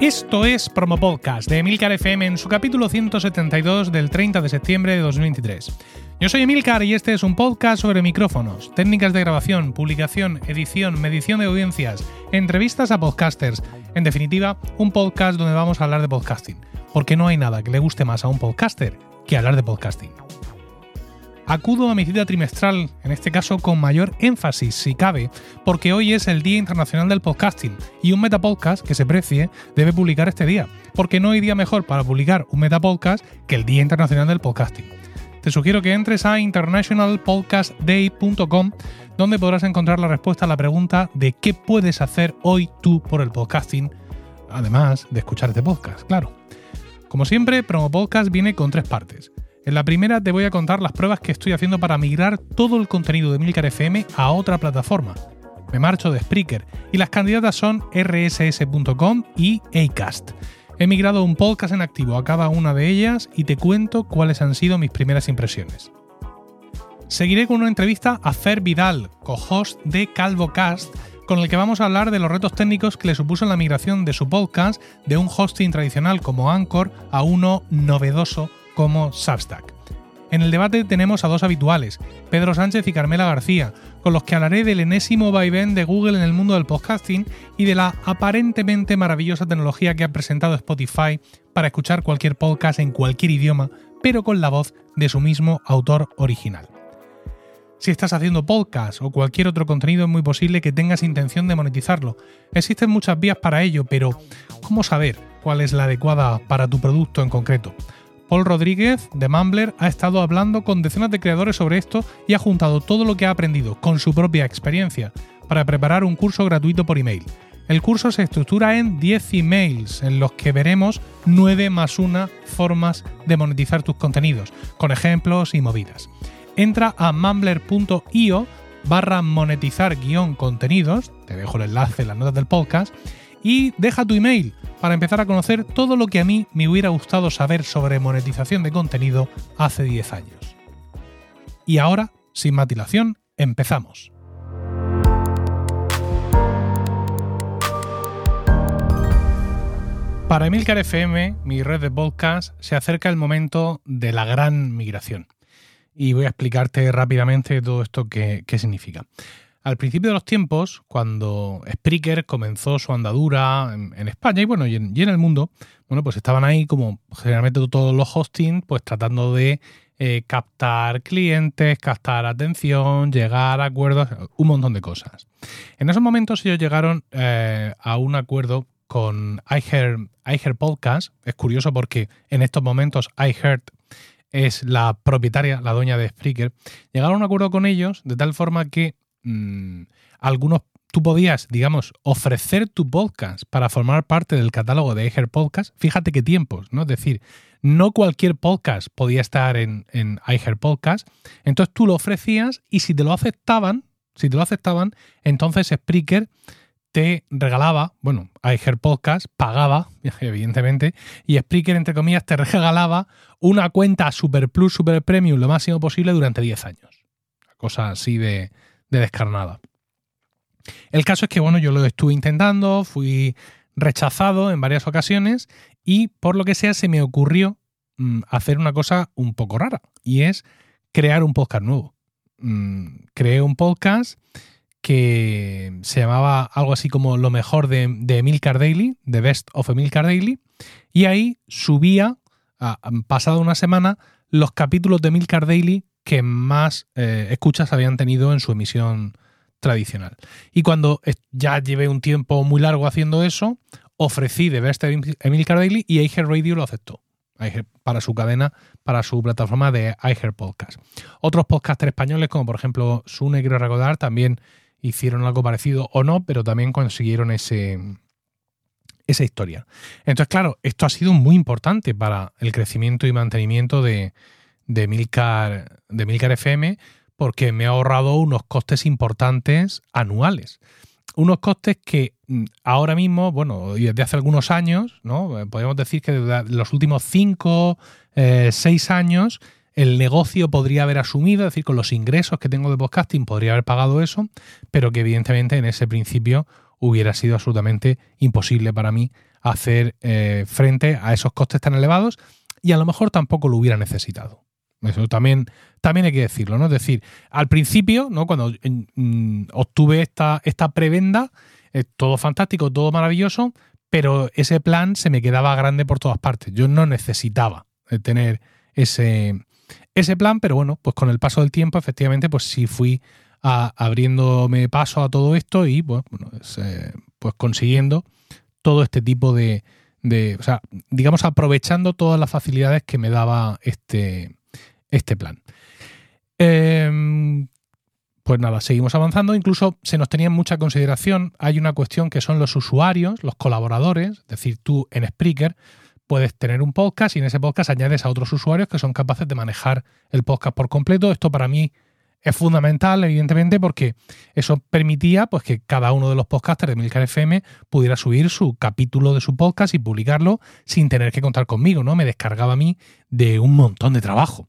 Esto es Promo Podcast de Emilcar FM en su capítulo 172 del 30 de septiembre de 2023. Yo soy Emilcar y este es un podcast sobre micrófonos, técnicas de grabación, publicación, edición, medición de audiencias, entrevistas a podcasters. En definitiva, un podcast donde vamos a hablar de podcasting. Porque no hay nada que le guste más a un podcaster que hablar de podcasting. Acudo a mi cita trimestral, en este caso con mayor énfasis si cabe, porque hoy es el Día Internacional del Podcasting y un metapodcast que se precie debe publicar este día, porque no hay día mejor para publicar un metapodcast que el Día Internacional del Podcasting. Te sugiero que entres a internationalpodcastday.com donde podrás encontrar la respuesta a la pregunta de qué puedes hacer hoy tú por el podcasting, además de escuchar este podcast, claro. Como siempre, Promo Podcast viene con tres partes. En la primera te voy a contar las pruebas que estoy haciendo para migrar todo el contenido de Milcar FM a otra plataforma. Me marcho de Spreaker y las candidatas son rss.com y Acast. He migrado un podcast en activo a cada una de ellas y te cuento cuáles han sido mis primeras impresiones. Seguiré con una entrevista a Fer Vidal, co-host de CalvoCast, con el que vamos a hablar de los retos técnicos que le supuso la migración de su podcast de un hosting tradicional como Anchor a uno novedoso como Substack. En el debate tenemos a dos habituales, Pedro Sánchez y Carmela García, con los que hablaré del enésimo vaivén de Google en el mundo del podcasting y de la aparentemente maravillosa tecnología que ha presentado Spotify para escuchar cualquier podcast en cualquier idioma, pero con la voz de su mismo autor original. Si estás haciendo podcast o cualquier otro contenido es muy posible que tengas intención de monetizarlo. Existen muchas vías para ello, pero ¿cómo saber cuál es la adecuada para tu producto en concreto? Paul Rodríguez, de Mumbler, ha estado hablando con decenas de creadores sobre esto y ha juntado todo lo que ha aprendido con su propia experiencia para preparar un curso gratuito por email. El curso se estructura en 10 emails en los que veremos 9 más 1 formas de monetizar tus contenidos, con ejemplos y movidas. Entra a mumbler.io barra monetizar guion contenidos, te dejo el enlace en las notas del podcast, y deja tu email para empezar a conocer todo lo que a mí me hubiera gustado saber sobre monetización de contenido hace 10 años. Y ahora, sin matilación, empezamos. Para Emilcar FM, mi red de podcast, se acerca el momento de la gran migración. Y voy a explicarte rápidamente todo esto qué significa. Al principio de los tiempos, cuando Spreaker comenzó su andadura en, España y bueno, y en, el mundo, bueno, pues estaban ahí como generalmente todos los hosting, pues tratando de eh, captar clientes, captar atención, llegar a acuerdos, un montón de cosas. En esos momentos ellos llegaron eh, a un acuerdo con iHeart, Podcast. Es curioso porque en estos momentos iHeart es la propietaria, la dueña de Spreaker. Llegaron a un acuerdo con ellos de tal forma que Mm, algunos, tú podías, digamos, ofrecer tu podcast para formar parte del catálogo de Eiger Podcast. Fíjate qué tiempos, ¿no? Es decir, no cualquier podcast podía estar en, en Podcast. Entonces tú lo ofrecías y si te lo aceptaban, si te lo aceptaban, entonces Spreaker te regalaba, bueno, Eiger Podcast pagaba, evidentemente, y Spreaker, entre comillas, te regalaba una cuenta Super Plus, Super Premium, lo máximo posible durante 10 años. Cosa así de, de descarnada. El caso es que, bueno, yo lo estuve intentando, fui rechazado en varias ocasiones y por lo que sea se me ocurrió mm, hacer una cosa un poco rara y es crear un podcast nuevo. Mm, creé un podcast que se llamaba algo así como lo mejor de, de Emilcar Daily, The Best of Emilcar Daily, y ahí subía, pasado una semana, los capítulos de Emilcar Daily que más eh, escuchas habían tenido en su emisión tradicional. Y cuando ya llevé un tiempo muy largo haciendo eso, ofrecí de Best Emil Daily y iHeart Radio lo aceptó para su cadena, para su plataforma de iHeart Podcast. Otros podcasters españoles, como por ejemplo Sune y Recordar, también hicieron algo parecido o no, pero también consiguieron ese, esa historia. Entonces, claro, esto ha sido muy importante para el crecimiento y mantenimiento de, de Milcar, de Milcar FM porque me ha ahorrado unos costes importantes anuales. Unos costes que mm, ahora mismo, bueno, desde hace algunos años, ¿no? Podríamos decir que desde los últimos 5, 6 eh, años, el negocio podría haber asumido, es decir, con los ingresos que tengo de podcasting podría haber pagado eso, pero que evidentemente en ese principio hubiera sido absolutamente imposible para mí hacer eh, frente a esos costes tan elevados y a lo mejor tampoco lo hubiera necesitado. Eso también, también hay que decirlo, ¿no? Es decir, al principio, ¿no? Cuando mm, obtuve esta, esta prebenda, eh, todo fantástico, todo maravilloso, pero ese plan se me quedaba grande por todas partes. Yo no necesitaba eh, tener ese, ese plan, pero bueno, pues con el paso del tiempo, efectivamente, pues sí fui abriéndome paso a todo esto y pues, bueno, eh, pues consiguiendo todo este tipo de, o sea, digamos, aprovechando todas las facilidades que me daba este, este plan. Em, pues nada, seguimos avanzando. Incluso se nos tenía en mucha consideración. Hay una cuestión que son los usuarios, los colaboradores. Es decir, tú en Spreaker puedes tener un podcast y en ese podcast añades a otros usuarios que son capaces de manejar el podcast por completo. Esto para mí es fundamental, evidentemente, porque eso permitía pues, que cada uno de los podcasters de Milcar FM pudiera subir su capítulo de su podcast y publicarlo sin tener que contar conmigo, ¿no? Me descargaba a mí de un montón de trabajo.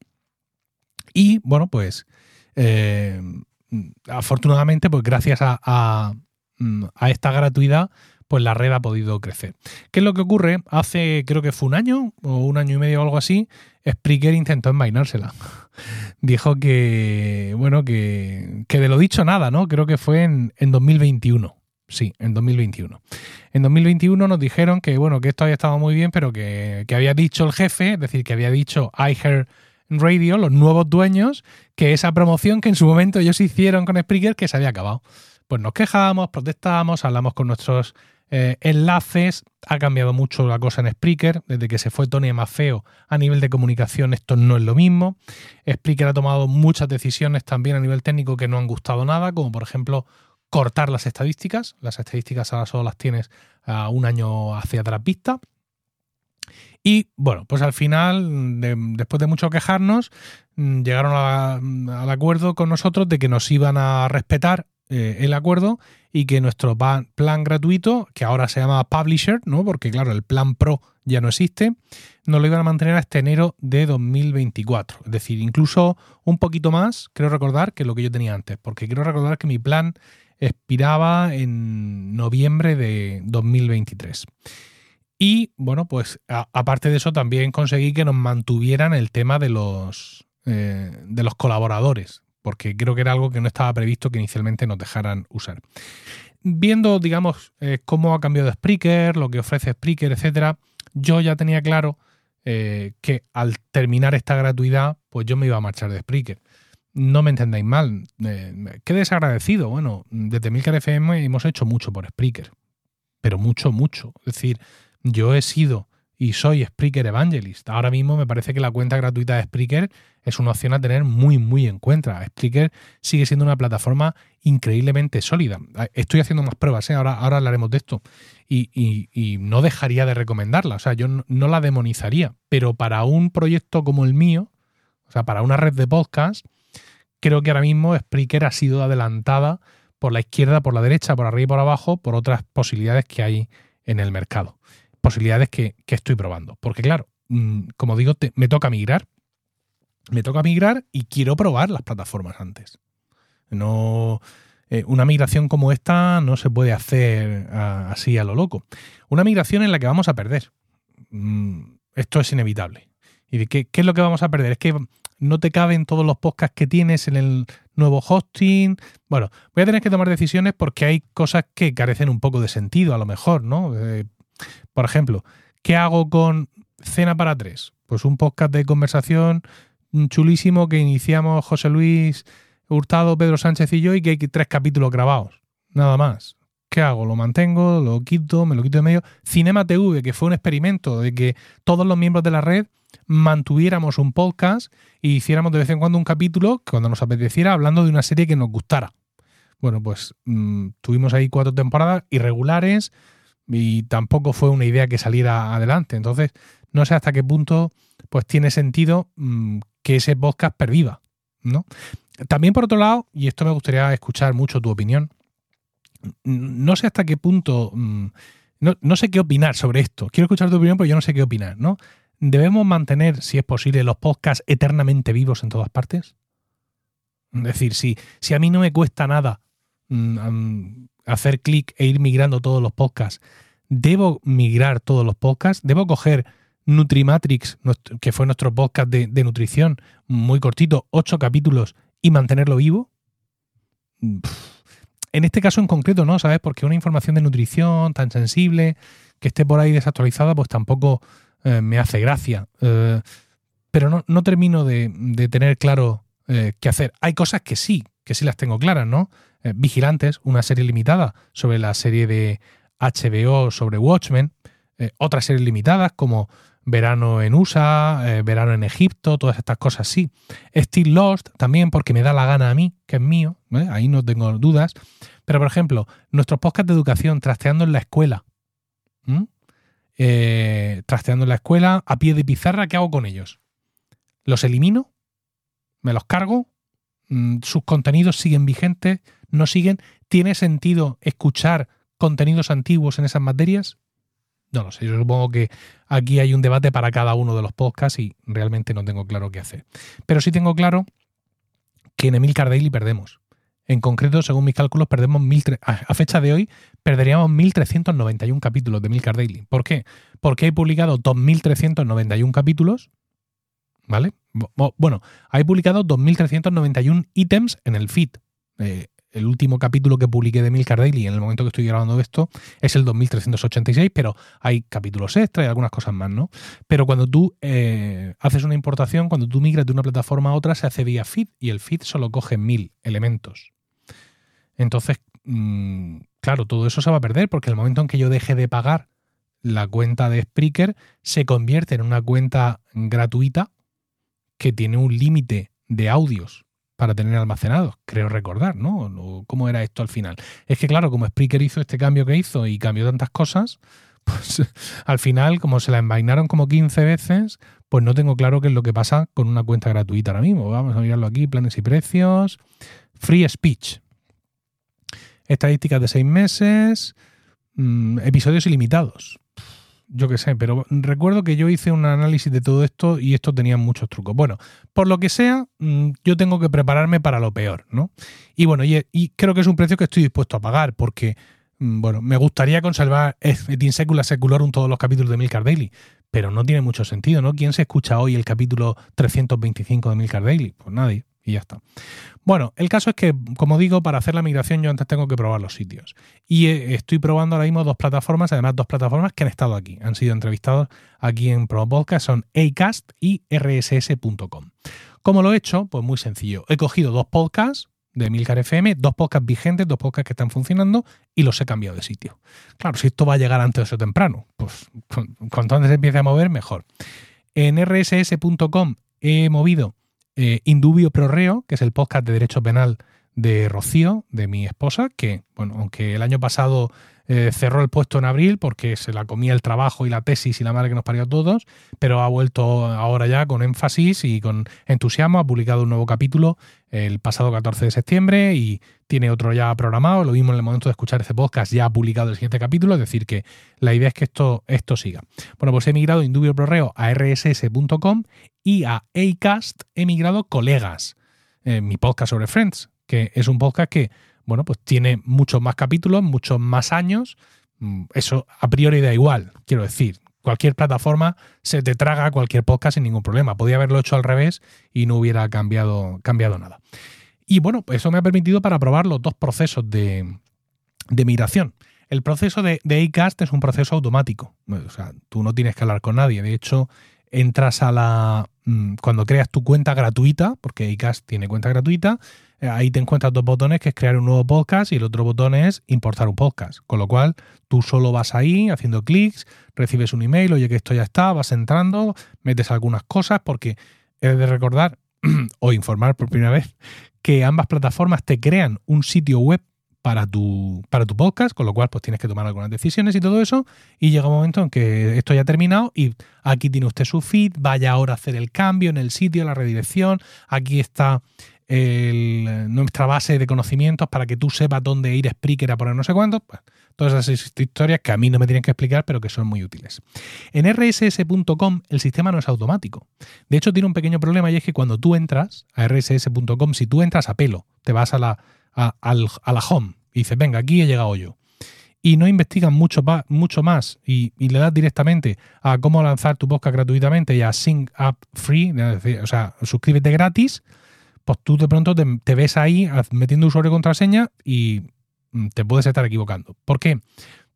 Y bueno, pues eh, afortunadamente, pues gracias a, esta gratuidad, pues la red ha podido crecer. ¿Qué es lo que ocurre? Hace, creo que fue un año o un año y medio o algo así, Spreaker intentó envainársela. Dijo que, bueno, que, que, de lo dicho nada, ¿no? Creo que fue en, en 2021. Sí, en 2021. En 2021 nos dijeron que, bueno, que esto había estado muy bien, pero que, que había dicho el jefe, es decir, que había dicho I Radio, los nuevos dueños, que esa promoción que en su momento ellos hicieron con Spreaker, que se había acabado. Pues nos quejábamos, protestábamos, hablamos con nuestros eh, enlaces. Ha cambiado mucho la cosa en Spreaker. Desde que se fue Tony Mafeo a nivel de comunicación, esto no es lo mismo. Spreaker ha tomado muchas decisiones también a nivel técnico que no han gustado nada, como por ejemplo cortar las estadísticas. Las estadísticas ahora solo las tienes a un año hacia atrás vista. Y bueno, pues al final, después de mucho quejarnos, mm, llegaron al acuerdo con nosotros de que nos iban a respetar eh, el acuerdo y que nuestro plan gratuito, que ahora se llama Publisher, ¿no? Porque claro, el plan Pro ya no existe, nos lo iban a mantener hasta enero de 2024. Es decir, incluso un poquito más, creo recordar, que lo que yo tenía antes, porque quiero recordar que mi plan expiraba en noviembre de 2023. Y bueno, pues aparte de eso también conseguí que nos mantuvieran el tema de los, eh, de los colaboradores, porque creo que era algo que no estaba previsto que inicialmente nos dejaran usar. Viendo, digamos, eh, cómo ha cambiado Spreaker, lo que ofrece Spreaker, etcétera, yo ya tenía claro eh, que al terminar esta gratuidad, pues yo me iba a marchar de Spreaker. No me entendáis mal, qué desagradecido. Bueno, desde Milcar FM hemos hecho mucho por Spreaker, pero mucho, mucho. Es decir, yo he sido y soy Spreaker Evangelist. Ahora mismo me parece que la cuenta gratuita de Spreaker es una opción a tener muy, muy en cuenta. Spreaker sigue siendo una plataforma increíblemente sólida. Estoy haciendo más pruebas, ¿eh? ahora, ahora hablaremos de esto. Y, no dejaría de recomendarla. O sea, yo no, la demonizaría. Pero para un proyecto como el mío, o sea, para una red de podcast, creo que ahora mismo Spreaker ha sido adelantada por la izquierda, por la derecha, por arriba y por abajo, por otras posibilidades que hay en el mercado posibilidades que, estoy probando. Porque claro, mm, como digo, me toca migrar. Me toca migrar y quiero probar las plataformas antes. No, eh, una migración como esta no se puede hacer así a lo loco. Una migración en la que vamos a perder. Mm, esto es inevitable. ¿Y qué, qué, es lo que vamos a perder? Es que no te caben todos los podcasts que tienes en el nuevo hosting. Bueno, voy a tener que tomar decisiones porque hay cosas que carecen un poco de sentido, a lo mejor, ¿no? Eh, por ejemplo, ¿qué hago con Cena para tres? Pues un podcast de conversación chulísimo que iniciamos José Luis Hurtado, Pedro Sánchez y yo y que hay tres capítulos grabados. Nada más. ¿Qué hago? ¿Lo mantengo? ¿Lo quito? ¿Me lo quito de medio? Cinema TV, que fue un experimento de que todos los miembros de la red mantuviéramos un podcast y hiciéramos de vez en cuando un capítulo cuando nos apeteciera hablando de una serie que nos gustara. Bueno, pues mm, tuvimos ahí cuatro temporadas irregulares, y tampoco fue una idea que saliera adelante. Entonces, no sé hasta qué punto pues tiene sentido mm, que ese podcast perviva, ¿no? También por otro lado, y esto me gustaría escuchar mucho tu opinión, no sé hasta qué punto, mm, no, no, sé qué opinar sobre esto. Quiero escuchar tu opinión, pero yo no sé qué opinar, ¿no? ¿Debemos mantener, si es posible, los podcasts eternamente vivos en todas partes? Es decir, si, si a mí no me cuesta nada mm, hacer clic e ir migrando todos los podcasts, ¿Debo migrar todos los podcasts? ¿Debo coger Nutrimatrix, que fue nuestro podcast de, nutrición, muy cortito, ocho capítulos, y mantenerlo vivo? En este caso en concreto no, ¿sabes? Porque una información de nutrición tan sensible, que esté por ahí desactualizada, pues tampoco eh, me hace gracia. Eh, pero no, termino de, tener claro eh, qué hacer. Hay cosas que sí, que sí las tengo claras, ¿no? Vigilantes, una serie limitada sobre la serie de HBO sobre Watchmen, otras series limitadas como Verano en USA, Verano en Egipto, todas estas cosas sí. Still Lost también porque me da la gana a mí, que es mío, ahí no tengo dudas. Pero por ejemplo, nuestros podcasts de educación, trasteando en la escuela, eh, trasteando en la escuela, a pie de pizarra, ¿qué hago con ellos? ¿Los elimino? ¿Me los cargo? Mm, ¿Sus contenidos siguen vigentes? ¿No siguen? ¿Tiene sentido escuchar contenidos antiguos en esas materias? No lo sé, yo supongo que aquí hay un debate para cada uno de los podcasts y realmente no tengo claro qué hacer. Pero sí tengo claro que en Emil Daily perdemos. En concreto, según mis cálculos, perdemos mil a fecha de hoy perderíamos 1.391 capítulos de Milcar Daily. ¿Por qué? Porque he publicado 2.391 capítulos, ¿vale? Bueno, he publicado 2.391 ítems en el feed. Eh, el último capítulo que publiqué de Milcar Daily en el momento que estoy grabando esto es el 2386, pero hay capítulos extra y algunas cosas más, ¿no? Pero cuando tú eh, haces una importación, cuando tú migras de una plataforma a otra, se hace vía feed y el feed solo coge mil elementos. Entonces, mm, claro, todo eso se va a perder porque el momento en que yo deje de pagar la cuenta de Spreaker, se convierte en una cuenta gratuita que tiene un límite de audios para tener almacenados, creo recordar, ¿no? ¿Cómo era esto al final? Es que claro, como Spreaker hizo este cambio que hizo y cambió tantas cosas, pues al final, como se la envainaron como 15 veces, pues no tengo claro qué es lo que pasa con una cuenta gratuita ahora mismo. Vamos a mirarlo aquí, planes y precios. Free speech. Estadísticas de seis meses. Mm, episodios ilimitados yo qué sé, pero recuerdo que yo hice un análisis de todo esto y esto tenía muchos trucos. Bueno, por lo que sea, mm, yo tengo que prepararme para lo peor, ¿no? Y bueno, y, creo que es un precio que estoy dispuesto a pagar porque, mm, bueno, me gustaría conservar et in secula seculorum todos los capítulos de Milcar Daily, pero no tiene mucho sentido, ¿no? ¿Quién se escucha hoy el capítulo 325 de Milcar Daily? Pues nadie y ya está. Bueno, el caso es que, como digo, para hacer la migración yo antes tengo que probar los sitios. Y eh, estoy probando ahora mismo dos plataformas, además dos plataformas que han estado aquí, han sido entrevistados aquí en Pro Podcast, son Acast y rss.com. ¿Cómo lo he hecho? Pues muy sencillo. He cogido dos podcasts de Milcar FM, dos podcasts vigentes, dos podcasts que están funcionando y los he cambiado de sitio. Claro, si esto va a llegar antes o temprano, pues cuanto antes empiece a mover, mejor. En rss.com he movido eh, Indubio Pro Reo, que es el podcast de Derecho Penal de Rocío, de mi esposa, que, bueno, aunque el año pasado eh, cerró el puesto en abril porque se la comía el trabajo y la tesis y la madre que nos parió a todos, pero ha vuelto ahora ya con énfasis y con entusiasmo, ha publicado un nuevo capítulo el pasado 14 de septiembre y tiene otro ya programado, lo mismo en el momento de escuchar este podcast, ya ha publicado el siguiente capítulo, es decir, que la idea es que esto, esto siga. Bueno, pues he migrado Indubio Pro a rss.com y a Acast he migrado Colegas, eh, mi podcast sobre Friends, que es un podcast que bueno, pues tiene muchos más capítulos, muchos más años. Mm, eso a priori da igual, quiero decir. Cualquier plataforma se te traga cualquier podcast sin ningún problema. Podía haberlo hecho al revés y no hubiera cambiado, cambiado nada. Y bueno, eso me ha permitido para probar los dos procesos de, migración. El proceso de, de Acast es un proceso automático. O sea, tú no tienes que hablar con nadie. De hecho, entras a la. Mm, cuando creas tu cuenta gratuita, porque Acast tiene cuenta gratuita, ahí te encuentras dos botones que es crear un nuevo podcast y el otro botón es importar un podcast. Con lo cual tú solo vas ahí haciendo clics, recibes un email, oye que esto ya está, vas entrando, metes algunas cosas porque he de recordar o informar por primera vez que ambas plataformas te crean un sitio web para tu, para tu podcast, con lo cual pues tienes que tomar algunas decisiones y todo eso, y llega un momento en que esto ya ha terminado y aquí tiene usted su feed, vaya ahora a hacer el cambio en el sitio, la redirección, aquí está nuestra base de conocimientos para que tú sepas dónde ir a Spreaker a poner no sé cuánto. Pues, todas esas historias que a mí no me tienen que explicar, pero que son muy útiles. En rss.com el sistema no es automático. De hecho, tiene un pequeño problema y es que cuando tú entras a rss.com, si tú entras a pelo, te vas a la, a, la home y dices, venga, aquí he llegado yo. y no investigas mucho, mucho más y, le das directamente a cómo lanzar tu podcast gratuitamente y a Sync Up Free, o sea, suscríbete gratis, pues tú de pronto te, ves ahí metiendo usuario y contraseña y mm, te puedes estar equivocando. ¿Por qué?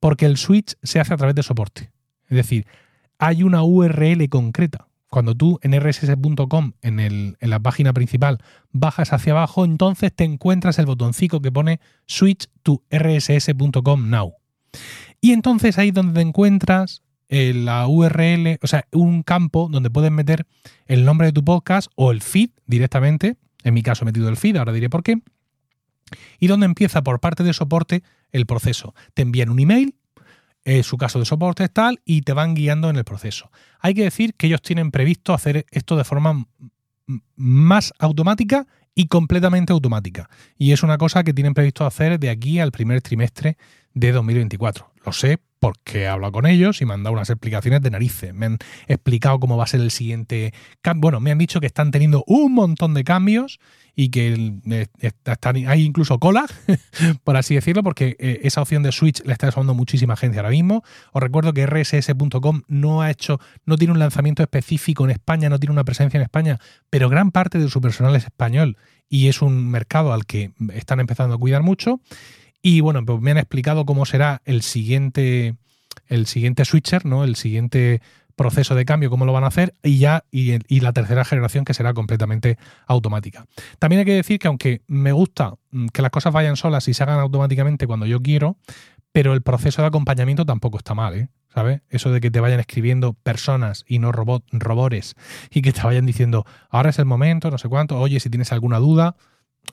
Porque el switch se hace a través de soporte. Es decir, hay una URL concreta. Cuando tú en rss.com, en, en la página principal, bajas hacia abajo, entonces te encuentras el botoncito que pone Switch to rss.com now. Y entonces ahí donde te encuentras eh, la URL, o sea, un campo donde puedes meter el nombre de tu podcast o el feed directamente. En mi caso he metido el feed, ahora diré por qué. Y donde empieza por parte de soporte el proceso. Te envían un email eh, su caso de soporte tal y te van guiando en el proceso. Hay que decir que ellos tienen previsto hacer esto de forma más automática y completamente automática. Y es una cosa que tienen previsto hacer de aquí al primer trimestre de 2024. Lo sé porque he hablado con ellos y me han dado unas explicaciones de narices. Me han explicado cómo va a ser el siguiente cambio. Bueno, me han dicho que están teniendo un montón de cambios y que eh, están, hay incluso cola, por así decirlo, porque eh, esa opción de Switch la está usando muchísima gente ahora mismo. Os recuerdo que rss.com no ha hecho, no tiene un lanzamiento específico en España, no tiene una presencia en España, pero gran parte de su personal es español y es un mercado al que están empezando a cuidar mucho. Y bueno, pues me han explicado cómo será el siguiente, el siguiente switcher, ¿no? El siguiente proceso de cambio, cómo lo van a hacer, y ya, y, la tercera generación que será completamente automática. También hay que decir que aunque me gusta mm, que las cosas vayan solas y se hagan automáticamente cuando yo quiero, pero el proceso de acompañamiento tampoco está mal, ¿eh? ¿Sabes? Eso de que te vayan escribiendo personas y no robores y que te vayan diciendo, ahora es el momento, no sé cuánto, oye, si tienes alguna duda,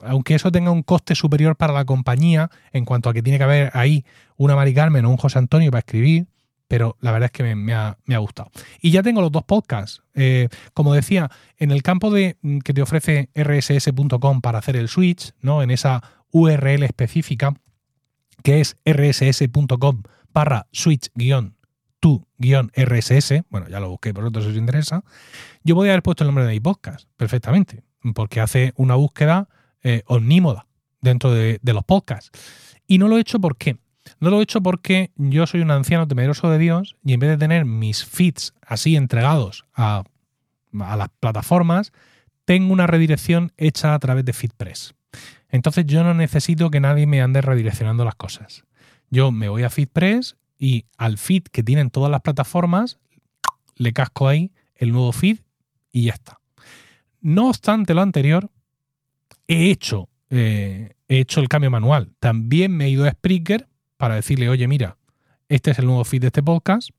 aunque eso tenga un coste superior para la compañía en cuanto a que tiene que haber ahí una Mari Carmen o un José Antonio para escribir, pero la verdad es que me, ha, gustado. Y ya tengo los dos podcasts. Eh, como decía, en el campo de, mm, que te ofrece rss.com para hacer el switch, ¿no? en esa URL específica, que es rss.com barra switch tu RSS, bueno, ya lo busqué por otro si os interesa, yo podría haber puesto el nombre de mi podcast perfectamente, porque hace una búsqueda eh, omnímoda dentro de, los podcasts. Y no lo he hecho ¿por qué? No lo he hecho porque yo soy un anciano temeroso de Dios y en vez de tener mis feeds así entregados a, las plataformas, tengo una redirección hecha a través de FeedPress. Entonces yo no necesito que nadie me ande redireccionando las cosas. Yo me voy a FeedPress y al feed que tienen todas las plataformas le casco ahí el nuevo feed y ya está. No obstante lo anterior, he hecho, eh, he hecho el cambio manual. También me he ido a Spreaker para decirle, oye, mira, este es el nuevo feed de este podcast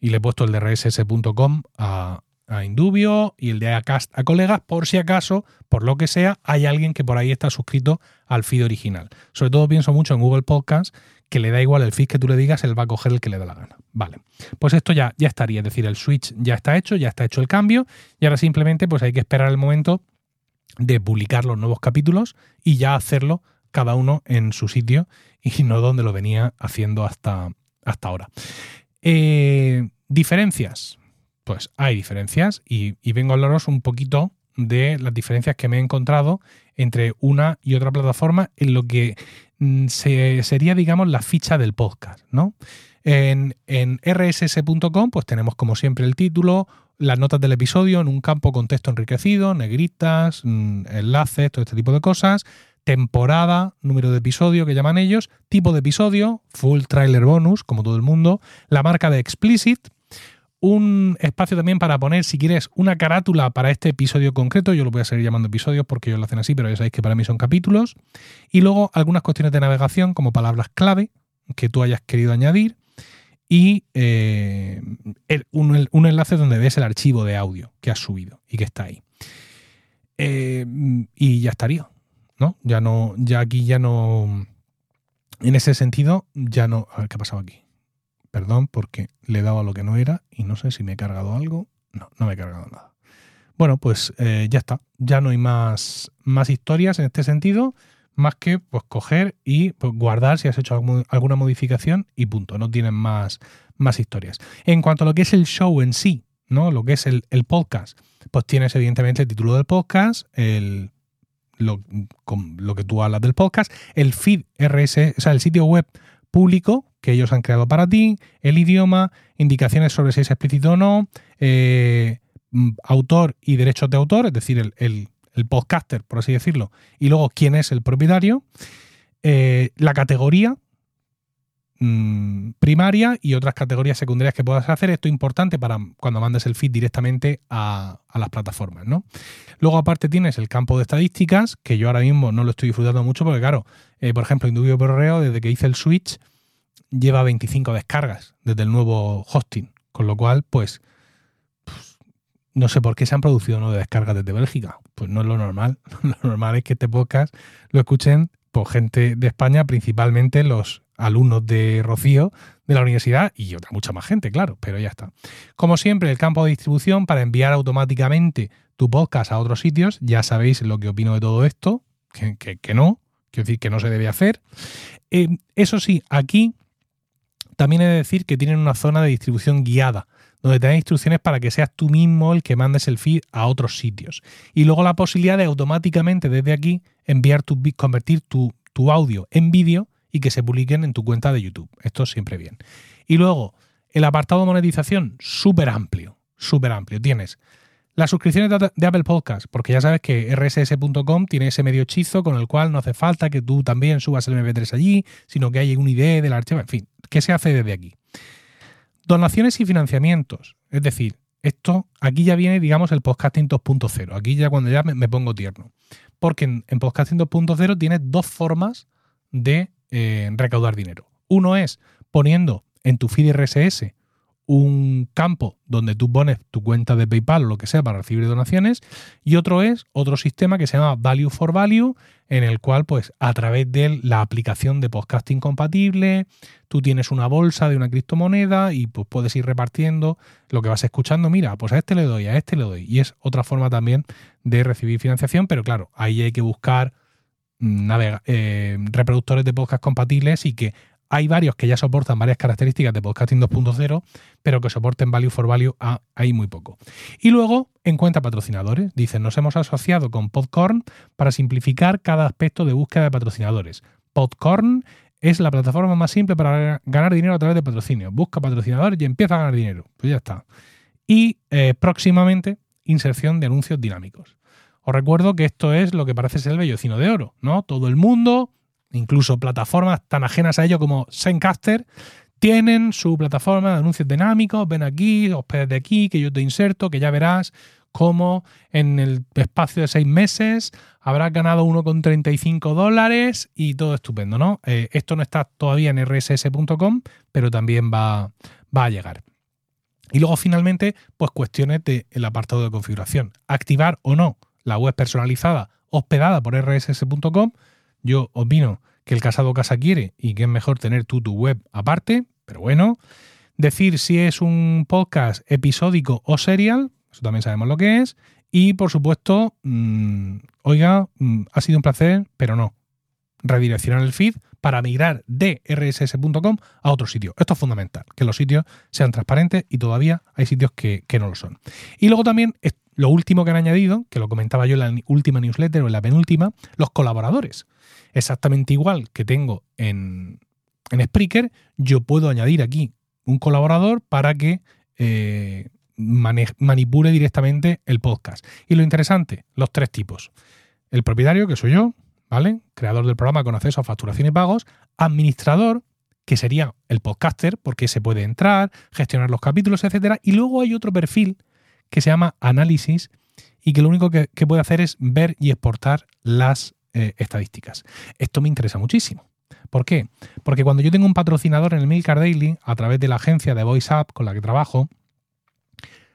y le he puesto el de rss.com a, a Indubio y el de Acast a colegas por si acaso, por lo que sea, hay alguien que por ahí está suscrito al feed original. Sobre todo pienso mucho en Google Podcast, que le da igual el feed que tú le digas, él va a coger el que le da la gana. Vale, pues esto ya, ya estaría, es decir, el switch ya está hecho, ya está hecho el cambio y ahora simplemente pues hay que esperar el momento de publicar los nuevos capítulos y ya hacerlo cada uno en su sitio y no donde lo venía haciendo hasta, hasta ahora. Eh, diferencias. Pues hay diferencias y, vengo a hablaros un poquito de las diferencias que me he encontrado entre una y otra plataforma en lo que mm, sería, digamos, la ficha del podcast, ¿no? En, en rss.com, pues tenemos como siempre el título, las notas del episodio en un campo con texto enriquecido, negritas, mm, enlaces, todo este tipo de cosas temporada, número de episodio que llaman ellos, tipo de episodio, full trailer bonus, como todo el mundo, la marca de explicit, un espacio también para poner, si quieres, una carátula para este episodio concreto. Yo lo voy a seguir llamando episodios porque ellos lo hacen así, pero ya sabéis que para mí son capítulos. Y luego algunas cuestiones de navegación, como palabras clave que tú hayas querido añadir. Y eh, un, enlace donde ves el archivo de audio que has subido y que está ahí. Eh, y ya estaría. ¿no? Ya no, ya aquí ya no, en ese sentido, ya no, a ver qué ha pasado aquí. Perdón porque le he dado a lo que no era y no sé si me he cargado algo. No, no me he cargado nada. Bueno, pues eh, ya está. Ya no hay más, más historias en este sentido, más que pues coger y pues, guardar si has hecho alguna modificación y punto. No tienen más, más historias. En cuanto a lo que es el show en sí, ¿no? Lo que es el, podcast, pues tienes evidentemente el título del podcast, el, lo, lo que tú hablas del podcast, el feed RS, o sea, el sitio web público que ellos han creado para ti, el idioma, indicaciones sobre si es explícito o no, eh, mm, autor y derechos de autor, es decir, el, podcaster, por así decirlo, y luego quién es el propietario, eh, la categoría mm, primaria y otras categorías secundarias que puedas hacer. Esto es importante para cuando mandes el feed directamente a, las plataformas. ¿no? Luego, aparte, tienes el campo de estadísticas, que yo ahora mismo no lo estoy disfrutando mucho porque, claro, eh, por ejemplo, Indubio Correo, desde que hice el switch, lleva 25 descargas desde el nuevo hosting. Con lo cual, pues, no sé por qué se han producido nueve descargas desde Bélgica. Pues no es lo normal. Lo normal es que este podcast lo escuchen por gente de España, principalmente los alumnos de Rocío de la universidad y otra mucha más gente, claro, pero ya está. Como siempre, el campo de distribución para enviar automáticamente tu podcast a otros sitios. Ya sabéis lo que opino de todo esto, que, no, quiero decir que no se debe hacer. Eh, eso sí, aquí también he de decir que tienen una zona de distribución guiada, donde te instrucciones para que seas tú mismo el que mandes el feed a otros sitios. Y luego la posibilidad de automáticamente desde aquí enviar tu convertir tu, tu audio en vídeo y que se publiquen en tu cuenta de YouTube. Esto siempre bien. Y luego, el apartado de monetización, súper amplio, súper amplio. Tienes las suscripciones de Apple Podcast, porque ya sabes que rss.com tiene ese medio hechizo con el cual no hace falta que tú también subas el MP3 allí, sino que hay un ID del archivo, en fin, ¿qué se hace desde aquí? Donaciones y financiamientos, es decir, esto aquí ya viene, digamos, el podcasting 2.0, aquí ya cuando ya me, pongo tierno, porque en, podcasting 2.0 tienes dos formas de eh, recaudar dinero. Uno es poniendo en tu feed RSS un campo donde tú pones tu cuenta de PayPal o lo que sea para recibir donaciones y otro es otro sistema que se llama Value for Value en el cual pues a través de la aplicación de podcasting compatible tú tienes una bolsa de una criptomoneda y pues puedes ir repartiendo lo que vas escuchando. Mira pues a este le doy a este le doy. Y es otra forma también de recibir financiación pero claro ahí hay que buscar mm, eh, reproductores de podcast compatibles y que hay varios que ya soportan varias características de podcasting 2.0, pero que soporten value for value hay muy poco. Y luego, en cuenta patrocinadores, dicen, nos hemos asociado con Podcorn para simplificar cada aspecto de búsqueda de patrocinadores. Podcorn es la plataforma más simple para ganar dinero a través de patrocinio. Busca patrocinadores y empieza a ganar dinero. Pues ya está. Y eh, próximamente, inserción de anuncios dinámicos. Os recuerdo que esto es lo que parece ser el vellocino de oro, ¿no? Todo el mundo incluso plataformas tan ajenas a ello como Zencaster, tienen su plataforma de anuncios dinámicos, ven aquí, hospedes de aquí, que yo te inserto, que ya verás cómo en el espacio de seis meses habrás ganado 1,35 dólares y todo estupendo, ¿no? Eh, esto no está todavía en rss.com, pero también va, va a llegar. Y luego finalmente, pues cuestiones del apartado de configuración. Activar o no la web personalizada hospedada por rss.com yo opino que el casado casa quiere y que es mejor tener tú tu web aparte, pero bueno. Decir si es un podcast episódico o serial, eso también sabemos lo que es. Y por supuesto, mm, oiga, mm, ha sido un placer, pero no. Redireccionar el feed para migrar de rss.com a otro sitio. Esto es fundamental, que los sitios sean transparentes y todavía hay sitios que, no lo son. Y luego también lo último que han añadido, que lo comentaba yo en la última newsletter o en la penúltima, los colaboradores exactamente igual que tengo en, en Spreaker, yo puedo añadir aquí un colaborador para que eh, manipule directamente el podcast. Y lo interesante, los tres tipos. El propietario, que soy yo, ¿vale? Creador del programa con acceso a facturación y pagos. Administrador, que sería el podcaster, porque se puede entrar, gestionar los capítulos, etc. Y luego hay otro perfil que se llama análisis y que lo único que puede hacer es ver y exportar las eh, estadísticas. Esto me interesa muchísimo. ¿Por qué? Porque cuando yo tengo un patrocinador en el Milcar Daily, a través de la agencia de VoiceUp con la que trabajo,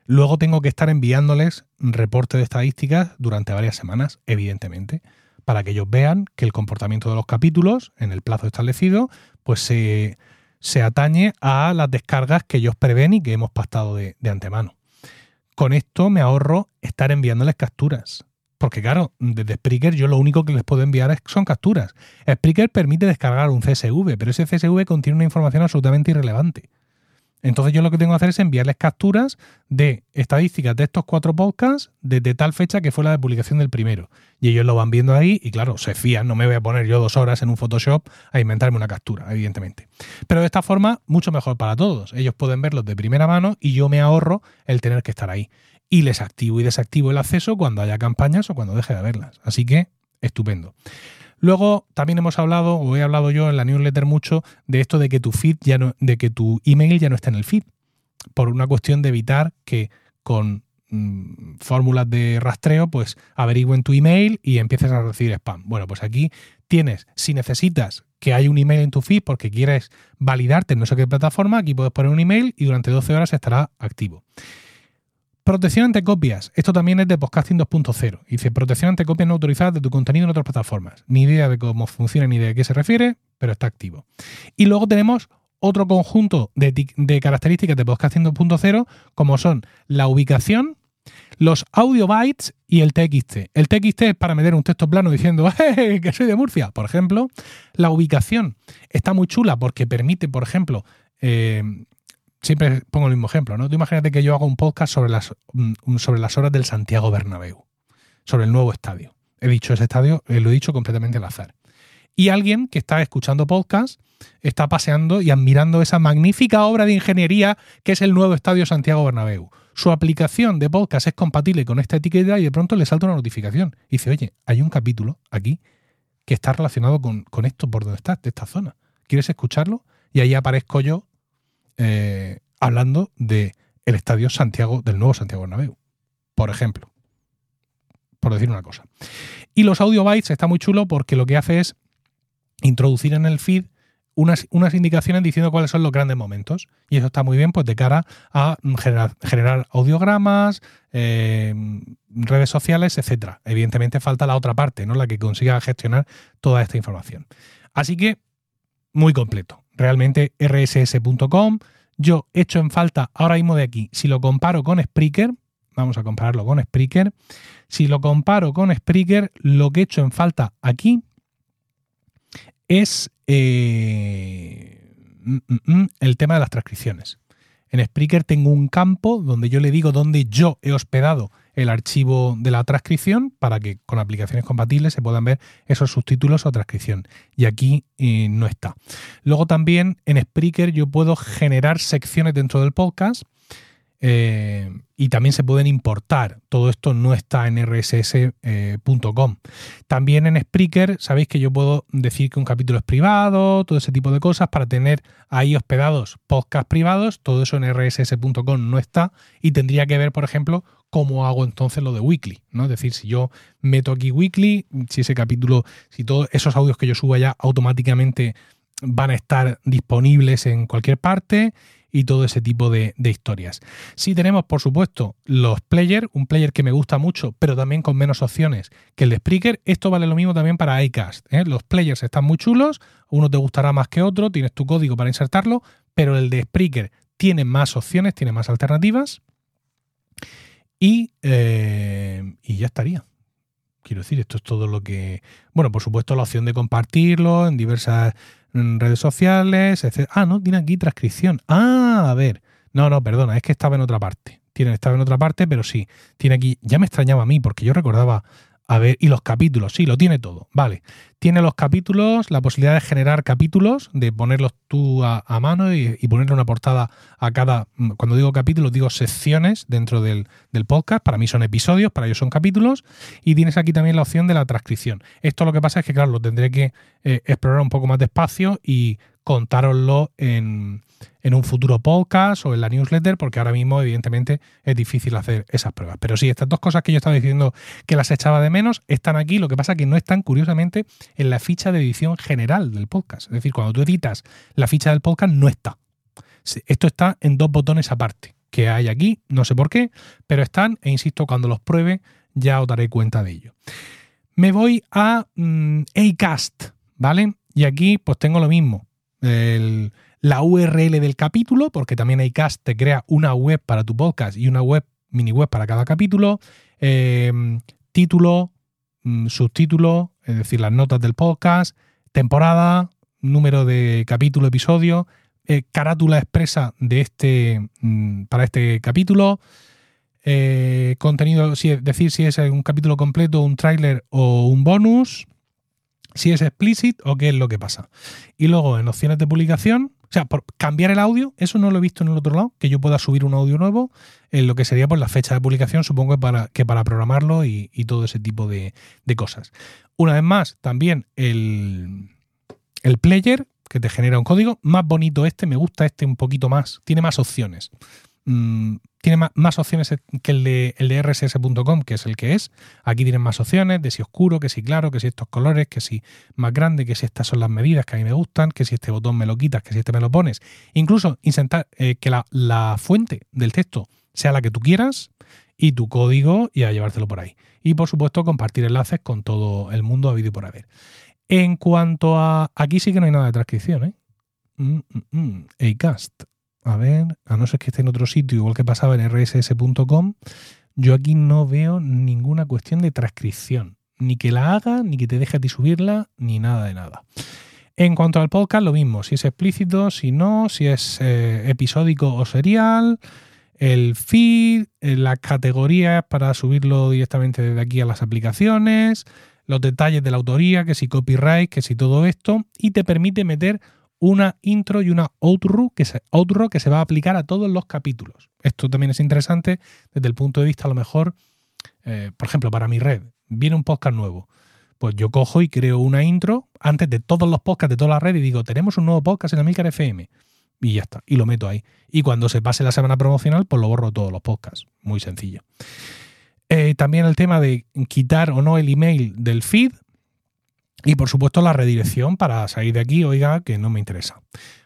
luego tengo que estar enviándoles reporte de estadísticas durante varias semanas, evidentemente, para que ellos vean que el comportamiento de los capítulos en el plazo establecido, pues se, atañe a las descargas que ellos prevén y que hemos pactado de antemano. Con esto me ahorro estar enviándoles capturas. Porque claro, desde Spreaker yo lo único que les puedo enviar son capturas. Spreaker permite descargar un CSV, pero ese CSV contiene una información absolutamente irrelevante. Entonces yo lo que tengo que hacer es enviarles capturas de estadísticas de estos cuatro podcasts desde tal fecha que fue la de publicación del primero. Y ellos lo van viendo ahí y claro, se fían, no me voy a poner yo dos horas en un Photoshop a inventarme una captura, evidentemente. Pero de esta forma, mucho mejor para todos. Ellos pueden verlos de primera mano y yo me ahorro el tener que estar ahí. Y les activo y desactivo el acceso cuando haya campañas o cuando deje de verlas. Así que, estupendo. Luego también hemos hablado, o he hablado yo en la newsletter mucho, de esto de que tu feed ya no, de que tu email ya no está en el feed. Por una cuestión de evitar que con mm, fórmulas de rastreo, pues averigüen tu email y empieces a recibir spam. Bueno, pues aquí tienes, si necesitas que haya un email en tu feed porque quieres validarte en no sé qué plataforma, aquí puedes poner un email y durante 12 horas estará activo. Protección ante copias. Esto también es de Podcasting 2.0. Dice protección ante copias no autorizadas de tu contenido en otras plataformas. Ni idea de cómo funciona ni de qué se refiere, pero está activo. Y luego tenemos otro conjunto de, características de Podcasting 2.0, como son la ubicación, los audio bytes y el TXT. El TXT es para meter un texto plano diciendo que soy de Murcia, por ejemplo. La ubicación está muy chula porque permite, por ejemplo, eh, siempre pongo el mismo ejemplo, ¿no? Tú imagínate que yo hago un podcast sobre las, mm, sobre las horas del Santiago Bernabéu, sobre el nuevo estadio. He dicho ese estadio, eh, lo he dicho completamente al azar. Y alguien que está escuchando podcast está paseando y admirando esa magnífica obra de ingeniería que es el nuevo estadio Santiago Bernabéu. Su aplicación de podcast es compatible con esta etiqueta y de pronto le salta una notificación. Y dice, oye, hay un capítulo aquí que está relacionado con, con esto por donde estás, de esta zona. ¿Quieres escucharlo? Y ahí aparezco yo eh, hablando de el estadio Santiago, del nuevo Santiago Bernabéu, por ejemplo. Por decir una cosa. Y los audio bytes está muy chulo porque lo que hace es introducir en el feed unas, unas, indicaciones diciendo cuáles son los grandes momentos. Y eso está muy bien pues de cara a generar, audiogramas, eh, redes sociales, etc. Evidentemente falta la otra parte, ¿no? La que consiga gestionar toda esta información. Así que, muy completo realmente rss.com. Yo hecho en falta ahora mismo de aquí, si lo comparo con Spreaker, vamos a compararlo con Spreaker, si lo comparo con Spreaker, lo que he hecho en falta aquí es eh, mm, mm, mm, el tema de las transcripciones. En Spreaker tengo un campo donde yo le digo dónde yo he hospedado el archivo de la transcripción para que con aplicaciones compatibles se puedan ver esos subtítulos o transcripción. Y aquí eh, no está. Luego también en Spreaker yo puedo generar secciones dentro del podcast eh, y también se pueden importar. Todo esto no está en rss.com. Eh, también en Spreaker sabéis que yo puedo decir que un capítulo es privado, todo ese tipo de cosas para tener ahí hospedados podcasts privados. Todo eso en rss.com no está y tendría que ver, por ejemplo, cómo hago entonces lo de weekly, ¿no? Es decir, si yo meto aquí weekly, si ese capítulo, si todos esos audios que yo suba ya automáticamente van a estar disponibles en cualquier parte y todo ese tipo de, historias. Si tenemos, por supuesto, los players, un player que me gusta mucho, pero también con menos opciones que el de Spreaker. Esto vale lo mismo también para iCast. ¿eh? Los players están muy chulos, uno te gustará más que otro, tienes tu código para insertarlo, pero el de Spreaker tiene más opciones, tiene más alternativas. Y, eh, y ya estaría. Quiero decir, esto es todo lo que. Bueno, por supuesto, la opción de compartirlo en diversas redes sociales, etc. Ah, no, tiene aquí transcripción. Ah, a ver. No, no, perdona, es que estaba en otra parte. Tiene, estaba en otra parte, pero sí. Tiene aquí. Ya me extrañaba a mí, porque yo recordaba a ver, y los capítulos, sí, lo tiene todo. Vale. Tiene los capítulos, la posibilidad de generar capítulos, de ponerlos tú a, mano y, ponerle una portada a cada. Cuando digo capítulos, digo secciones dentro del, podcast. Para mí son episodios, para ellos son capítulos. Y tienes aquí también la opción de la transcripción. Esto lo que pasa es que, claro, lo tendré que eh, explorar un poco más despacio y contároslo en, en un futuro podcast o en la newsletter, porque ahora mismo, evidentemente, es difícil hacer esas pruebas. Pero sí, estas dos cosas que yo estaba diciendo que las echaba de menos están aquí. Lo que pasa que no están, curiosamente, en la ficha de edición general del podcast. Es decir, cuando tú editas la ficha del podcast, no está. Esto está en dos botones aparte que hay aquí, no sé por qué, pero están, e insisto, cuando los pruebe ya os daré cuenta de ello. Me voy a mm, Acast, ¿vale? Y aquí pues tengo lo mismo. El, la URL del capítulo, porque también iCast te crea una web para tu podcast y una web, mini web para cada capítulo, em, título, mm, subtítulo, es decir, las notas del podcast, temporada, número de capítulo, episodio, eh, carátula expresa de este mm, para este capítulo. Eh, contenido, si decir, si es un capítulo completo, un tráiler o un bonus, si es explicit o qué es lo que pasa. Y luego en opciones de publicación, o sea, por cambiar el audio, eso no lo he visto en el otro lado, que yo pueda subir un audio nuevo, en lo que sería por la fecha de publicación, supongo que para, que para programarlo y, todo ese tipo de, cosas. Una vez más, también el, el player, que te genera un código, más bonito este, me gusta este un poquito más, tiene más opciones. Mm, tiene más, opciones que el de, el de rss.com, que es el que es. Aquí tienen más opciones de si oscuro, que si claro, que si estos colores, que si más grande, que si estas son las medidas que a mí me gustan, que si este botón me lo quitas, que si este me lo pones. Incluso intentar eh, que la, fuente del texto sea la que tú quieras y tu código y a llevártelo por ahí. Y por supuesto compartir enlaces con todo el mundo habido y por haber. En cuanto a... Aquí sí que no hay nada de transcripción, ¿eh? Mm, mm, mm. Acast. A ver, a no ser que esté en otro sitio, igual que pasaba en rss.com, yo aquí no veo ninguna cuestión de transcripción. Ni que la haga, ni que te deje a ti subirla, ni nada de nada. En cuanto al podcast, lo mismo. Si es explícito, si no, si es eh, episódico o serial, el feed, eh, las categorías para subirlo directamente desde aquí a las aplicaciones, los detalles de la autoría, que si copyright, que si todo esto, y te permite meter una intro y una outro que, se, outro que se va a aplicar a todos los capítulos. Esto también es interesante desde el punto de vista, a lo mejor, eh, por ejemplo, para mi red, viene un podcast nuevo. Pues yo cojo y creo una intro antes de todos los podcasts de toda la red y digo, tenemos un nuevo podcast en Amilcar FM. Y ya está, y lo meto ahí. Y cuando se pase la semana promocional, pues lo borro todos los podcasts. Muy sencillo. Eh, también el tema de quitar o no el email del feed, y por supuesto la redirección para salir de aquí, oiga, que no me interesa.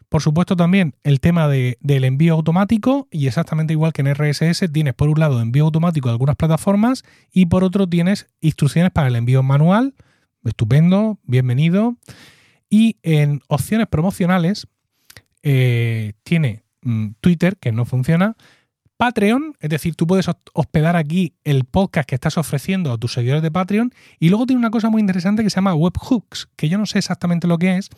Por supuesto también el tema de, del envío automático y exactamente igual que en RSS tienes por un lado envío automático de algunas plataformas y por otro tienes instrucciones para el envío manual. Estupendo, bienvenido. Y en opciones promocionales eh, tiene mm, Twitter, que no funciona, Patreon, es decir, tú puedes hospedar aquí el podcast que estás ofreciendo a tus seguidores de Patreon. Y luego tiene una cosa muy interesante que se llama webhooks, que yo no sé exactamente lo que es,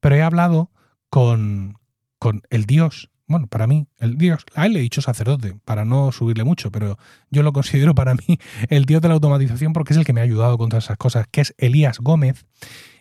pero he hablado con, con el Dios. Bueno, para mí, el Dios, a él le he dicho sacerdote, para no subirle mucho, pero yo lo considero para mí el Dios de la automatización porque es el que me ha ayudado con todas esas cosas, que es Elías Gómez.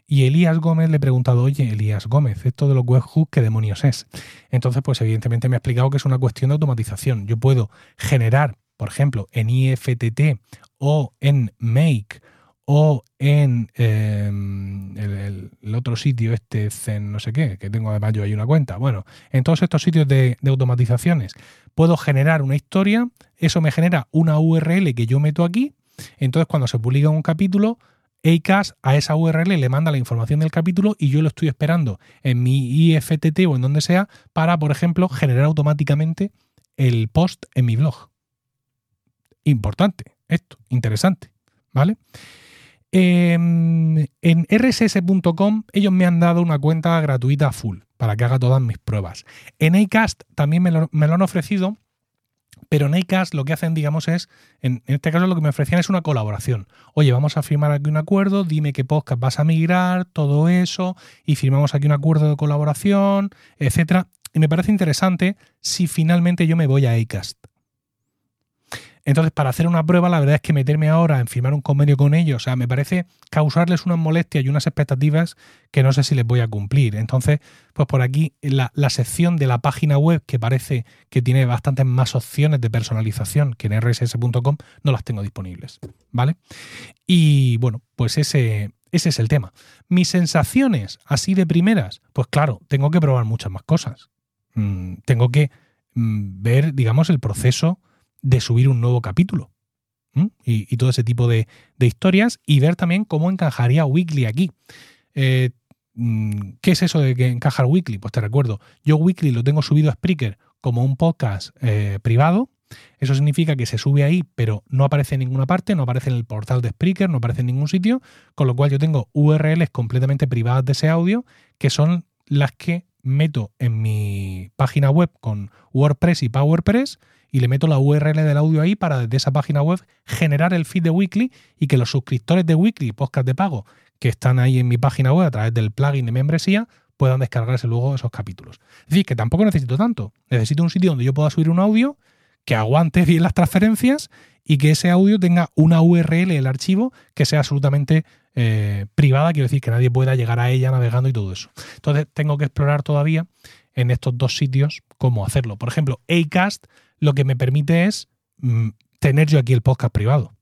Y Elías Gómez le he preguntado, oye, Elías Gómez, esto de los webhooks, ¿qué demonios es? Entonces, pues evidentemente me ha explicado que es una cuestión de automatización. Yo puedo generar, por ejemplo, en IFTT o en Make o en em, el, otro sitio, este Zen no sé qué, que tengo además yo ahí una cuenta. Bueno, en todos estos sitios de, de automatizaciones puedo generar una historia, eso me genera una URL que yo meto aquí, entonces cuando se publica un capítulo, Acast a esa URL le manda la información del capítulo y yo lo estoy esperando en mi IFTT o en donde sea para, por ejemplo, generar automáticamente el post en mi blog. Importante, esto, interesante, ¿vale? Em, en rss.com ellos me han dado una cuenta gratuita full para que haga todas mis pruebas. En Acast también me lo, me lo han ofrecido pero en lo que hacen, digamos, es, en, este caso lo que me ofrecían es una colaboración. Oye, vamos a firmar aquí un acuerdo, dime qué podcast vas a migrar, todo eso, y firmamos aquí un acuerdo de colaboración, etcétera. Y me parece interesante si finalmente yo me voy a Acast. Entonces, para hacer una prueba, la verdad es que meterme ahora en firmar un convenio con ellos, o sea, me parece causarles unas molestias y unas expectativas que no sé si les voy a cumplir. Entonces, pues por aquí la, sección de la página web, que parece que tiene bastantes más opciones de personalización que en rss.com, no las tengo disponibles. ¿Vale? Y bueno, pues ese, ese es el tema. Mis sensaciones, así de primeras, pues claro, tengo que probar muchas más cosas. Mm, tengo que mm, ver, digamos, el proceso de subir un nuevo capítulo. Y, todo ese tipo de, historias y ver también cómo encajaría Weekly aquí. Eh, mm, ¿Qué es eso de que encajar Weekly? Pues te recuerdo, yo Weekly lo tengo subido a Spreaker como un podcast eh, privado. Eso significa que se sube ahí, pero no aparece en ninguna parte, no aparece en el portal de Spreaker, no aparece en ningún sitio, con lo cual yo tengo URLs completamente privadas de ese audio, que son las que meto en mi página web con WordPress y PowerPress y le meto la URL del audio ahí para desde esa página web generar el feed de Weekly y que los suscriptores de Weekly, podcast de pago, que están ahí en mi página web a través del plugin de membresía, puedan descargarse luego esos capítulos. Es decir, que tampoco necesito tanto. Necesito un sitio donde yo pueda subir un audio que aguante bien las transferencias y que ese audio tenga una URL, el archivo, que sea absolutamente eh, privada, quiero decir que nadie pueda llegar a ella navegando y todo eso. Entonces tengo que explorar todavía en estos dos sitios cómo hacerlo. Por ejemplo, Acast lo que me permite es mm, tener yo aquí el podcast privado.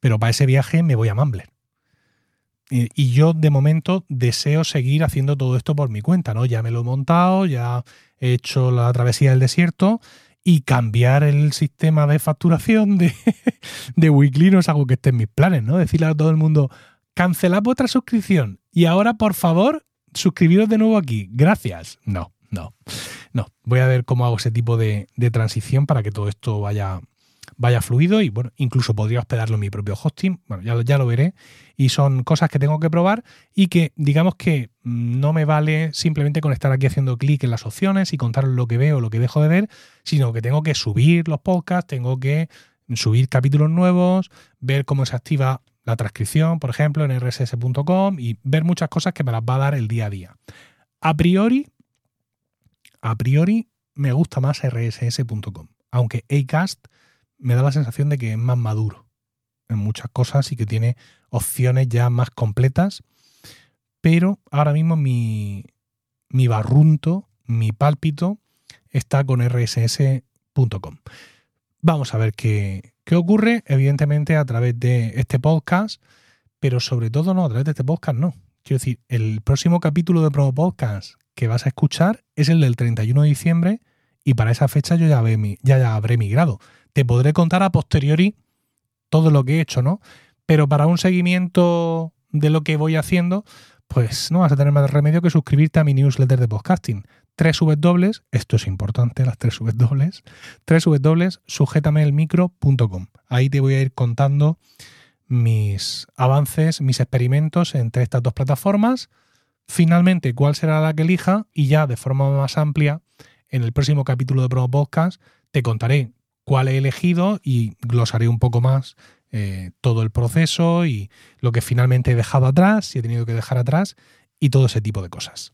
Pero para ese viaje me voy a Mumbler. Y, yo de momento deseo seguir haciendo todo esto por mi cuenta, ¿no? Ya me lo he montado, ya he hecho la travesía del desierto y cambiar el sistema de facturación de, de Weekly no es algo que esté en mis planes, ¿no? Decirle a todo el mundo, cancelad vuestra suscripción y ahora, por favor, suscribiros de nuevo aquí. Gracias. No, no, no. Voy a ver cómo hago ese tipo de, transición para que todo esto vaya, vaya fluido y bueno, incluso podría hospedarlo en mi propio hosting, bueno, ya, ya lo veré y son cosas que tengo que probar y que digamos que no me vale simplemente con estar aquí haciendo clic en las opciones y contar lo que veo, lo que dejo de ver, sino que tengo que subir los podcasts, tengo que subir capítulos nuevos, ver cómo se activa la transcripción, por ejemplo, en rss.com y ver muchas cosas que me las va a dar el día a día. A priori, a priori me gusta más rss.com, aunque Acast me da la sensación de que es más maduro en muchas cosas y que tiene opciones ya más completas. Pero ahora mismo mi, mi barrunto, mi pálpito, está con rss.com. Vamos a ver qué, qué ocurre, evidentemente a través de este podcast, pero sobre todo no, a través de este podcast no. Quiero decir, el próximo capítulo de Promo Podcast que vas a escuchar es el del 31 de diciembre y para esa fecha yo ya, ya, ya habré migrado te podré contar a posteriori todo lo que he hecho, ¿no? Pero para un seguimiento de lo que voy haciendo, pues no vas a tener más remedio que suscribirte a mi newsletter de podcasting. Tres dobles, esto es importante, las tres dobles, tres dobles, sujetameelmicro.com. Ahí te voy a ir contando mis avances, mis experimentos entre estas dos plataformas, finalmente cuál será la que elija y ya de forma más amplia en el próximo capítulo de Promo Podcast te contaré cuál he elegido y glosaré un poco más eh, todo el proceso y lo que finalmente he dejado atrás, si he tenido que dejar atrás y todo ese tipo de cosas.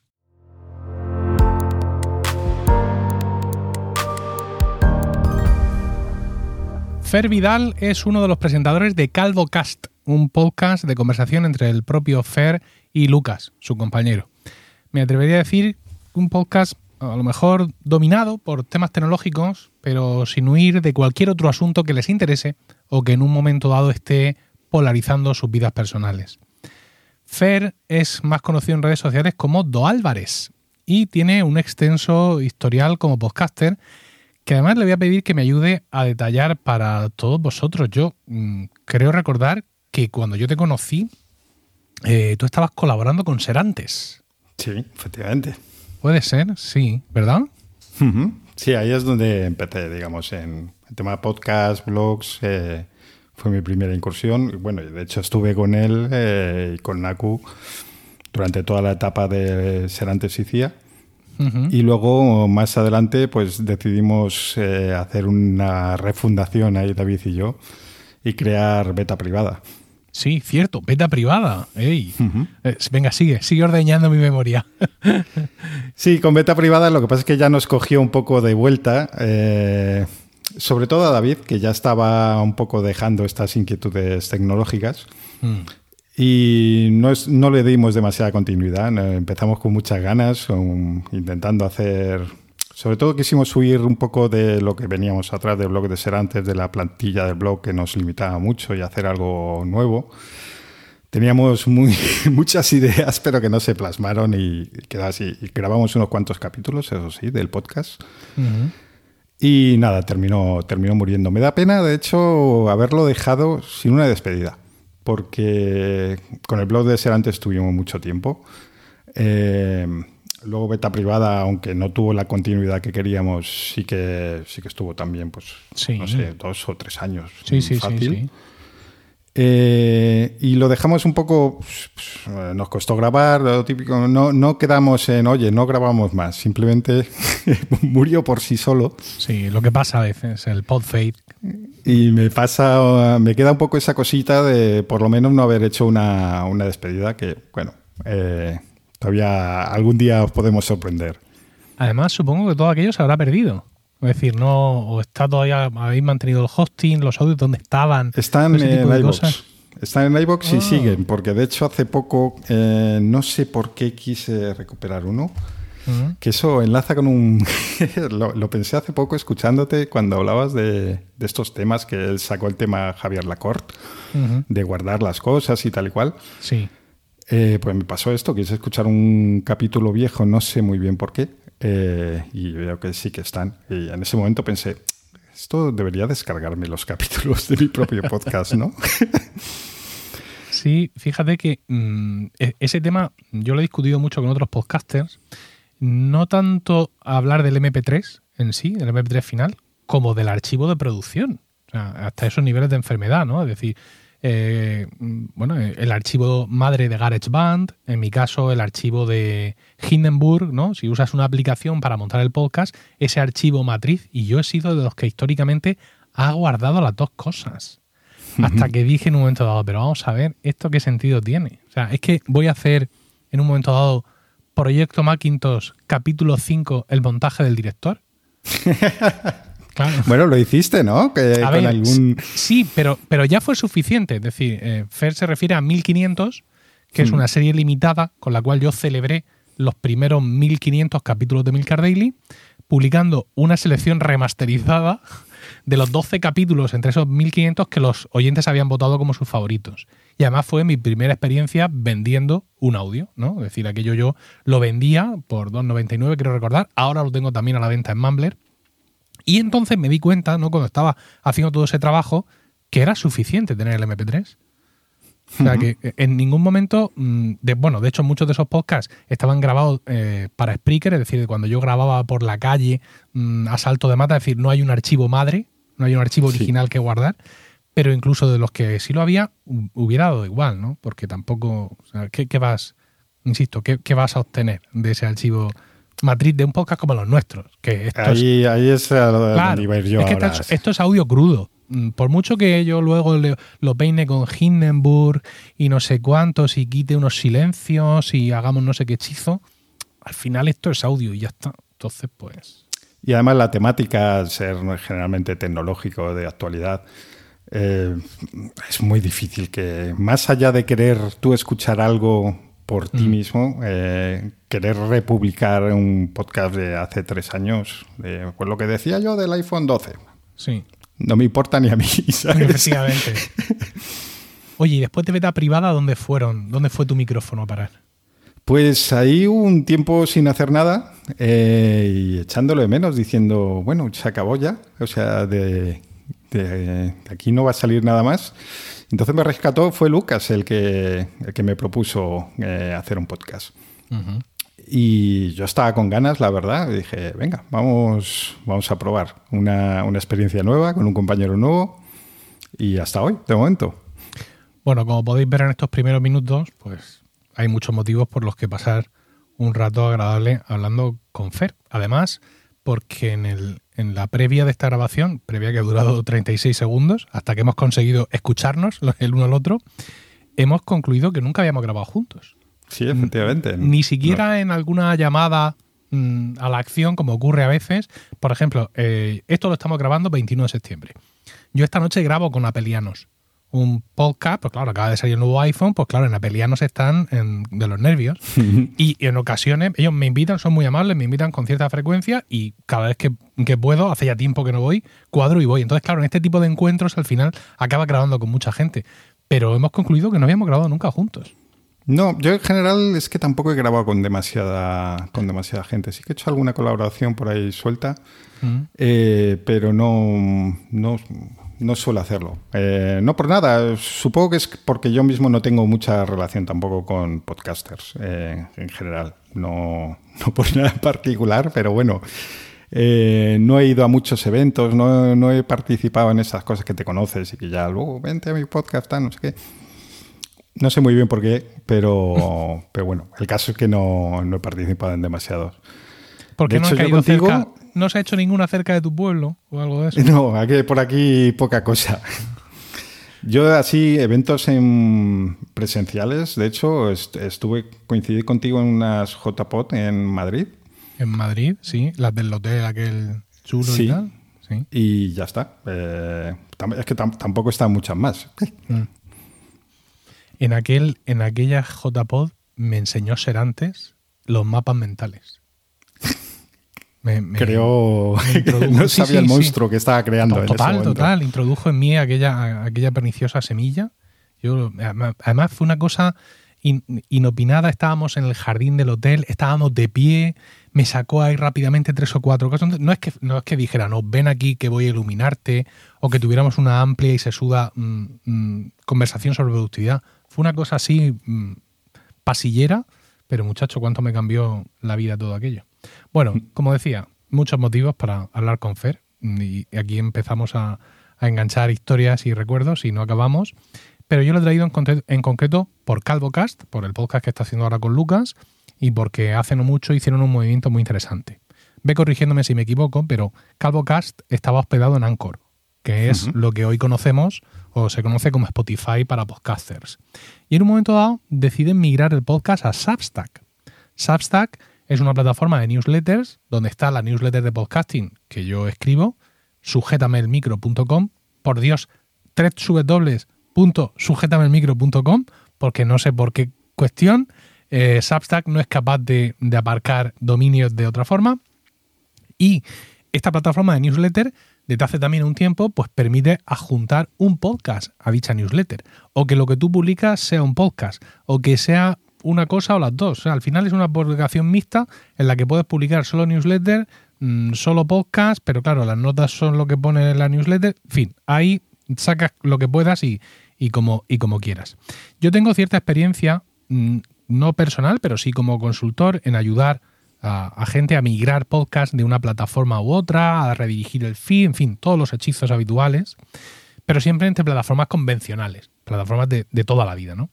Fer Vidal es uno de los presentadores de Calvo Cast, un podcast de conversación entre el propio Fer y Lucas, su compañero. Me atrevería a decir un podcast a lo mejor dominado por temas tecnológicos, pero sin huir de cualquier otro asunto que les interese o que en un momento dado esté polarizando sus vidas personales. Fer es más conocido en redes sociales como Do Álvarez y tiene un extenso historial como podcaster que además le voy a pedir que me ayude a detallar para todos vosotros. Yo mm, creo recordar que cuando yo te conocí, eh, tú estabas colaborando con Serantes. Sí, efectivamente. Puede ser, sí, ¿verdad? Sí, ahí es donde empecé, digamos, en el tema de podcast, blogs. Eh, fue mi primera incursión. Bueno, de hecho estuve con él eh, y con Naku durante toda la etapa de Serantes y CIA. Y luego, más adelante, pues decidimos eh, hacer una refundación ahí, David y yo, y crear beta privada. Sí, cierto, beta privada. Ey. Eh, venga, sigue, sigue ordeñando mi memoria. sí, con beta privada lo que pasa es que ya nos cogió un poco de vuelta, eh, sobre todo a David, que ya estaba un poco dejando estas inquietudes tecnológicas. Mm. Y no, es, no, le dimos demasiada continuidad. Empezamos con muchas ganas, intentando hacer sobre todo quisimos huir un poco de lo que veníamos atrás del blog de ser antes, de la plantilla del blog que nos limitaba mucho y hacer algo nuevo. Teníamos muy, muchas ideas, pero que no se plasmaron y quedó así. Y grabamos unos cuantos capítulos, eso sí, del podcast. Y nada, terminó, terminó muriendo. Me da pena, de hecho, haberlo dejado sin una despedida, porque con el blog de ser antes tuvimos mucho tiempo. Eh, Luego beta privada, aunque no tuvo la continuidad que queríamos, sí que sí que estuvo también, pues, no sé, dos o tres años. Sí, sí, sí. Eh, y lo dejamos un poco, pues, nos costó grabar, lo típico, no, no quedamos en, oye, no grabamos más, simplemente murió por sí solo. Sí, lo que pasa a veces, el pod fade. Y me pasa, me queda un poco esa cosita de por lo menos no haber hecho una, una despedida que, bueno, eh, todavía algún día os podemos sorprender. Además, supongo que todo aquello se habrá perdido. Es decir, no, o está todavía, habéis mantenido el hosting, los audios donde estaban. Están en iVoox. Están en iVoox y ah. siguen, porque de hecho hace poco, eh, no sé por qué quise recuperar uno, que eso enlaza con un... lo, pensé hace poco escuchándote cuando hablabas de, estos temas, que él sacó el tema Javier Lacorte, de guardar las cosas y tal y cual. Sí. Eh, pues me pasó esto, quise escuchar un capítulo viejo, no sé muy bien por qué, eh, y veo que sí que están. Y en ese momento pensé, esto debería descargarme los capítulos de mi propio podcast, ¿no? sí, fíjate que mm, e-, ese tema yo lo he discutido mucho con otros podcasters no tanto hablar del MP3 en sí, del MP3 final, como del archivo de producción. hasta esos niveles de enfermedad, ¿no? Es decir, eh, bueno, el archivo madre de GarageBand, en mi caso el archivo de Hindenburg, ¿no? Si usas una aplicación para montar el podcast, ese archivo matriz, y yo he sido de los que históricamente ha guardado las dos cosas. Hasta que dije en un momento dado, pero vamos a ver, ¿esto qué sentido tiene? O sea, es que voy a hacer en un momento dado Proyecto Macintosh, capítulo 5, el montaje del director. Bueno, lo hiciste, ¿no? Sí, pero, pero ya fue suficiente. Es decir, eh, Fer se refiere a 1500, que es mm. una serie limitada con la cual yo celebré los primeros 1500 capítulos de Milcar Daily, publicando una selección remasterizada de los 12 capítulos entre esos 1500 que los oyentes habían votado como sus favoritos. Y además fue mi primera experiencia vendiendo un audio, ¿no? Es decir, aquello yo lo vendía por 2,99, quiero recordar. Ahora lo tengo también a la venta en Mumbler. Y entonces me di cuenta, ¿no? Cuando estaba haciendo todo ese trabajo, que era suficiente tener el MP3. O sea, que en ningún momento, mm, de, bueno, de hecho muchos de esos podcasts estaban grabados eh, para Spreaker, es decir, cuando yo grababa por la calle mm, a salto de mata, es decir, no hay un archivo madre, no hay un archivo original que guardar, pero incluso de los que sí lo había, hubiera dado igual, ¿no? Porque tampoco, o sea, ¿qué, vas, insisto, ¿qué, vas a obtener de ese archivo matriz de un podcast como los nuestros? Que esto ahí, es, ahí es claro, yo es que esto, es audio crudo. Mm, por mucho que yo luego lo peine con Hindenburg y no sé cuántos y quite unos silencios y hagamos no sé qué hechizo, al final esto es audio y ya está. Entonces, pues... Y además la temática, ser generalmente tecnológico, de actualidad, eh, es muy difícil que, más allá de querer tú escuchar algo por ti mm. mismo, eh, querer republicar un podcast de hace tres años, pues lo que decía yo del iPhone 12. Sí. No me importa ni a mí, Efectivamente. Oye, y después de beta privada, ¿dónde fueron? ¿Dónde fue tu micrófono a parar? Pues ahí un tiempo sin hacer nada eh, y echándolo de menos, diciendo, bueno, se acabó ya. O sea, de, de, aquí no va a salir nada más. Entonces me rescató, fue Lucas el que, el que me propuso eh, hacer un podcast. Y yo estaba con ganas, la verdad. Y dije, venga, vamos, vamos a probar una, una experiencia nueva con un compañero nuevo. Y hasta hoy, de momento. Bueno, como podéis ver en estos primeros minutos, pues hay muchos motivos por los que pasar un rato agradable hablando con Fer. Además, porque en, el, en la previa de esta grabación, previa que ha durado 36 segundos, hasta que hemos conseguido escucharnos el uno al otro, hemos concluido que nunca habíamos grabado juntos. Sí, efectivamente. Ni siquiera en alguna llamada mm, a la acción, como ocurre a veces. Por ejemplo, eh, esto lo estamos grabando 21 de septiembre. Yo esta noche grabo con Apelianos un podcast, pues claro, acaba de salir el nuevo iPhone, pues claro, en Apelianos están de los nervios. y, en ocasiones ellos me invitan, son muy amables, me invitan con cierta frecuencia y cada vez que, puedo, hace ya tiempo que no voy, cuadro y voy. Entonces, claro, en este tipo de encuentros al final acaba grabando con mucha gente. Pero hemos concluido que no habíamos grabado nunca juntos. No, yo en general es que tampoco he grabado con demasiada, con demasiada gente. Sí que he hecho alguna colaboración por ahí suelta, eh, pero no, no no suelo hacerlo. Eh, no por nada, supongo que es porque yo mismo no tengo mucha relación tampoco con podcasters eh, en general. No, no por nada en particular, pero bueno, eh, no he ido a muchos eventos, no, he participado en esas cosas que te conoces y que ya luego vente a mi podcast, no sé qué. No sé muy bien por qué, pero, pero bueno, el caso es que no, he participado en demasiados. Porque no hecho, contigo, ¿No se ha hecho ninguna cerca de tu pueblo o algo de eso? No, aquí, por aquí poca cosa. Yo así, eventos en presenciales, de hecho, estuve, coincidí contigo en unas JPOT en Madrid. En Madrid, sí, las del hotel, aquel chulo y tal. Sí. Y ya está. Eh, es que tampoco están muchas más. Mm. En, aquel, en aquella JPod me enseñó Serantes los mapas mentales. Creo que no sabía el monstruo que estaba creando. Total, total. Introdujo en mí aquella, aquella perniciosa semilla. Yo, además, fue una cosa inopinada. Estábamos en el jardín del hotel, estábamos de pie. Me sacó ahí rápidamente tres o cuatro cosas. No es que, no es que dijera, no, ven aquí que voy a iluminarte, o que tuviéramos una amplia y sesuda mm, mm, conversación sobre productividad. Fue una cosa así mm, pasillera, pero muchacho, cuánto me cambió la vida todo aquello. Bueno, como decía, muchos motivos para hablar con Fer y aquí empezamos a, enganchar historias y recuerdos y no acabamos. Pero yo lo he traído en, en concreto por CalvoCast, por el podcast que está haciendo ahora con Lucas y porque hace no mucho hicieron un movimiento muy interesante. Ve corrigiéndome si me equivoco, pero CalvoCast estaba hospedado en Anchor, que es lo que hoy conocemos o se conoce como Spotify para podcasters. Y en un momento dado deciden migrar el podcast a Substack. Substack es una plataforma de newsletters donde está la newsletter de podcasting que yo escribo, sujetamelmicro.com. Por Dios, www.sujetamelmicro.com, porque no sé por qué cuestión eh, Substack no es capaz de, de aparcar dominios de otra forma. Y esta plataforma de newsletter desde hace también un tiempo, pues permite adjuntar un podcast a dicha newsletter. O que lo que tú publicas sea un podcast. O que sea una cosa o las dos. Al final es una publicación mixta en la que puedes publicar solo newsletter, mm, solo podcast, pero claro, las notas son lo que pone en la newsletter. En fin, ahí sacas lo que puedas y, como, y como quieras. Yo tengo cierta experiencia, mm, no personal, pero sí como consultor, en ayudar a, gente a migrar podcast de una plataforma u otra, a redirigir el feed, en fin, todos los hechizos habituales, pero siempre entre plataformas convencionales, plataformas de, de toda la vida, ¿no?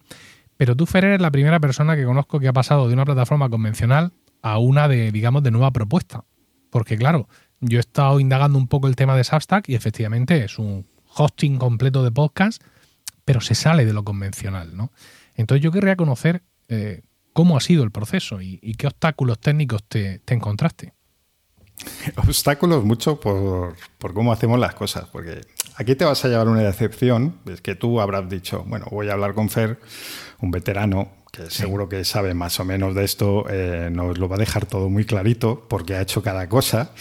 Pero tú, Fer, eres la primera persona que conozco que ha pasado de una plataforma convencional a una de, digamos, de nueva propuesta. Porque, claro, yo he estado indagando un poco el tema de Substack y efectivamente es un hosting completo de podcast, pero se sale de lo convencional, ¿no? Entonces yo querría conocer eh, cómo ha sido el proceso y, qué obstáculos técnicos te, encontraste. Obstáculos mucho por, por, cómo hacemos las cosas, porque aquí te vas a llevar una decepción, es que tú habrás dicho, bueno, voy a hablar con Fer un veterano que seguro que sabe más o menos de esto, eh, nos lo va a dejar todo muy clarito porque ha hecho cada cosa.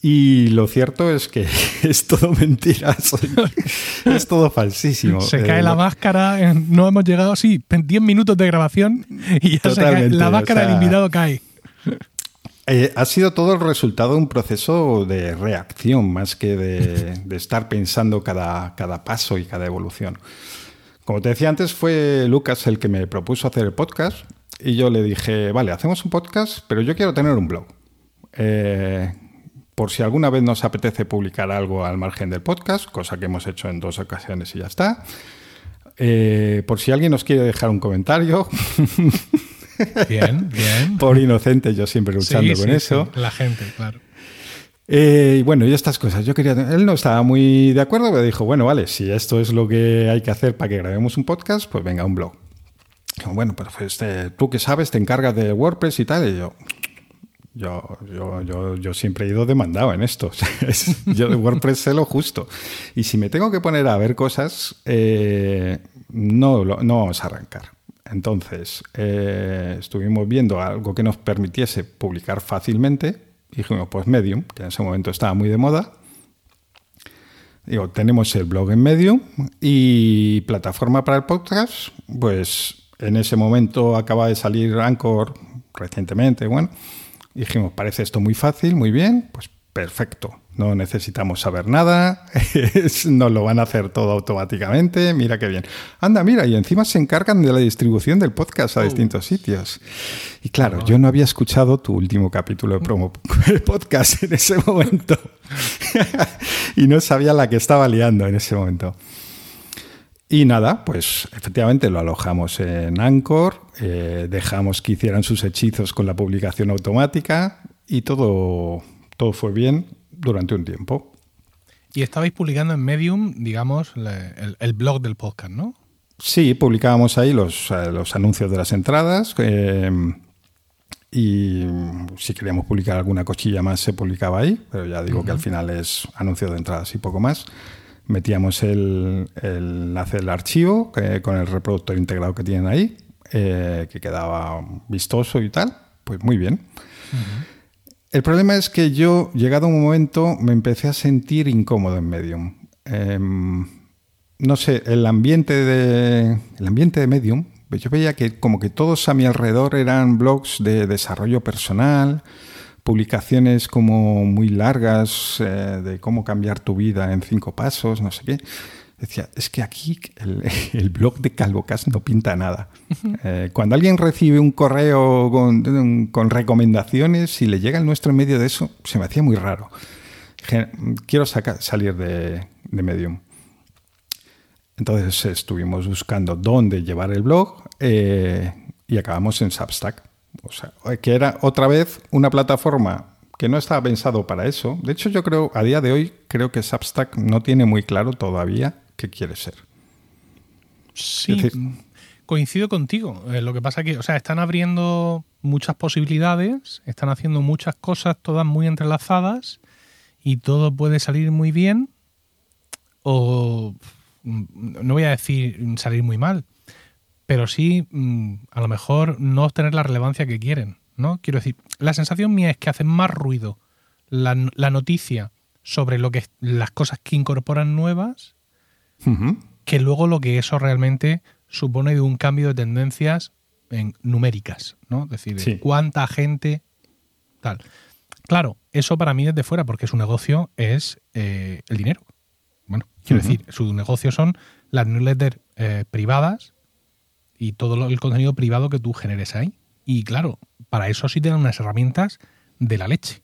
Y lo cierto es que es todo mentira, es todo falsísimo. Se cae eh, la máscara, no hemos llegado, sí, 10 minutos de grabación y ya se cae, la máscara del invitado cae. Eh, ha sido todo el resultado de un proceso de reacción más que de, de estar pensando cada, cada paso y cada evolución. Como te decía antes, fue Lucas el que me propuso hacer el podcast y yo le dije, vale, hacemos un podcast, pero yo quiero tener un blog. Eh, por si alguna vez nos apetece publicar algo al margen del podcast, cosa que hemos hecho en dos ocasiones y ya está. Eh, por si alguien nos quiere dejar un comentario. Bien, bien. Por inocente, yo siempre luchando con eso. la gente, claro. Eh, y bueno, y estas cosas. Yo quería. Él no estaba muy de acuerdo, pero dijo: Bueno, vale, si esto es lo que hay que hacer para que grabemos un podcast, pues venga, un blog. bueno, pues este, tú que sabes, te encargas de WordPress y tal. Y yo, yo, yo, yo, siempre he ido demandado en esto. yo de WordPress sé lo justo. Y si me tengo que poner a ver cosas, eh, no, no vamos a arrancar. Entonces, eh, estuvimos viendo algo que nos permitiese publicar fácilmente dijimos, pues Medium, que en ese momento estaba muy de moda. Digo, tenemos el blog en Medium y plataforma para el podcast, pues en ese momento acaba de salir Anchor recientemente, bueno, dijimos, parece esto muy fácil, muy bien, pues perfecto, no necesitamos saber nada, nos lo van a hacer todo automáticamente, mira qué bien. Anda, mira, y encima se encargan de la distribución del podcast a oh. distintos sitios. Y claro, yo no había escuchado tu último capítulo de promo podcast en ese momento y no sabía la que estaba liando en ese momento. Y nada, pues efectivamente lo alojamos en Anchor, eh, dejamos que hicieran sus hechizos con la publicación automática y todo, todo fue bien durante un tiempo. Y estabais publicando en Medium, digamos, el, blog del podcast, ¿no? Sí, publicábamos ahí los, los anuncios de las entradas. Eh, y si queríamos publicar alguna cochilla más, se publicaba ahí. Pero ya digo que al final es anuncio de entradas y poco más. Metíamos el, enlace del archivo con el reproductor integrado que tienen ahí, eh, que quedaba vistoso y tal. Pues muy bien. El problema es que yo, llegado un momento, me empecé a sentir incómodo en Medium. Em, no sé, el ambiente de, el ambiente de Medium, yo veía que como que todos a mi alrededor eran blogs de desarrollo personal, publicaciones como muy largas eh, de cómo cambiar tu vida en cinco pasos, no sé qué. Decía, es que aquí el, blog de CalvoCast no pinta nada. Eh, cuando alguien recibe un correo con, recomendaciones y le llega el nuestro en medio de eso, se me hacía muy raro. quiero salir de, Medium. Entonces estuvimos buscando dónde llevar el blog eh, y acabamos en Substack. O sea, que era otra vez una plataforma que no estaba pensado para eso. De hecho, yo creo, a día de hoy, creo que Substack no tiene muy claro todavía qué quiere ser. Sí, coincido contigo. Eh, lo que pasa que, o sea, están abriendo muchas posibilidades, están haciendo muchas cosas, todas muy entrelazadas, y todo puede salir muy bien o mm, no voy a decir salir muy mal, pero sí mm, a lo mejor no obtener la relevancia que quieren, ¿no? Quiero decir, la sensación mía es que hacen más ruido la, la noticia sobre lo que las cosas que incorporan nuevas que luego lo que eso realmente supone de un cambio de tendencias en numéricas, ¿no? Es decir, cuánta gente tal. Claro, eso para mí desde fuera, porque su negocio es eh, el dinero. Bueno, quiero decir, su negocio son las newsletters eh, privadas y todo el contenido privado que tú generes ahí. Y claro, para eso sí tienen unas herramientas de la leche.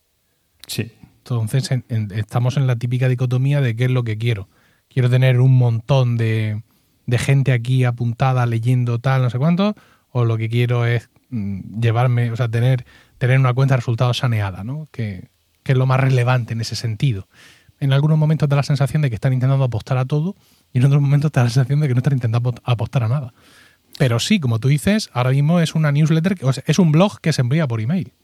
Sí. Entonces estamos en la típica dicotomía de qué es lo que quiero quiero tener un montón de, gente aquí apuntada leyendo tal, no sé cuánto, o lo que quiero es mm, llevarme, o sea, tener, tener una cuenta de resultados saneada, ¿no? Que, es lo más relevante en ese sentido. En algunos momentos da la sensación de que están intentando apostar a todo y en otros momentos da la sensación de que no están intentando apostar a nada. Pero sí, como tú dices, ahora mismo es una newsletter, o sea, es un blog que se envía por email.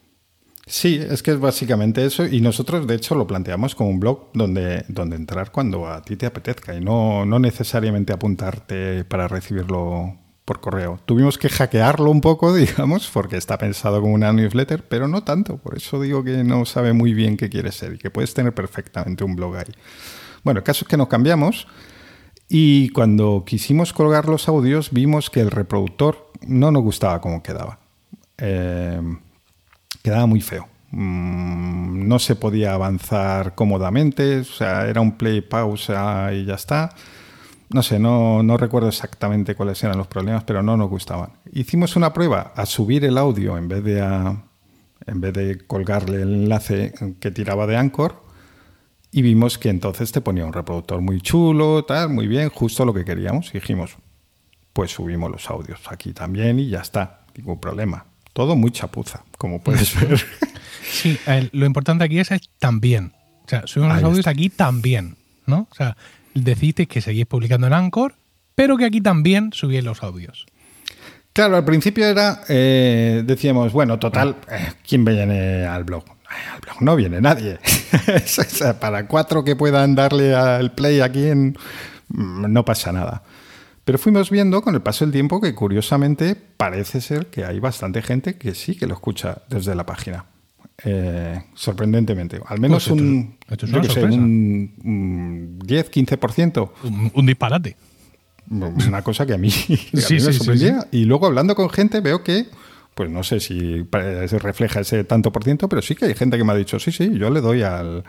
Sí, es que es básicamente eso y nosotros de hecho lo planteamos como un blog donde, donde entrar cuando a ti te apetezca y no, no necesariamente apuntarte para recibirlo por correo. Tuvimos que hackearlo un poco, digamos, porque está pensado como una newsletter, pero no tanto. Por eso digo que no sabe muy bien qué quiere ser y que puedes tener perfectamente un blog ahí. Bueno, el caso es que nos cambiamos y cuando quisimos colgar los audios vimos que el reproductor no nos gustaba cómo quedaba. Eh, quedaba muy feo. Mm, no se podía avanzar cómodamente, o sea, era un play, pausa y ya está. No sé, no, no recuerdo exactamente cuáles eran los problemas, pero no nos gustaban. Hicimos una prueba a subir el audio en vez de, en vez de colgarle el enlace que tiraba de Anchor y vimos que entonces te ponía un reproductor muy chulo, tal, muy bien, justo lo que queríamos. Y dijimos, pues subimos los audios aquí también y ya está, ningún problema. Todo muy chapuza, como puedes ver. Sí, lo importante aquí es, también. O sea, subimos los audios aquí también, ¿no? O sea, que seguís publicando en Anchor, pero que aquí también subís los audios. Claro, al principio era, eh, decíamos, bueno, total, eh, ¿quién viene al blog? al blog no viene nadie. para cuatro que puedan darle al play aquí en, mm, no pasa nada. Pero fuimos viendo con el paso del tiempo que curiosamente parece ser que hay bastante gente que sí que lo escucha desde la página. Eh, sorprendentemente. Al menos pues un, un, 10-15%. Un, disparate. Una cosa que a mí, me sorprendía. y luego hablando con gente veo que, pues no sé si se refleja ese tanto por ciento, pero sí que hay gente que me ha dicho, sí, sí, yo le doy al,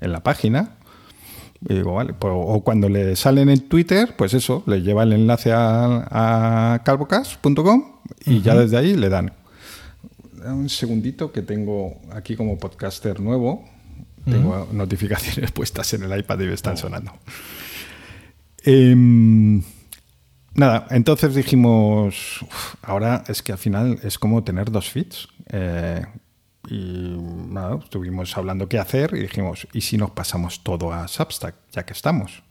en la página vale, pues, o cuando le salen en Twitter, pues eso, le lleva el enlace a, a calvocast.com y ya desde ahí le dan. Un segundito que tengo aquí como podcaster nuevo. Tengo notificaciones puestas en el iPad y me están oh. sonando. Em, nada, entonces dijimos, ahora es que al final es como tener dos feeds. Eh, y nada, estuvimos hablando qué hacer y dijimos, ¿y si nos pasamos todo a Substack, ya que estamos?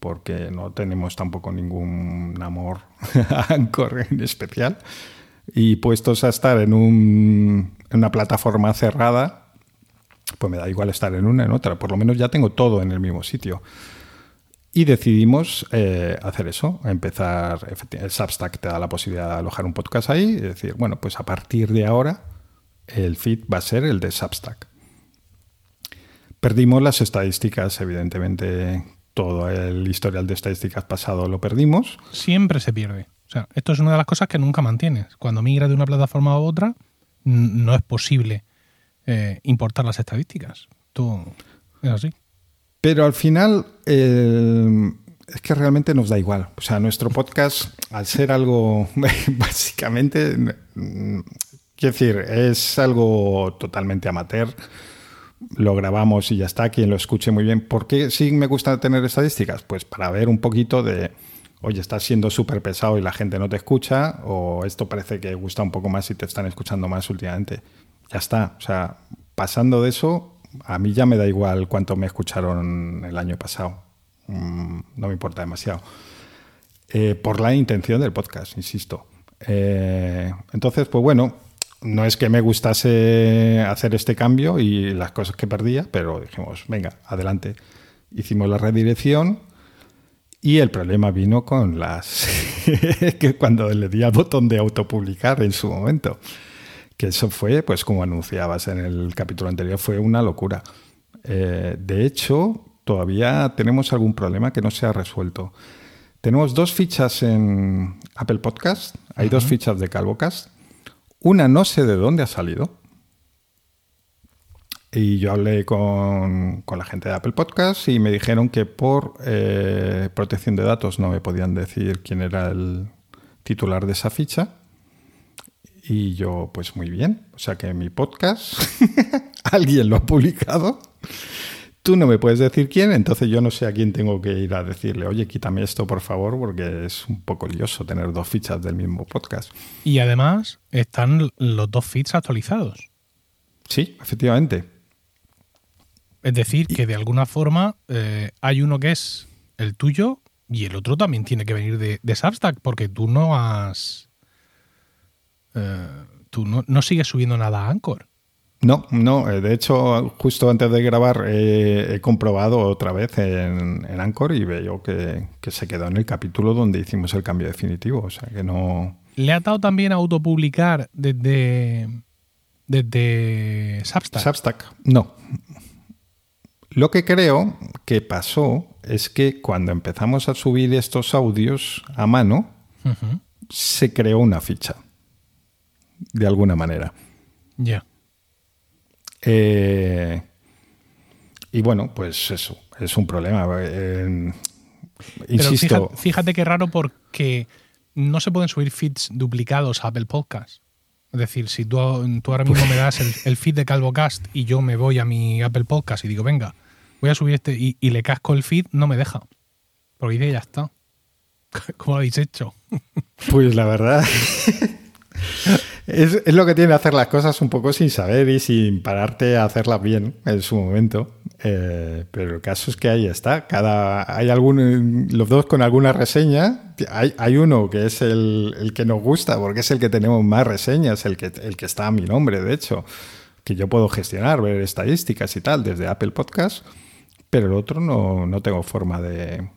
Porque no tenemos tampoco ningún amor a Anchor en especial. Y puestos a estar en, un, en una plataforma cerrada, pues me da igual estar en una en otra. Por lo menos ya tengo todo en el mismo sitio. Y decidimos eh, hacer eso, empezar, el Substack te da la posibilidad de alojar un podcast ahí y decir, bueno, pues a partir de ahora el feed va a ser el de Substack. Perdimos las estadísticas, evidentemente todo el historial de estadísticas pasado lo perdimos. Siempre se pierde. O sea, esto es una de las cosas que nunca mantienes. Cuando migras de una plataforma a otra, no es posible eh, importar las estadísticas. Tú, es así. Pero al final eh, es que realmente nos da igual. O sea, nuestro podcast, al ser algo básicamente, quiero decir, es algo totalmente amateur. Lo grabamos y ya está, quien lo escuche muy bien. ¿Por qué sí me gusta tener estadísticas? Pues para ver un poquito de, oye, estás siendo súper pesado y la gente no te escucha, o esto parece que gusta un poco más y te están escuchando más últimamente. Ya está. O sea, pasando de eso, a mí ya me da igual cuánto me escucharon el año pasado. Mm, no me importa demasiado. Eh, por la intención del podcast, insisto. Eh, entonces, pues bueno, no es que me gustase hacer este cambio y las cosas que perdía, pero dijimos, venga, adelante. Hicimos la redirección y el problema vino con las... que cuando le di al botón de autopublicar en su momento que eso fue, pues como anunciabas en el capítulo anterior, fue una locura. Eh, de hecho, todavía tenemos algún problema que no se ha resuelto. Tenemos dos fichas en Apple Podcast, hay dos fichas de Calvocast. Una no sé de dónde ha salido. Y yo hablé con, la gente de Apple Podcast y me dijeron que por eh, protección de datos no me podían decir quién era el titular de esa ficha. Y yo, pues muy bien. O sea que mi podcast, alguien lo ha publicado. Tú no me puedes decir quién, entonces yo no sé a quién tengo que ir a decirle, oye, quítame esto por favor, porque es un poco lioso tener dos fichas del mismo podcast. Y además están los dos feeds actualizados. Sí, efectivamente. Es decir, que de alguna forma eh, hay uno que es el tuyo y el otro también tiene que venir de, de Substack, porque tú no has eh, tú no, sigues subiendo nada a Anchor. No, no. Eh, de hecho, justo antes de grabar he comprobado otra vez en, Anchor y veo que, se quedó en el capítulo donde hicimos el cambio definitivo. O sea que no. ¿Le ha dado también a autopublicar desde, desde Substack? Substack, no. Lo que creo que pasó es que cuando empezamos a subir estos audios a mano, se creó una ficha de alguna manera. Ya. Eh, y bueno, pues eso, es un problema. Eh, insisto. fíjate, qué raro porque no se pueden subir feeds duplicados a Apple Podcast. Es decir, si tú, ahora mismo me das el, feed de CalvoCast y yo me voy a mi Apple Podcast y digo, venga, voy a subir este y, le casco el feed, no me deja. Porque dice, ya está. ¿Cómo lo habéis hecho? Pues la verdad. Es, lo que tiene hacer las cosas un poco sin saber y sin pararte a hacerlas bien en su momento. Eh, pero el caso es que ahí está. Cada, hay algún, los dos con alguna reseña. Hay, hay uno que es el, el, que nos gusta porque es el que tenemos más reseñas, el que, el que está a mi nombre, de hecho, que yo puedo gestionar, ver estadísticas y tal desde Apple Podcast. Pero el otro no, no tengo forma de,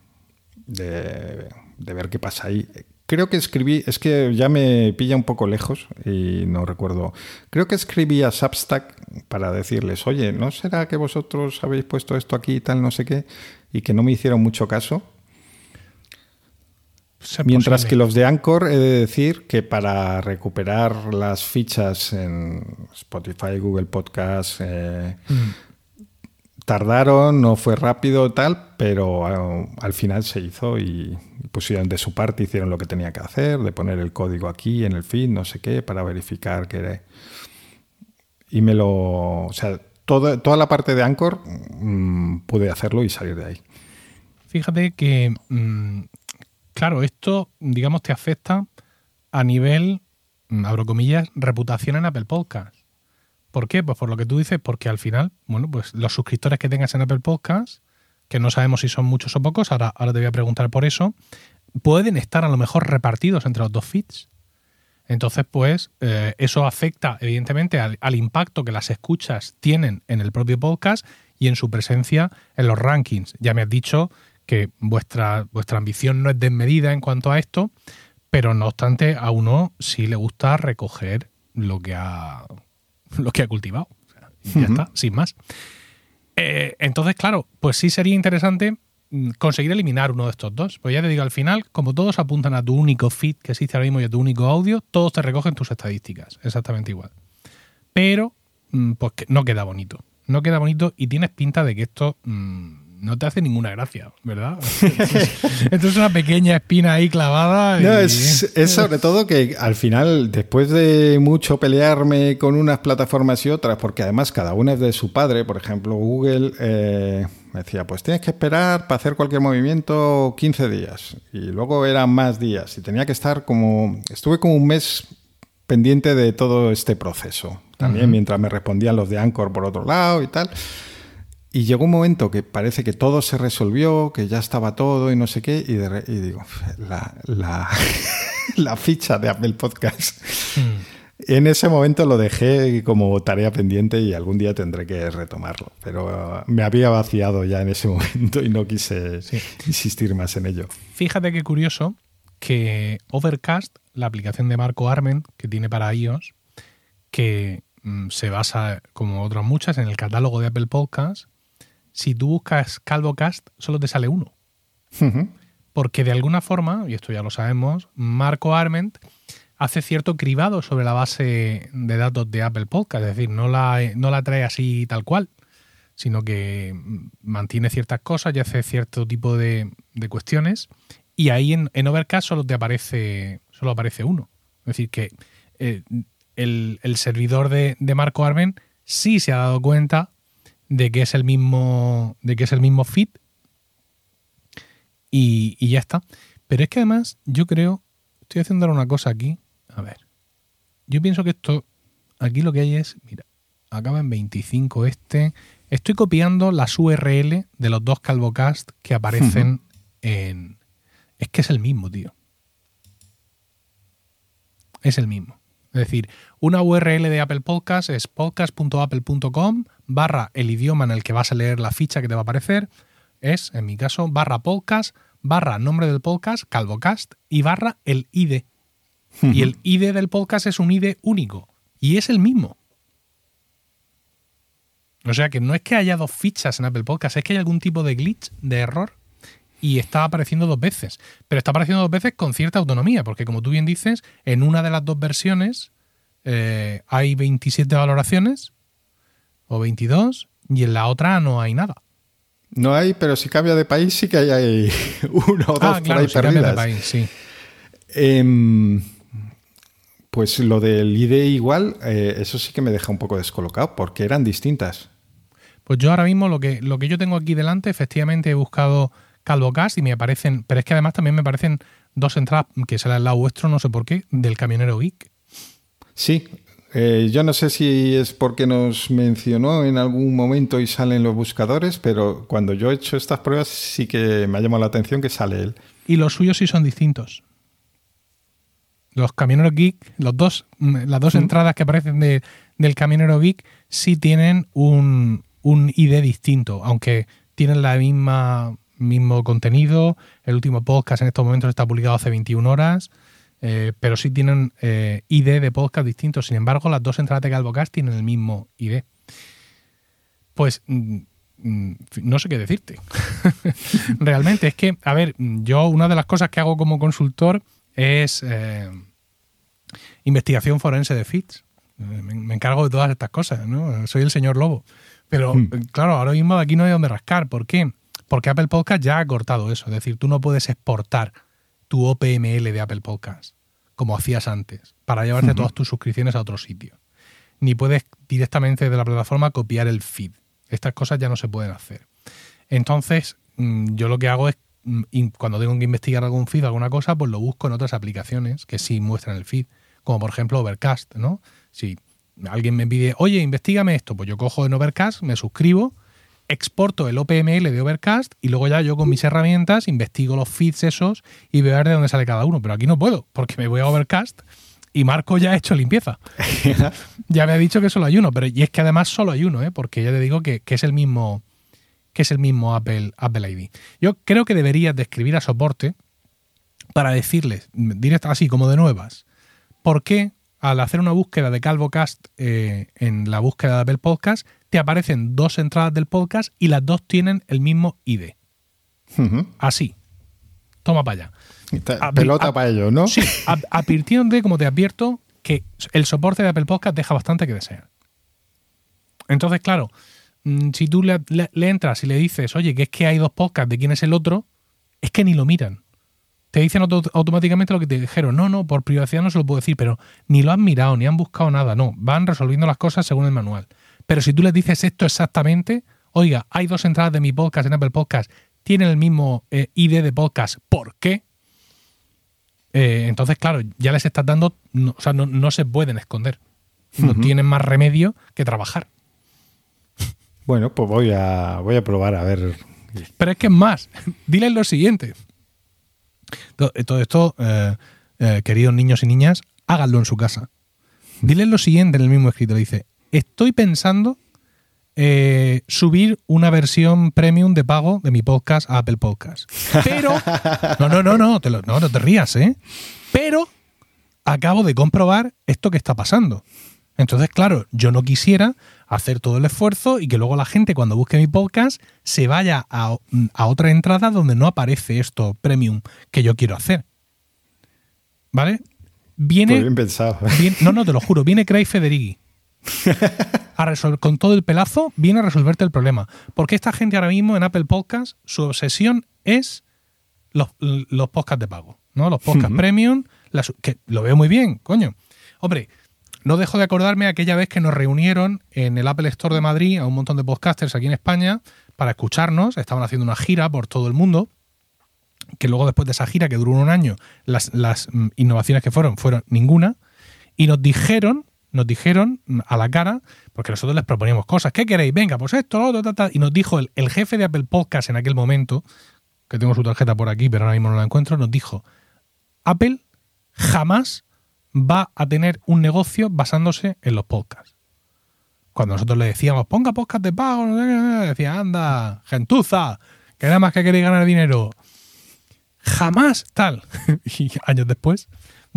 de, de ver qué pasa ahí Creo que escribí, es que ya me pilla un poco lejos y no recuerdo. Creo que escribí a Substack para decirles, oye, ¿no será que vosotros habéis puesto esto aquí y tal, no sé qué? Y que no me hicieron mucho caso. Mientras que los de Anchor, he de decir que para recuperar las fichas en Spotify, Google Podcast, eh, mm tardaron, no fue rápido tal, pero uh, al final se hizo y pusieron de su parte, hicieron lo que tenía que hacer, de poner el código aquí en el feed, no sé qué, para verificar que era. Y me lo. O sea, toda, toda la parte de Anchor mm, pude hacerlo y salir de ahí. Fíjate que, mm, claro, esto, digamos, te afecta a nivel, mm, abro comillas, reputación en Apple Podcast ¿Por qué? Pues por lo que tú dices, porque al final, bueno, pues los suscriptores que tengas en Apple Podcast, que no sabemos si son muchos o pocos, ahora, ahora te voy a preguntar por eso, pueden estar a lo mejor repartidos entre los dos feeds. Entonces, pues eh, eso afecta evidentemente al, impacto que las escuchas tienen en el propio podcast y en su presencia en los rankings. Ya me has dicho que vuestra, vuestra ambición no es desmedida en cuanto a esto, pero no obstante a uno sí le gusta recoger lo que ha, lo que ha cultivado. ya está, sin más. Eh, entonces, claro, pues sí sería interesante Mm, conseguir eliminar uno de estos dos. Pues ya te digo, al final, como todos apuntan a tu único feed que existe ahora mismo y a tu único audio, todos te recogen tus estadísticas, exactamente igual. Pero, mm, pues no queda bonito. No queda bonito y tienes pinta de que esto mm, no te hace ninguna gracia, ¿verdad? Esto es una pequeña espina ahí clavada. No, es, sobre todo que al final, después de mucho pelearme con unas plataformas y otras, porque además cada una es de su padre, por ejemplo, Google eh, me decía, pues tienes que esperar para hacer cualquier movimiento 15 días. Y luego eran más días. Y tenía que estar como... Estuve como un mes pendiente de todo este proceso. También mientras me respondían los de Anchor por otro lado y tal. Y llegó un momento que parece que todo se resolvió, que ya estaba todo y no sé qué, y, digo, la, ficha de Apple Podcast. Hmm. En ese momento lo dejé como tarea pendiente y algún día tendré que retomarlo, pero me había vaciado ya en ese momento y no quise insistir más en ello. Fíjate qué curioso que Overcast, la aplicación de Marco Armen que tiene para iOS, que mm, se basa, como otras muchas, en el catálogo de Apple Podcasts, si tú buscas CalvoCast, solo te sale uno. Porque de alguna forma, y esto ya lo sabemos, Marco Arment hace cierto cribado sobre la base de datos de Apple Podcast, es decir, no la, no la trae así tal cual, sino que mantiene ciertas cosas y hace cierto tipo de, cuestiones. Y ahí en, Overcast solo te aparece, solo aparece uno. Es decir, que eh, el, servidor de, de Marco Armen sí se ha dado cuenta de que es el mismo, de que es el mismo feed y, ya está. Pero es que además yo creo, estoy haciendo ahora una cosa aquí, a ver, yo pienso que esto, aquí lo que hay es, mira, acaba en 25 este, estoy copiando las URL de los dos CalvoCast que aparecen en... Es que es el mismo, tío. Es el mismo. Es decir, una URL de Apple Podcast es podcast.apple.com barra el idioma en el que vas a leer la ficha que te va a aparecer. Es, en mi caso, barra podcast, barra nombre del podcast, calvocast y barra el ID. Y el ID del podcast es un ID único. Y es el mismo. O sea que no es que haya dos fichas en Apple Podcast, es que hay algún tipo de glitch, de error, y está apareciendo dos veces. Pero está apareciendo dos veces con cierta autonomía, porque como tú bien dices, en una de las dos versiones eh, hay 27 valoraciones o 22 y en la otra no hay nada. No hay, pero si cambia de país sí que hay, uno o dos ah, por ahí Cambia de país, sí. Em, pues lo del ID igual, eh, eso sí que me deja un poco descolocado, porque eran distintas. Pues yo ahora mismo lo que, lo que yo tengo aquí delante, efectivamente he buscado CalvoCast y me aparecen, pero es que además también me aparecen dos entradas, que será el lado vuestro, no sé por qué, del camionero geek. Sí, eh, yo no sé si es porque nos mencionó en algún momento y salen los buscadores, pero cuando yo he hecho estas pruebas sí que me ha llamado la atención que sale él. Y los suyos sí son distintos. Los camioneros geek, los dos, mm, las dos entradas que aparecen del camionero geek sí tienen un, un ID distinto, aunque tienen la misma mismo contenido. El último podcast en estos momentos está publicado hace 21 horas, eh, pero sí tienen eh, ID de podcast distintos. Sin embargo, las dos entradas de Galvocast tienen el mismo ID. Pues mm, mm, no sé qué decirte. Realmente es que, a ver, yo una de las cosas que hago como consultor es eh, investigación forense de feeds. Me, encargo de todas estas cosas, ¿no? Soy el señor lobo. Pero hmm. claro, ahora mismo de aquí no hay donde rascar. ¿Por qué? Porque Apple Podcast ya ha cortado eso. Es decir, tú no puedes exportar tu OPML de Apple Podcast como hacías antes para llevarte todas tus suscripciones a otro sitio. Ni puedes directamente de la plataforma copiar el feed. Estas cosas ya no se pueden hacer. Entonces, mm, yo lo que hago es, mm, cuando tengo que investigar algún feed, alguna cosa, pues lo busco en otras aplicaciones que sí muestran el feed, como por ejemplo Overcast, ¿no? Si alguien me pide, oye, investigame esto, pues yo cojo en Overcast, me suscribo, exporto el OPML de Overcast y luego ya yo con mis herramientas investigo los feeds esos y veo de dónde sale cada uno. Pero aquí no puedo, porque me voy a Overcast y Marco ya ha hecho limpieza. ya me ha dicho que solo hay uno, pero y es que además solo hay uno, ¿eh? porque ya te digo que, es el mismo que es el mismo Apple, Apple ID. Yo creo que deberías de escribir a soporte para decirles, directo así como de nuevas, por qué al hacer una búsqueda de CalvoCast eh, en la búsqueda de Apple Podcast, te aparecen dos entradas del podcast y las dos tienen el mismo ID. Así. Toma para allá. pelota para ellos, ¿no? Sí, advirtiéndote, como te advierto, que el soporte de Apple Podcast deja bastante que desear. Entonces, claro, mm, si tú le, entras y le dices, oye, que es que hay dos podcasts, ¿de quién es el otro? Es que ni lo miran. Te dicen automáticamente lo que te dijeron. No, no, por privacidad no se lo puedo decir, pero ni lo han mirado, ni han buscado nada. No, van resolviendo las cosas según el manual. Pero si tú les dices esto exactamente, oiga, hay dos entradas de mi podcast en Apple Podcast, tienen el mismo eh, ID de podcast, ¿por qué? Eh, entonces, claro, ya les estás dando, o sea, no, se pueden esconder. No tienen más remedio que trabajar. Bueno, pues voy a, voy a probar a ver. Pero es que es más, diles lo siguiente. Todo, esto, eh, queridos niños y niñas, háganlo en su casa. Diles lo siguiente en el mismo escrito. Dice, estoy pensando eh, subir una versión premium de pago de mi podcast a Apple Podcast. Pero, no, no, no, no, te no, no te rías, ¿eh? Pero acabo de comprobar esto que está pasando. Entonces, claro, yo no quisiera hacer todo el esfuerzo y que luego la gente cuando busque mi podcast se vaya a, otra entrada donde no aparece esto premium que yo quiero hacer. ¿Vale? Viene. Pues bien pensado. no, no, te lo juro. Viene Craig Federighi a con todo el pelazo, viene a resolverte el problema. Porque esta gente ahora mismo en Apple Podcast, su obsesión es los, los podcasts de pago, ¿no? Los podcasts premium, que lo veo muy bien, coño. Hombre, no dejo de acordarme aquella vez que nos reunieron en el Apple Store de Madrid a un montón de podcasters aquí en España para escucharnos. Estaban haciendo una gira por todo el mundo. Que luego, después de esa gira que duró un año, las, las mm, innovaciones que fueron fueron ninguna. Y nos dijeron nos dijeron a la cara, porque nosotros les proponíamos cosas, ¿qué queréis? Venga, pues esto, lo otro, y nos dijo el, jefe de Apple Podcast en aquel momento, que tengo su tarjeta por aquí, pero ahora mismo no la encuentro, nos dijo, Apple jamás va a tener un negocio basándose en los podcasts. Cuando nosotros le decíamos, ponga podcast de pago, decía, anda, gentuza, que nada más que queréis ganar dinero. Jamás tal. y años después,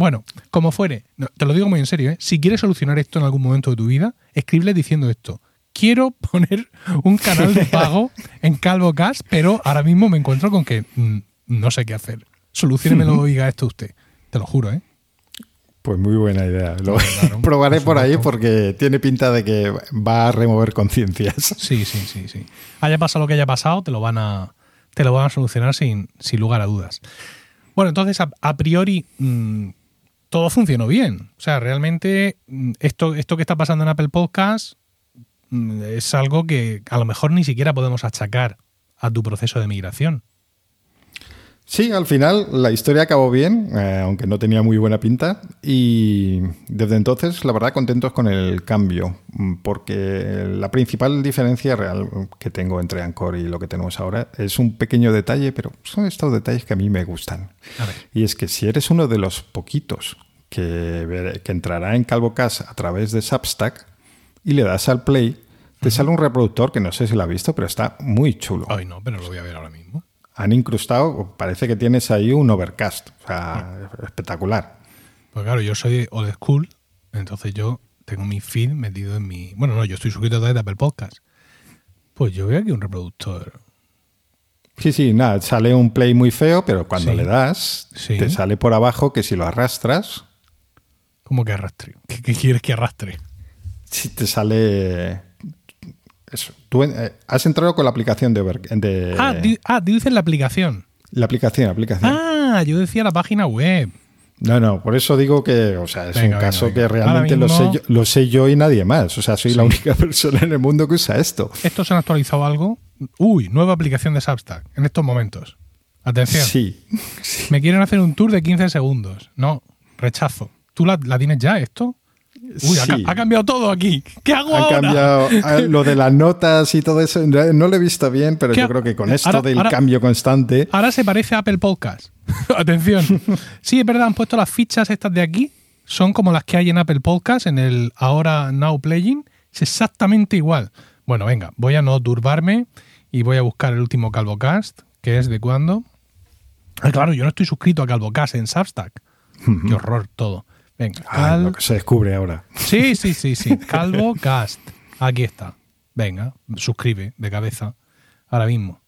bueno, como fuere, te lo digo muy en serio, ¿eh? si quieres solucionar esto en algún momento de tu vida, escríbele diciendo esto. Quiero poner un canal de pago en CalvoCast, pero ahora mismo me encuentro con que mm, no sé qué hacer. Soluciónemelo, diga esto usted. Te lo juro, ¿eh? Pues muy buena idea. Lo probaré por ahí porque tiene pinta de que va a remover conciencias. Sí, sí, sí, sí. Haya pasado lo que haya pasado, te lo van a, te lo van a solucionar sin, sin lugar a dudas. Bueno, entonces a, priori mm, todo funcionó bien. O sea, realmente mm, esto, esto que está pasando en Apple Podcast mm, es algo que a lo mejor ni siquiera podemos achacar a tu proceso de migración. Sí, al final la historia acabó bien, eh, aunque no tenía muy buena pinta. Y desde entonces, la verdad, contentos con el cambio, mm, porque la principal diferencia real que tengo entre Anchor y lo que tenemos ahora es un pequeño detalle, pero son estos detalles que a mí me gustan. Y es que si eres uno de los poquitos que, que entrará en CalvoCast a través de Substack y le das al play, te sale un reproductor que no sé si lo ha visto, pero está muy chulo. Ay, no, pero lo voy a ver ahora mismo han incrustado, parece que tienes ahí un overcast. O sea, espectacular. Pues claro, yo soy old school, entonces yo tengo mi feed metido en mi. Bueno, no, yo estoy suscrito a Apple Podcast. Pues yo veo aquí un reproductor. Sí, sí, nada, sale un play muy feo, pero cuando le das, te sale por abajo que si lo arrastras. ¿Cómo que arrastre? ¿Qué, quieres que arrastre? Si te sale Tú eh, has entrado con la aplicación de, de ah, ah, tú dices la aplicación. La aplicación, la aplicación. Ah, yo decía la página web. No, no, por eso digo que, o sea, es un caso que realmente lo, sé yo, lo sé yo y nadie más. O sea, soy la única persona en el mundo que usa esto. ¿Esto se han actualizado algo? Uy, nueva aplicación de Substack en estos momentos. Atención. Sí. Me quieren hacer un tour de 15 segundos. No, rechazo. ¿Tú la, la tienes ya esto? Uy, ha, cambiado todo aquí. ¿Qué hago ha ahora? cambiado lo de las notas y todo eso. No lo he visto bien, pero yo creo que con esto del cambio constante. Ahora se parece a Apple Podcast. Atención. Sí, es verdad, han puesto las fichas estas de aquí. Son como las que hay en Apple Podcast, en el ahora Now Playing. Es exactamente igual. Bueno, venga, voy a no turbarme y voy a buscar el último CalvoCast, que es de cuándo. Ah, claro, yo no estoy suscrito a CalvoCast en Substack. Qué horror todo. Venga, ah, lo que se descubre ahora. Sí, sí, sí, sí. CalvoCast. Aquí está. Venga, suscribe de cabeza. Ahora mismo.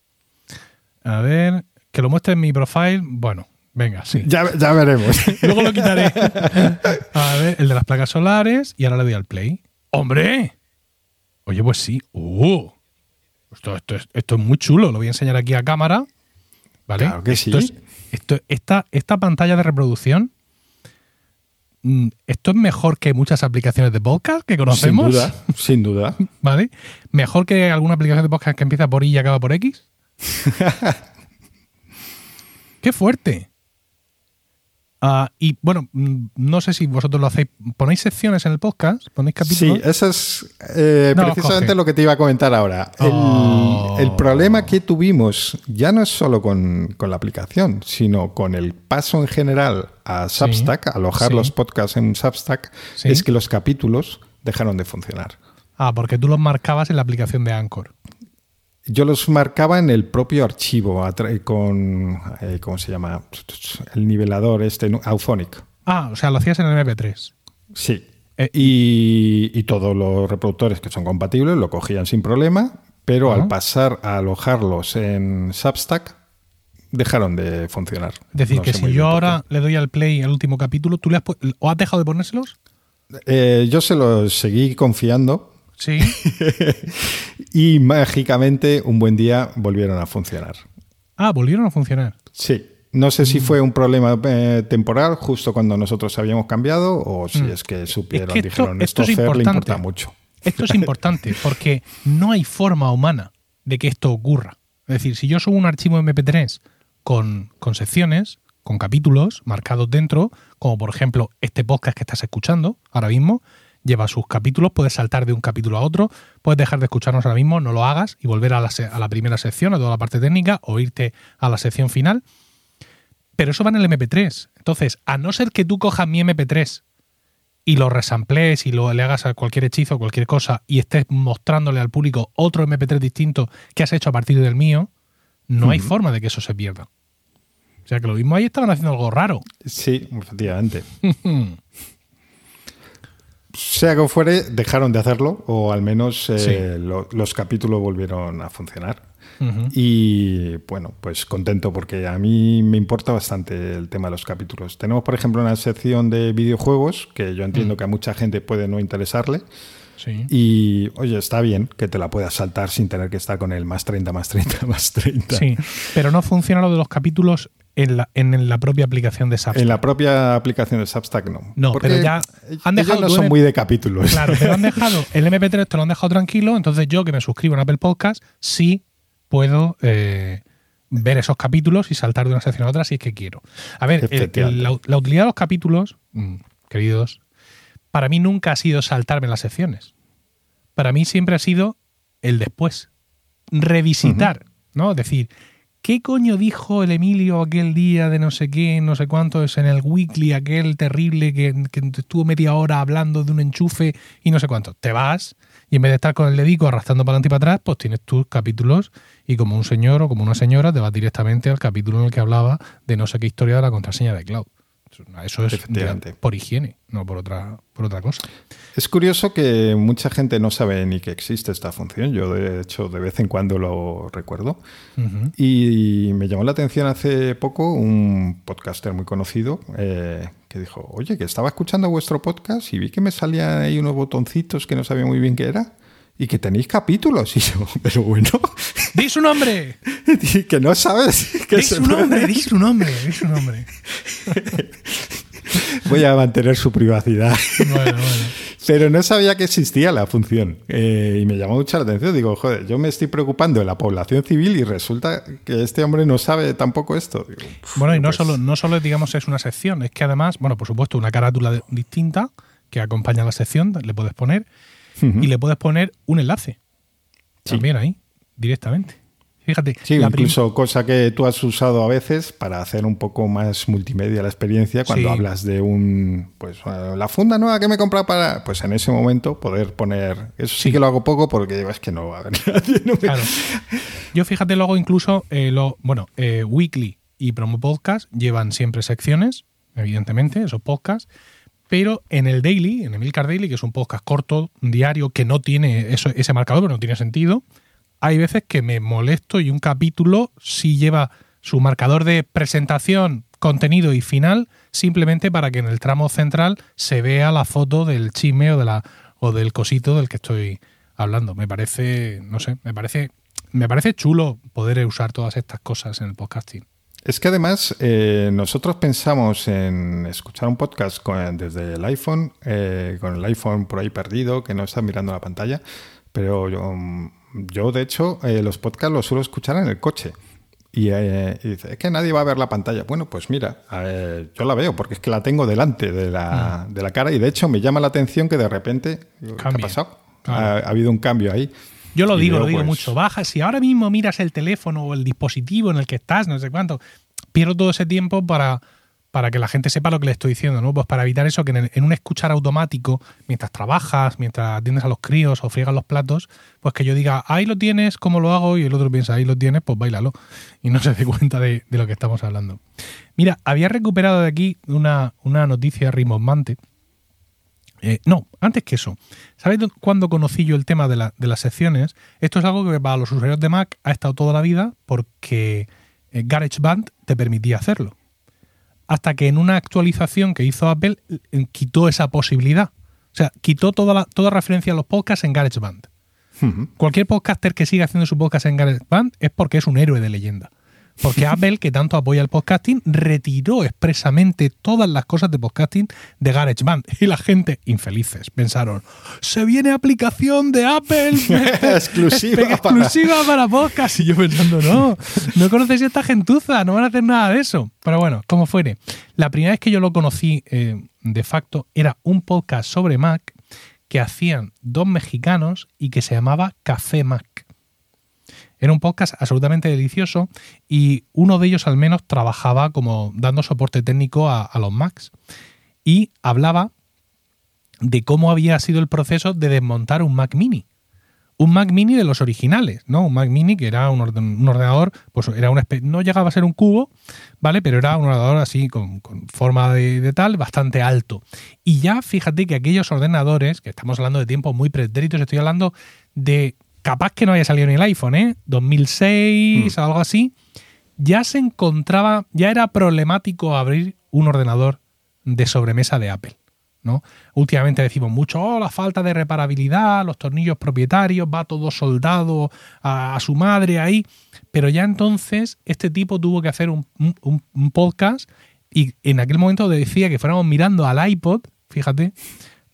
A ver, que lo muestre en mi profile. Bueno, venga, sí. Ya, ya veremos. Luego lo quitaré. A ver, el de las placas solares y ahora le doy al play. ¡Hombre! Oye, pues sí. ¡Uh! Esto, esto, es muy chulo. Lo voy a enseñar aquí a cámara. ¿Vale? Claro que esto sí. esto, esta, esta pantalla de reproducción esto es mejor que muchas aplicaciones de podcast que conocemos. Sin duda, sin duda. ¿Vale? Mejor que alguna aplicación de podcast que empieza por I y acaba por X. ¡Qué fuerte! Ah, y bueno, mm, no sé si vosotros lo hacéis. ¿Ponéis secciones en el podcast? ¿Ponéis capítulos? Sí, eso es eh, precisamente lo que te iba a comentar ahora. El, oh. problema que tuvimos ya no es solo con, la aplicación, sino con el paso en general a Substack, alojar los podcasts en Substack, es que los capítulos dejaron de funcionar. Ah, porque tú los marcabas en la aplicación de Anchor. Yo los marcaba en el propio archivo con, eh, ¿cómo se llama? El nivelador este, Auphonic. Ah, o sea, lo hacías en el MP3. Sí. Eh, y, todos los reproductores que son compatibles lo cogían sin problema, pero al pasar a alojarlos en Substack, dejaron de funcionar. Es decir, que si yo ahora le doy al play al último capítulo, ¿tú le has, o has dejado de ponérselos? Eh, yo se los seguí confiando Sí. y mágicamente un buen día volvieron a funcionar. Ah, volvieron a funcionar. Sí. No sé si mm. fue un problema eh, temporal justo cuando nosotros habíamos cambiado o si mm. es que supieron, esto, dijeron, esto, es importante. le importa mucho. Esto es importante porque no hay forma humana de que esto ocurra. Es decir, si yo subo un archivo MP3 con, con secciones, con capítulos marcados dentro, como por ejemplo este podcast que estás escuchando ahora mismo, lleva sus capítulos, puedes saltar de un capítulo a otro, puedes dejar de escucharnos ahora mismo, no lo hagas y volver a la, a la primera sección, a toda la parte técnica, o irte a la sección final. Pero eso va en el MP3. Entonces, a no ser que tú cojas mi MP3 y lo resamplees y lo, le hagas a cualquier hechizo, cualquier cosa, y estés mostrándole al público otro MP3 distinto que has hecho a partir del mío, no hay forma de que eso se pierda. O sea que lo mismo ahí estaban haciendo algo raro. Sí, efectivamente. sea como fuere, dejaron de hacerlo, o al menos eh, los capítulos volvieron a funcionar. Y bueno, pues contento porque a mí me importa bastante el tema de los capítulos. Tenemos, por ejemplo, una sección de videojuegos que yo entiendo mm. que a mucha gente puede no interesarle. Y oye, está bien que te la puedas saltar sin tener que estar con el más 30, más 30, más 30. Sí, pero no funciona lo de los capítulos en la, en la propia aplicación de Substack. En la propia aplicación de Substack no. No, pero ya han dejado. no son muy de capítulos. Claro, pero han dejado el MP3, te lo han dejado tranquilo. Entonces yo que me suscribo en Apple Podcast, sí puedo eh, ver esos capítulos y saltar de una sección a otra si es que quiero. A ver, la, la, utilidad de los capítulos, mm, queridos, para mí nunca ha sido saltarme las secciones. Para mí siempre ha sido el después. Revisitar, ¿no? Es decir, ¿Qué coño dijo el Emilio aquel día de no sé qué, no sé cuánto es en el weekly, aquel terrible que, estuvo media hora hablando de un enchufe y no sé cuánto? Te vas y en vez de estar con el dedico arrastrando para adelante y para atrás, pues tienes tus capítulos y como un señor o como una señora te vas directamente al capítulo en el que hablaba de no sé qué historia de la contraseña de cloud. Eso es por higiene, no por otra, por otra cosa. Es curioso que mucha gente no sabe ni que existe esta función. Yo, de hecho, de vez en cuando lo recuerdo. Y me llamó la atención hace poco un podcaster muy conocido eh, que dijo, oye, que estaba escuchando vuestro podcast y vi que me salían ahí unos botoncitos que no sabía muy bien qué era y que tenéis capítulos. Y yo, pero bueno. ¡Di su nombre! que no sabes. Que di su nombre, di su nombre, di su nombre. Voy a mantener su privacidad. Bueno, bueno. Pero no sabía que existía la función. Eh, y me llamó mucho la atención. Digo, joder, yo me estoy preocupando de la población civil y resulta que este hombre no sabe tampoco esto. bueno, y no, pues solo, no solo, digamos, es una sección, es que además, bueno, por supuesto, una carátula distinta que acompaña la sección, le puedes poner, y le puedes poner un enlace. También ahí, directamente. Fíjate. Sí, incluso cosa que tú has usado a veces para hacer un poco más multimedia la experiencia cuando hablas de un, pues la funda nueva que me he comprado para, pues en ese momento poder poner, eso sí, que lo hago poco porque es que no va a haber Claro. Yo fíjate luego incluso, eh, lo, bueno, eh, Weekly y Promo Podcast llevan siempre secciones, evidentemente, esos podcasts, pero en el Daily, en Emilcar Daily, que es un podcast corto, diario, que no tiene eso, ese marcador, pero no tiene sentido, hay veces que me molesto y un capítulo sí lleva su marcador de presentación, contenido y final, simplemente para que en el tramo central se vea la foto del chisme o, de la, o del cosito del que estoy hablando. Me parece, no sé, me parece, me parece chulo poder usar todas estas cosas en el podcasting. Es que además eh, nosotros pensamos en escuchar un podcast desde el iPhone, eh, con el iPhone por ahí perdido, que no está mirando la pantalla, pero yo yo, de hecho, eh, los podcasts los suelo escuchar en el coche. Eh, y, dice, es que nadie va a ver la pantalla. Bueno, pues mira, eh, yo la veo porque es que la tengo delante de la, mm. de la, cara y de hecho me llama la atención que de repente, ¿qué ha pasado? Ha, habido un cambio ahí. Yo lo digo, lo digo pues mucho. Baja, si ahora mismo miras el teléfono o el dispositivo en el que estás, no sé cuánto, pierdo todo ese tiempo para para que la gente sepa lo que le estoy diciendo, ¿no? Pues para evitar eso, que en, un escuchar automático, mientras trabajas, mientras atiendes a los críos o friegas los platos, pues que yo diga, ahí lo tienes, ¿cómo lo hago? Y el otro piensa, ahí lo tienes, pues bailalo. Y no se dé cuenta de, lo que estamos hablando. Mira, había recuperado de aquí una, una noticia rimosmante. Eh, no, antes que eso. ¿Sabes cuándo conocí yo el tema de, las secciones? Esto es algo que para los usuarios de Mac ha estado toda la vida porque eh, GarageBand te permitía hacerlo hasta que en una actualización que hizo Apple eh, quitó esa posibilidad. O sea, quitó toda, toda referencia a los podcasts en GarageBand. Cualquier podcaster que siga haciendo su podcast en GarageBand es porque es un héroe de leyenda. Porque Apple, que tanto apoya el podcasting, retiró expresamente todas las cosas de podcasting de GarageBand. Y la gente, infelices, pensaron, se viene aplicación de Apple exclusiva, exclusiva para... podcast. Y yo pensando, no, no conocéis esta gentuza, no van a hacer nada de eso. Pero bueno, como fuere. La primera vez que yo lo conocí eh, de facto era un podcast sobre Mac que hacían dos mexicanos y que se llamaba Café Mac. Era un podcast absolutamente delicioso y uno de ellos al menos trabajaba como dando soporte técnico a, los Macs y hablaba de cómo había sido el proceso de desmontar un Mac mini. Un Mac mini de los originales, ¿no? Un Mac mini que era un, ordenador, pues era una no llegaba a ser un cubo, ¿vale? Pero era un ordenador así, con, forma de, de, tal, bastante alto. Y ya fíjate que aquellos ordenadores, que estamos hablando de tiempos muy pretéritos, estoy hablando de capaz que no haya salido ni el iPhone, ¿eh? 2006 o hmm. algo así, ya se encontraba, ya era problemático abrir un ordenador de sobremesa de Apple. ¿no? Últimamente decimos mucho, oh, la falta de reparabilidad, los tornillos propietarios, va todo soldado a, su madre ahí. Pero ya entonces este tipo tuvo que hacer un, un podcast y en aquel momento decía que fuéramos mirando al iPod, fíjate,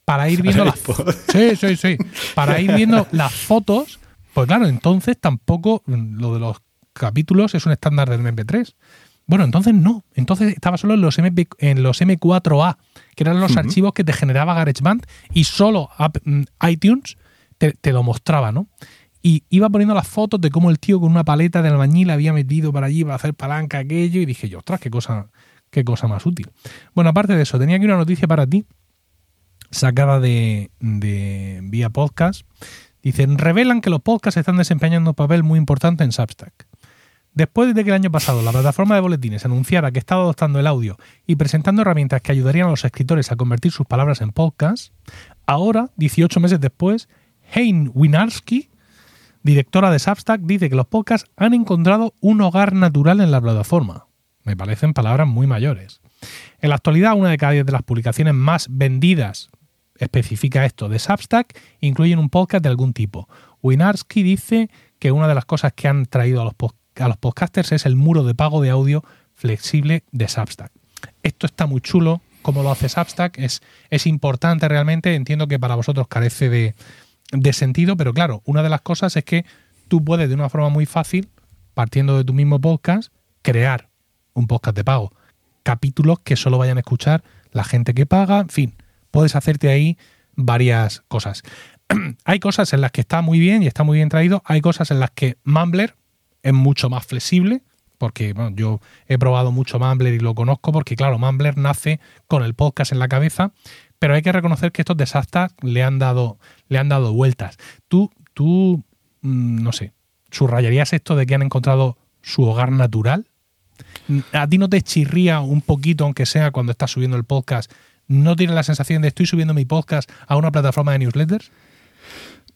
para ir viendo las sí, sí, sí, para ir viendo las fotos, pues claro, entonces tampoco lo de los capítulos es un estándar del MP3. Bueno, entonces no, entonces estaba solo en los, MP, en los M4A, que eran los archivos que te generaba GarageBand y solo mm, iTunes te, lo mostraba, ¿no? Y iba poniendo las fotos de cómo el tío con una paleta de albañil había metido para allí para hacer palanca aquello y dije yo, ostras, qué cosa, qué cosa más útil. Bueno, aparte de eso, tenía aquí una noticia para ti sacada de, vía podcast. Dicen, revelan que los podcasts están desempeñando un papel muy importante en Substack. Después de que el año pasado la plataforma de boletines anunciara que estaba adoptando el audio y presentando herramientas que ayudarían a los escritores a convertir sus palabras en podcast, ahora, 18 meses después, Hein Winarski, directora de Substack, dice que los podcasts han encontrado un hogar natural en la plataforma. Me parecen palabras muy mayores. En la actualidad, una de cada diez de las publicaciones más vendidas especifica esto de Substack, incluyen un podcast de algún tipo. Winarski dice que una de las cosas que han traído a los, a los podcasters es el muro de pago de audio flexible de Substack. Esto está muy chulo, como lo hace Substack, es, es importante realmente, entiendo que para vosotros carece de, de sentido, pero claro, una de las cosas es que tú puedes de una forma muy fácil, partiendo de tu mismo podcast, crear un podcast de pago. Capítulos que solo vayan a escuchar la gente que paga, en fin, puedes hacerte ahí varias cosas. hay cosas en las que está muy bien y está muy bien traído, hay cosas en las que Mumbler es mucho más flexible, porque yo he probado mucho Mumbler y lo conozco, porque claro, Mumbler nace con el podcast en la cabeza, pero hay que reconocer que estos desastres le han dado, le han dado vueltas. Tú, tú, mm, no sé, ¿subrayarías esto de que han encontrado su hogar natural? ¿A ti no te chirría un poquito, aunque sea cuando estás subiendo el podcast? ¿No tienes la sensación de estoy subiendo mi podcast a una plataforma de newsletters?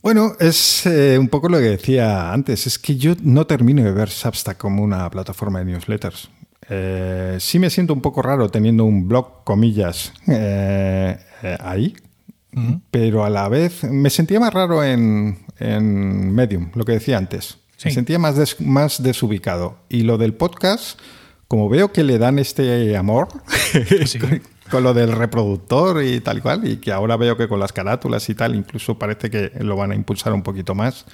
Bueno, es eh, un poco lo que decía antes. Es que yo no termino de ver Substack como una plataforma de newsletters. Eh, sí me siento un poco raro teniendo un blog, comillas, eh, ahí, pero a la vez me sentía más raro en, Medium, lo que decía antes. Me sentía más, más desubicado. Y lo del podcast, como veo que le dan este amor, con lo del reproductor y tal cual, y que ahora veo que con las carátulas y tal, incluso parece que lo van a impulsar un poquito más.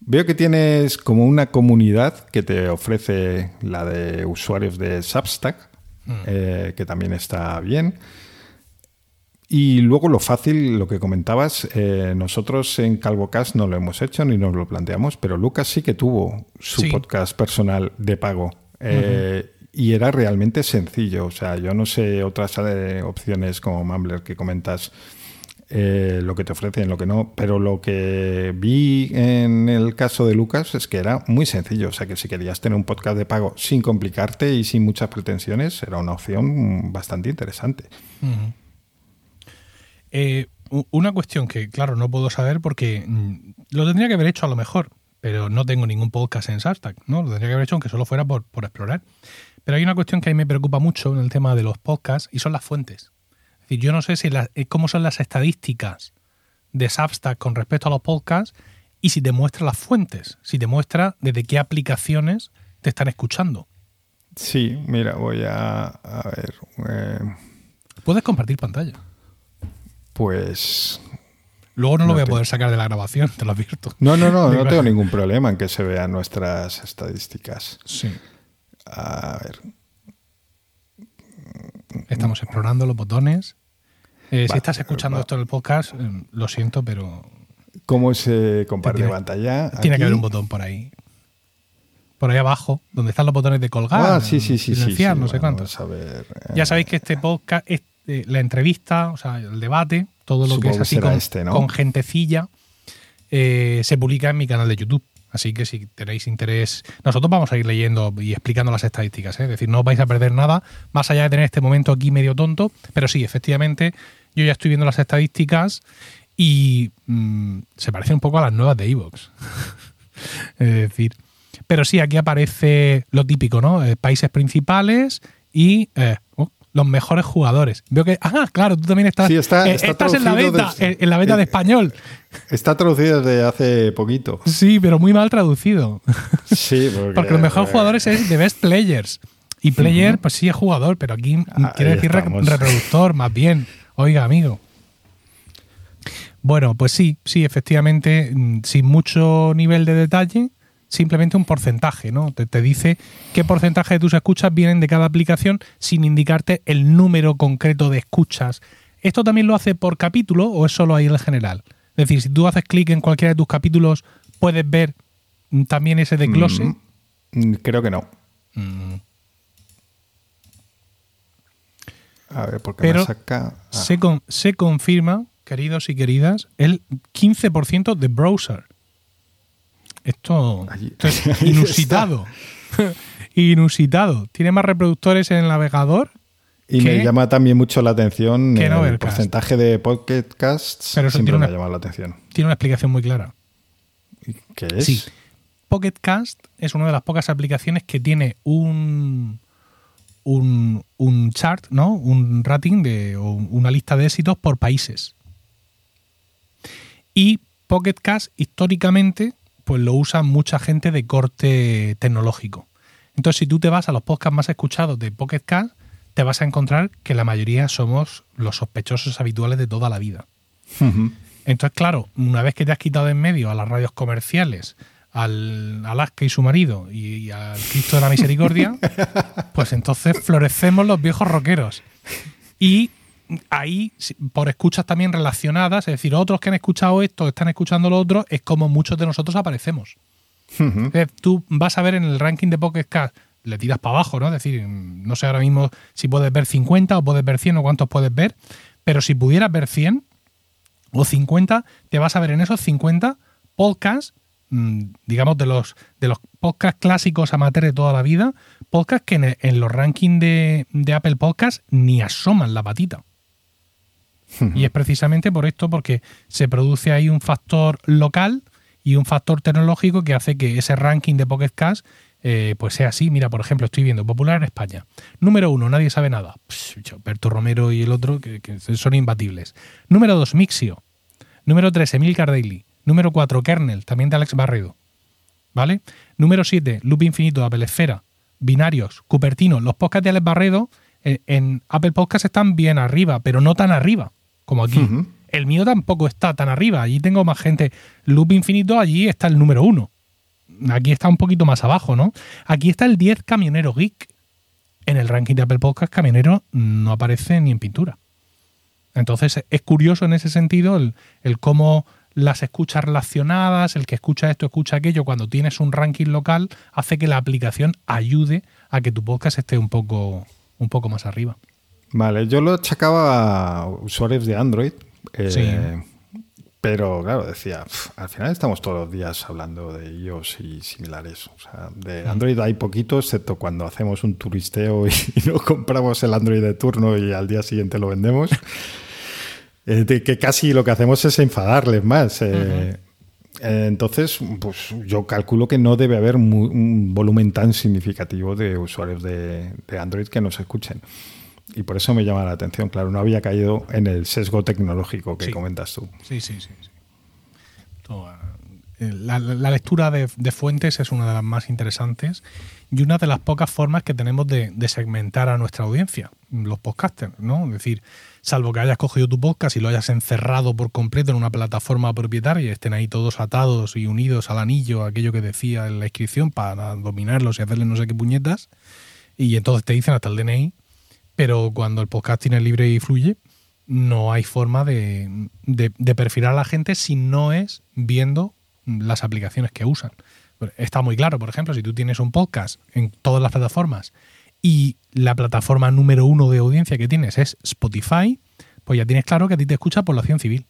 Veo que tienes como una comunidad que te ofrece la de usuarios de Substack, mm. eh, que también está bien. Y luego lo fácil, lo que comentabas, eh, nosotros en CalvoCast no lo hemos hecho ni nos lo planteamos, pero Lucas sí que tuvo su podcast personal de pago. Eh, y era realmente sencillo. O sea, yo no sé otras eh, opciones como Mumbler que comentas. Eh, lo que te ofrecen, lo que no, pero lo que vi en el caso de Lucas es que era muy sencillo, o sea que si querías tener un podcast de pago sin complicarte y sin muchas pretensiones, era una opción bastante interesante. Eh, una cuestión que, claro, no puedo saber porque mm, lo tendría que haber hecho a lo mejor, pero no tengo ningún podcast en Substack, ¿no? Lo tendría que haber hecho aunque solo fuera por, por explorar. Pero hay una cuestión que a mí me preocupa mucho en el tema de los podcasts y son las fuentes. Es decir, yo no sé si eh, cómo son las estadísticas de Substack con respecto a los podcasts y si te muestra las fuentes, si te muestra desde qué aplicaciones te están escuchando. Sí, mira, voy a, a ver. Eh, Puedes compartir pantalla. Pues Luego no, lo voy a poder sacar de la grabación, te lo advierto. No, no, no, no tengo ningún problema en que se vean nuestras estadísticas. Sí. A ver. Estamos explorando los botones. Eh, si estás escuchando esto en el podcast, eh, lo siento, pero. ¿Cómo se comparte pantalla? Tiene que haber un botón por ahí. Por ahí abajo, donde están los botones de colgar. Ah, sí, sí, sí. sí, no sé cuántos. ya sabéis que este podcast, este, la entrevista, o sea, el debate, todo lo que es así con, este, con gentecilla, eh, se publica en mi canal de YouTube. Así que si tenéis interés, nosotros vamos a ir leyendo y explicando las estadísticas. ¿eh? Es decir, no vais a perder nada, más allá de tener este momento aquí medio tonto. Pero sí, efectivamente, yo ya estoy viendo las estadísticas y mm, se parecen un poco a las nuevas de Evox. es decir, pero sí, aquí aparece lo típico, ¿no? Eh, países principales y eh, los mejores jugadores. Veo que, ah, claro, tú también estás, eh, estás en la beta, en la beta de español. Está traducido desde hace poquito. Sí, pero muy mal traducido. Sí, porque, los mejores jugadores es The Best Players. Y player, pues sí es jugador, pero aquí quiere decir reproductor, más bien. Oiga, amigo. Bueno, pues sí, sí, efectivamente, mm, sin mucho nivel de detalle, simplemente un porcentaje, ¿no? Te, te, dice qué porcentaje de tus escuchas vienen de cada aplicación sin indicarte el número concreto de escuchas. ¿Esto también lo hace por capítulo o es solo ahí en general? Es decir, si tú haces clic en cualquiera de tus capítulos, ¿puedes ver también ese desglose? Mm, mm, creo que no. Mm. A ver, porque Pero me saca. Ah. Se, se confirma, queridos y queridas, el 15% de browser. Esto, es inusitado. inusitado. Tiene más reproductores en el navegador. Y me llama también mucho la atención el porcentaje de podcasts. Pero siempre me ha llamado la atención. Tiene una explicación muy clara. ¿Qué es? Sí. Pocket Cast es una de las pocas aplicaciones que tiene un, un, un chart, ¿no? Un rating de, o una lista de éxitos por países. Y Pocket Cast históricamente pues lo usa mucha gente de corte tecnológico. Entonces, si tú te vas a los podcasts más escuchados de Pocket Cast, te vas a encontrar que la mayoría somos los sospechosos habituales de toda la vida. Entonces, claro, una vez que te has quitado en medio a las radios comerciales, al Alaska y su marido y, al Cristo de la Misericordia, pues entonces florecemos los viejos rockeros. Y ahí, por escuchas también relacionadas, es decir, otros que han escuchado esto, están escuchando lo otro, es como muchos de nosotros aparecemos. tú vas a ver en el ranking de Pocket Cast, le tiras para abajo, ¿no? Es decir, no sé ahora mismo si puedes ver 50 o puedes ver 100 o cuántos puedes ver, pero si pudieras ver 100 o 50, te vas a ver en esos 50 podcasts, mm, digamos, de los, de los podcasts clásicos amateurs de toda la vida, podcasts que en, los rankings de, de Apple Podcasts ni asoman la patita. Y es precisamente por esto, porque se produce ahí un factor local y un factor tecnológico que hace que ese ranking de Pocket Cash eh, pues sea así. Mira, por ejemplo, estoy viendo Popular en España. Número uno, nadie sabe nada. Berto Romero y el otro, que, son imbatibles. Número dos, Mixio. Número tres, Emil Cardelli. Número cuatro, Kernel, también de Alex Barredo. ¿Vale? Número siete, Loop Infinito, Apple Esfera. Binarios, Cupertino. Los podcasts de Alex Barredo en, eh, en Apple Podcasts están bien arriba, pero no tan arriba como aquí. El mío tampoco está tan arriba. Allí tengo más gente. Loop Infinito, allí está el número uno. Aquí está un poquito más abajo, ¿no? Aquí está el 10 Camionero Geek. En el ranking de Apple Podcast, Camionero no aparece ni en pintura. Entonces es curioso en ese sentido el, el cómo las escuchas relacionadas, el que escucha esto, escucha aquello, cuando tienes un ranking local, hace que la aplicación ayude a que tu podcast esté un poco, un poco más arriba. Vale, yo lo achacaba a usuarios de Android. Eh, pero claro, decía, al final estamos todos los días hablando de iOS y similares. O sea, de. Android hay poquito, excepto cuando hacemos un turisteo y, no compramos el Android de turno y al día siguiente lo vendemos. Eh, que casi lo que hacemos es enfadarles más. Eh, entonces, pues yo calculo que no debe haber un volumen tan significativo de usuarios de, de Android que nos escuchen. Y por eso me llama la atención, claro, no había caído en el sesgo tecnológico que comentas tú. Sí, sí, sí. Eh, la, lectura de, fuentes es una de las más interesantes y una de las pocas formas que tenemos de, segmentar a nuestra audiencia, los podcasters, ¿no? Es decir, salvo que hayas cogido tu podcast y lo hayas encerrado por completo en una plataforma propietaria y estén ahí todos atados y unidos al anillo, aquello que decía en la inscripción, para dominarlos y hacerles no sé qué puñetas, y entonces te dicen hasta el DNI, pero cuando el podcasting es libre y fluye, no hay forma de, perfilar a la gente si no es viendo las aplicaciones que usan. Está muy claro, por ejemplo, si tú tienes un podcast en todas las plataformas y la plataforma número uno de audiencia que tienes es Spotify, pues ya tienes claro que a ti te escucha población civil.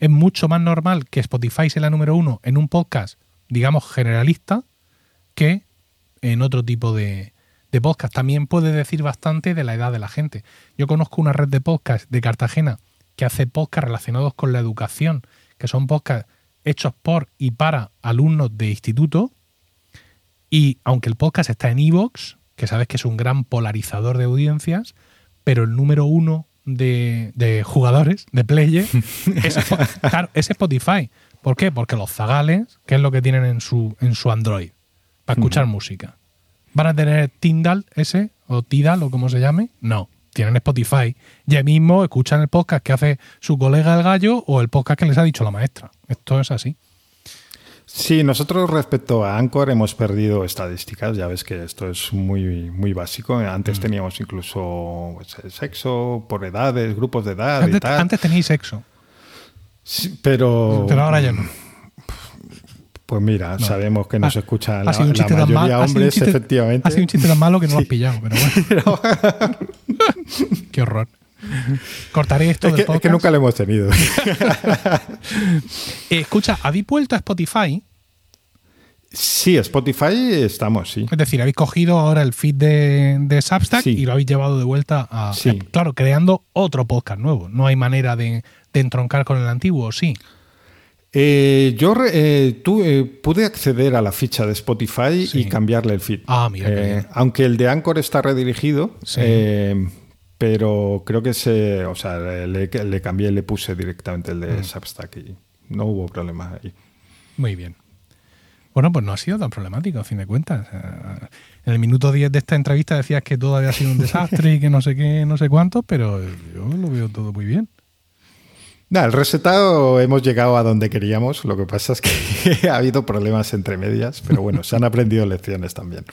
Es mucho más normal que Spotify sea la número uno en un podcast, digamos, generalista, que en otro tipo de, de podcast. También puede decir bastante de la edad de la gente. Yo conozco una red de podcast de Cartagena que hace podcast relacionados con la educación, que son podcasts hechos por y para alumnos de instituto. Y aunque el podcast está en Evox, que sabes que es un gran polarizador de audiencias, pero el número uno de, jugadores, de players, es, es Spotify. ¿Por qué? Porque los zagales, que es lo que tienen en su, en su Android, para escuchar música. ¿Van a tener Tindal ese? ¿O Tidal o como se llame? No. Tienen Spotify. Ya mismo escuchan el podcast que hace su colega el gallo o el podcast que les ha dicho la maestra. Esto es así. Sí, nosotros respecto a Anchor hemos perdido estadísticas, ya ves que esto es muy, muy básico. Antes mm. teníamos incluso pues, sexo por edades, grupos de edad antes, y tal. Antes teníais sexo. Sí, pero... Pero ahora ya no. Pues mira, sabemos que nos escuchan la, mayoría hombres, efectivamente. Ha sido un chiste tan malo que no lo has pillado, pero bueno. Qué horror. Cortaré esto es que, es que nunca lo hemos tenido. Eh, escucha, ¿habéis vuelto a Spotify? Sí, Spotify estamos, sí. Es decir, habéis cogido ahora el feed de, de Substack y lo habéis llevado de vuelta a... Sí. claro, creando otro podcast nuevo. No hay manera de, de entroncar con el antiguo, ¿sí? Eh, yo eh, eh, pude acceder a la ficha de Spotify y cambiarle el feed. Ah, mira. aunque el de Anchor está redirigido, pero creo que se, o sea, le, le, cambié, le puse directamente el de mm. Substack y no hubo problema ahí. Muy bien. Bueno, pues no ha sido tan problemático, a fin de cuentas. En el minuto 10 de esta entrevista decías que todo había sido un desastre y que no sé qué, no sé cuánto, pero yo lo veo todo muy bien. No, el resetado hemos llegado a donde queríamos. Lo que pasa es que ha habido problemas entre medias, pero bueno, se han aprendido lecciones también.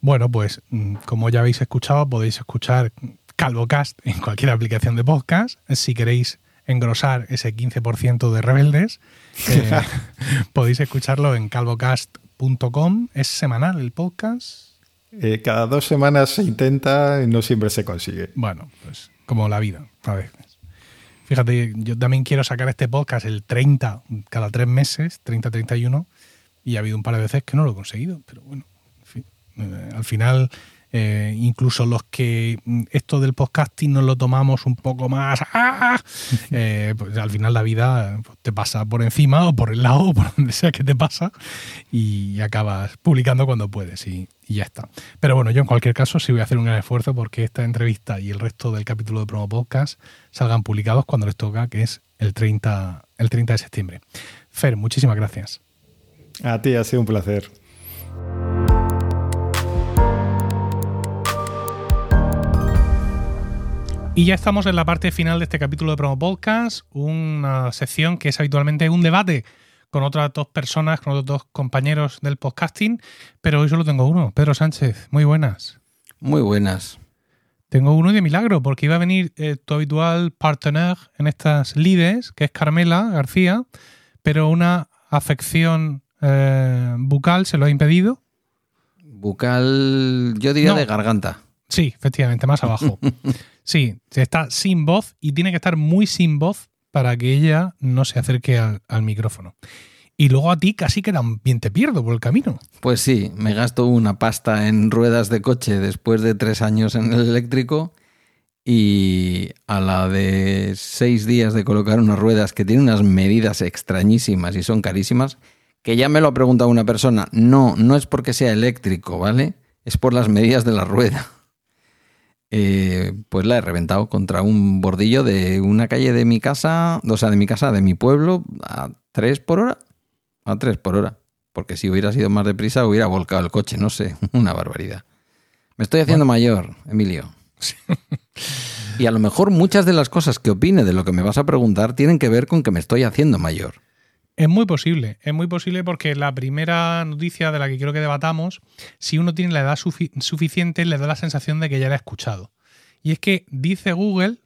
Bueno, pues mm, como ya habéis escuchado, podéis escuchar CalvoCast en cualquier aplicación de podcast. Si queréis engrosar ese 15% de rebeldes, eh, podéis escucharlo en calvocast.com. Es semanal el podcast. Eh, cada dos semanas se intenta y no siempre se consigue. Bueno, pues como la vida, a veces. Fíjate, yo también quiero sacar este podcast el 30, cada tres meses, 30-31, y ha habido un par de veces que no lo he conseguido, pero bueno, en fin, eh, al final eh, incluso los que mm, esto del podcasting nos lo tomamos un poco más, ¡ah! eh, pues al final la vida pues, te pasa por encima o por el lado o por donde sea que te pasa y acabas publicando cuando puedes y, ya está. Pero bueno, yo en cualquier caso sí voy a hacer un gran esfuerzo porque esta entrevista y el resto del capítulo de Promo Podcast salgan publicados cuando les toca, que es el 30, el 30 de septiembre. Fer, muchísimas gracias. A ti ha sido un placer. Y ya estamos en la parte final de este capítulo de Promo Podcast, una sección que es habitualmente un debate con otras dos personas, con otros dos compañeros del podcasting, pero hoy solo tengo uno, Pedro Sánchez. Muy buenas. Muy buenas. Tengo uno de milagro, porque iba a venir eh, tu habitual partner en estas lides, que es Carmela García, pero una afección eh, bucal se lo ha impedido. Bucal, yo diría de garganta. Sí, efectivamente, más abajo. Sí, está sin voz y tiene que estar muy sin voz para que ella no se acerque al, micrófono. Y luego a ti casi que también te pierdo por el camino. Pues sí, me gasto una pasta en ruedas de coche después de tres años en el eléctrico y a la de seis días de colocar unas ruedas que tienen unas medidas extrañísimas y son carísimas, que ya me lo ha preguntado una persona, no, no es porque sea eléctrico, ¿vale? Es por las medidas de la rueda. Eh, pues la he reventado contra un bordillo de una calle de mi casa, o sea, de mi casa, de mi pueblo, a 3 por hora. A 3 por hora. Porque si hubiera sido más deprisa, hubiera volcado el coche, no sé, una barbaridad. Me estoy haciendo mayor, Emilio. y a lo mejor muchas de las cosas que opine de lo que me vas a preguntar tienen que ver con que me estoy haciendo mayor. Es muy posible, es muy posible porque la primera noticia de la que quiero que debatamos, si uno tiene la edad suficiente, le da la sensación de que ya la ha escuchado. Y es que dice Google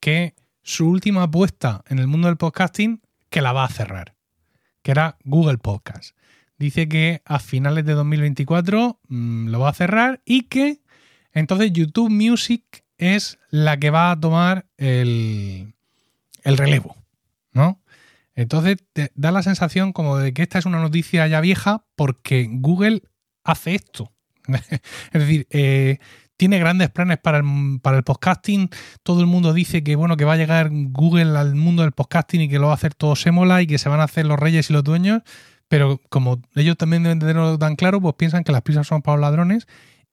que su última apuesta en el mundo del podcasting, que la va a cerrar, que era Google Podcast. Dice que a finales de 2024 mm, lo va a cerrar y que entonces YouTube Music es la que va a tomar el, el relevo, ¿no? Entonces te da la sensación como de que esta es una noticia ya vieja porque Google hace esto. es decir, eh, tiene grandes planes para el, para el, podcasting. Todo el mundo dice que bueno, que va a llegar Google al mundo del podcasting y que lo va a hacer todo Semola y que se van a hacer los reyes y los dueños. Pero como ellos también deben tenerlo tan claro, pues piensan que las prisas son para los ladrones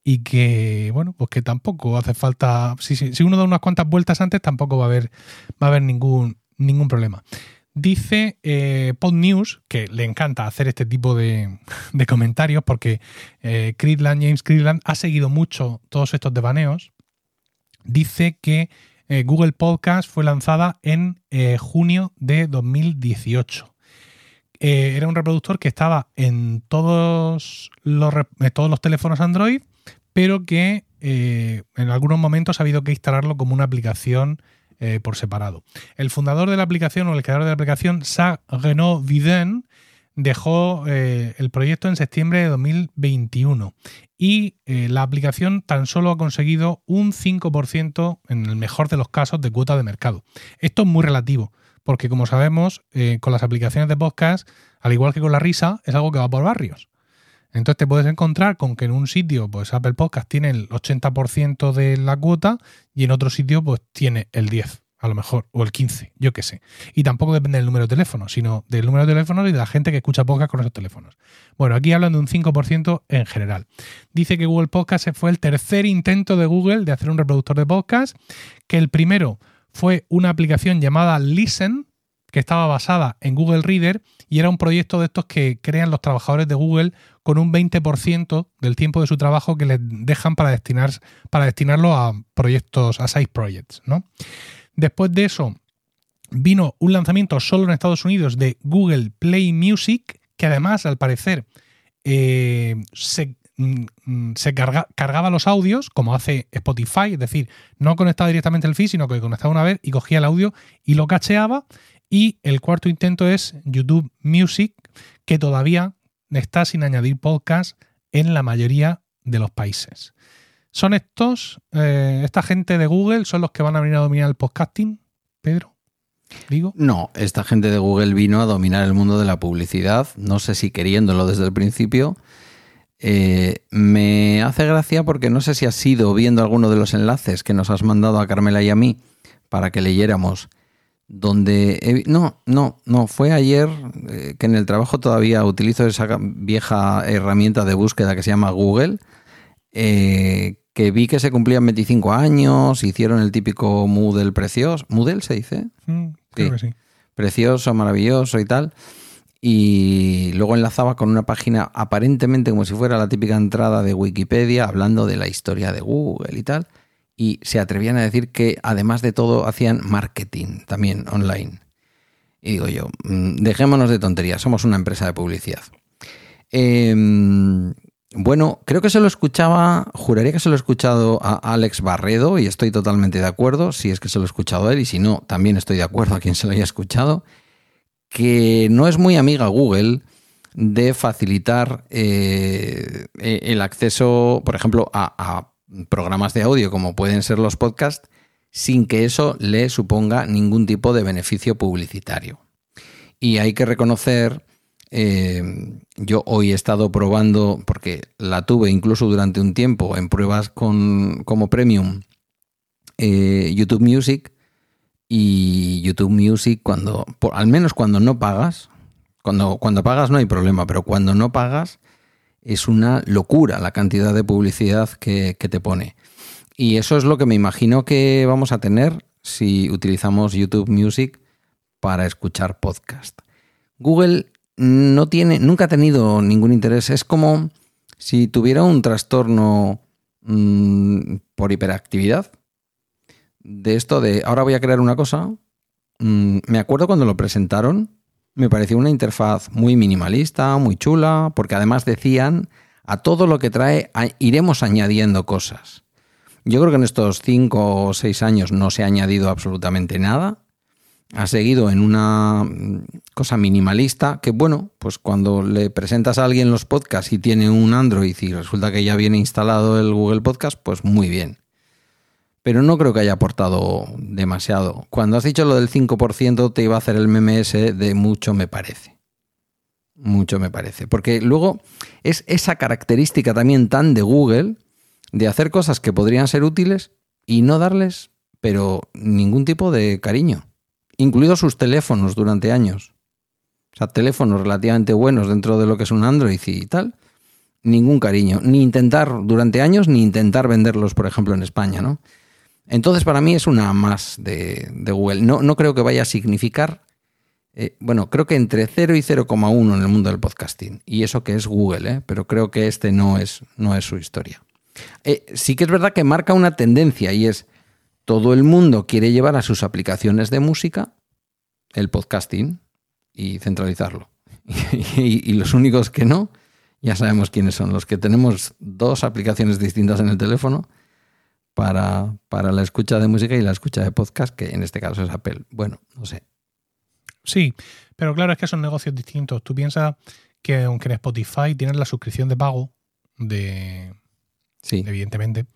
y que, bueno, pues que tampoco hace falta. Si, si, uno da unas cuantas vueltas antes, tampoco va a haber, va a haber ningún, ningún problema. Dice eh, Pod News, que le encanta hacer este tipo de, comentarios porque eh, James Creedland, ha seguido mucho todos estos devaneos. Dice que eh, Google Podcast fue lanzada en eh, junio de 2018. era un reproductor que estaba en todos los, todos los teléfonos Android, pero que en algunos momentos ha habido que instalarlo como una aplicación eh, por separado. El fundador de la aplicación o el creador de la aplicación, Sa Renaud Viden, dejó eh, el proyecto en septiembre de 2021 y eh, la aplicación tan solo ha conseguido un 5% en el mejor de los casos de cuota de mercado. Esto es muy relativo, porque como sabemos, con las aplicaciones de podcast, al igual que con la risa, es algo que va por barrios. Entonces te puedes encontrar con que en un sitio, pues Apple Podcast tiene el 80% de la cuota y en otro sitio, pues tiene el 10, a lo mejor, o el 15, yo qué sé. Y tampoco depende del número de teléfono, sino del número de teléfonos y de la gente que escucha podcast con esos teléfonos. Bueno, aquí hablan de un 5% en general. Dice que Google Podcast fue el tercer intento de Google de hacer un reproductor de podcast, que el primero fue una aplicación llamada Listen, que estaba basada en Google Reader y era un proyecto de estos que crean los trabajadores de Google con un 20% del tiempo de su trabajo que les dejan para, destinar, para destinarlo a proyectos, a side projects. ¿no? Después de eso, vino un lanzamiento solo en Estados Unidos de Google Play Music, que además, al parecer, eh, se mm, mm, se cargaba los audios, como hace Spotify, es decir, no conectaba directamente el feed, sino que conectaba una vez y cogía el audio y lo cacheaba. Y el cuarto intento es YouTube Music, que todavía está sin añadir podcast en la mayoría de los países. ¿Son estos, eh, esta gente de Google, son los que van a venir a dominar el podcasting, Pedro? ¿Digo? No, esta gente de Google vino a dominar el mundo de la publicidad, no sé si queriéndolo desde el principio. Eh, me hace gracia porque no sé si has ido viendo alguno de los enlaces que nos has mandado a Carmela y a mí para que leyéramos donde... no, no, no, fue ayer eh, que en el trabajo todavía utilizo esa vieja herramienta de búsqueda que se llama Google, eh, que vi que se cumplían 25 años, hicieron el típico Moodle precioso. ¿Moodle se dice? Mm, creo que sí. Precioso, maravilloso y tal. Y luego enlazaba con una página aparentemente como si fuera la típica entrada de Wikipedia hablando de la historia de Google y tal y se atrevían a decir que además de todo hacían marketing también online. Y digo yo, mm, dejémonos de tonterías, somos una empresa de publicidad. Em, bueno, creo que se lo escuchaba, juraría que se lo he escuchado a Alex Barredo y estoy totalmente de acuerdo, si es que se lo he escuchado a él y si no, también estoy de acuerdo a quien se lo haya escuchado, que no es muy amiga Google de facilitar eh, e, el acceso, por ejemplo, a programas de audio como pueden ser los podcasts sin que eso le suponga ningún tipo de beneficio publicitario. Y hay que reconocer, eh, yo hoy he estado probando, porque la tuve incluso durante un tiempo en pruebas con, como premium, eh, YouTube Music, y YouTube Music cuando, al menos cuando no pagas, cuando, cuando pagas no hay problema, pero cuando no pagas, es una locura la cantidad de publicidad que, te pone. Y eso es lo que me imagino que vamos a tener si utilizamos YouTube Music para escuchar podcast. Google no tiene, nunca ha tenido ningún interés. Es como si tuviera un trastorno mm, por hiperactividad. De esto de ahora voy a crear una cosa. Mm, me acuerdo cuando lo presentaron me pareció una interfaz muy minimalista, muy chula, porque además decían, a todo lo que trae iremos añadiendo cosas. Yo creo que en estos cinco o seis años no se ha añadido absolutamente nada. Ha seguido en una mm, cosa minimalista que, bueno, pues cuando le presentas a alguien los podcasts y tiene un Android y resulta que ya viene instalado el Google Podcast, pues muy bien pero no creo que haya aportado demasiado. Cuando has dicho lo del 5%, te iba a hacer el MMS de mucho me parece. Mucho me parece. Porque luego es esa característica también tan de Google de hacer cosas que podrían ser útiles y no darles, pero ningún tipo de cariño. Incluidos sus teléfonos durante años. O sea, teléfonos relativamente buenos dentro de lo que es un Android y tal. Ningún cariño. Ni intentar durante años, ni intentar venderlos, por ejemplo, en España, ¿no? Entonces, para mí es una más de, Google. No, creo que vaya a significar, eh, bueno, creo que entre 0 y 0,1 en el mundo del podcasting. Y eso que es Google, ¿eh? pero creo que este no es, no es su historia. Eh, sí que es verdad que marca una tendencia y es todo el mundo quiere llevar a sus aplicaciones de música el podcasting y centralizarlo. y los únicos que no, ya sabemos quiénes son. Los que tenemos dos aplicaciones distintas en el teléfono para, para la escucha de música y la escucha de podcast, que en este caso es Apple. Bueno, no sé. Sí, pero claro, es que son negocios distintos. Tú piensas que aunque en Spotify tienes la suscripción de pago, de. Sí. Evidentemente.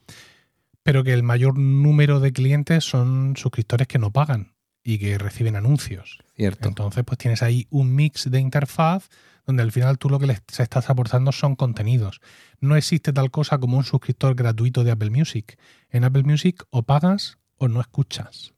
Pero que el mayor número de clientes son suscriptores que no pagan y que reciben anuncios. Cierto. Entonces, pues tienes ahí un mix de interfaz donde al final tú lo que les estás aportando son contenidos. No existe tal cosa como un suscriptor gratuito de Apple Music. En Apple Music o pagas o no escuchas.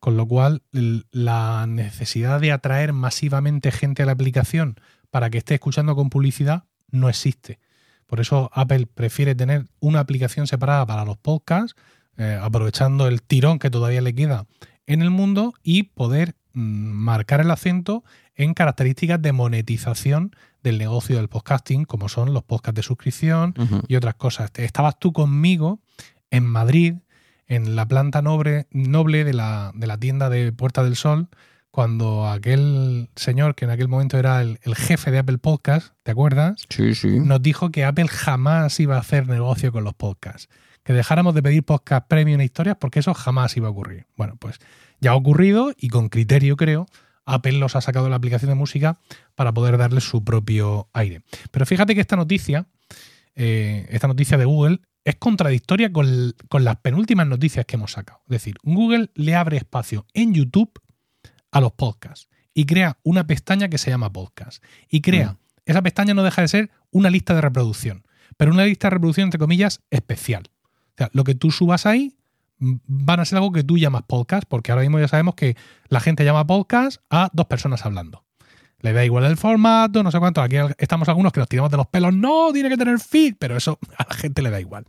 Con lo cual, la necesidad de atraer masivamente gente a la aplicación para que esté escuchando con publicidad no existe. Por eso Apple prefiere tener una aplicación separada para los podcasts, eh, aprovechando el tirón que todavía le queda en el mundo y poder mm, marcar el acento en características de monetización del negocio del podcasting, como son los podcasts de suscripción y otras cosas. Estabas tú conmigo en Madrid, en la planta noble, noble de, la, de la tienda de Puerta del Sol, cuando aquel señor, que en aquel momento era el, jefe de Apple Podcast, ¿te acuerdas? Sí, sí. Nos dijo que Apple jamás iba a hacer negocio con los podcasts. Que dejáramos de pedir podcast premium e historias porque eso jamás iba a ocurrir. Bueno, pues ya ha ocurrido y con criterio, creo, Apple los ha sacado de la aplicación de música para poder darle su propio aire. Pero fíjate que esta noticia, eh, esta noticia de Google, es contradictoria con, con las penúltimas noticias que hemos sacado. Es decir, Google le abre espacio en YouTube a los podcasts y crea una pestaña que se llama podcast. Y crea, mm. esa pestaña no deja de ser una lista de reproducción, pero una lista de reproducción, entre comillas, especial. O sea, lo que tú subas ahí van a ser algo que tú llamas podcast, porque ahora mismo ya sabemos que la gente llama podcast a dos personas hablando. Le da igual el formato, no sé cuánto. Aquí estamos algunos que nos tiramos de los pelos. No, tiene que tener feed, pero eso a la gente le da igual.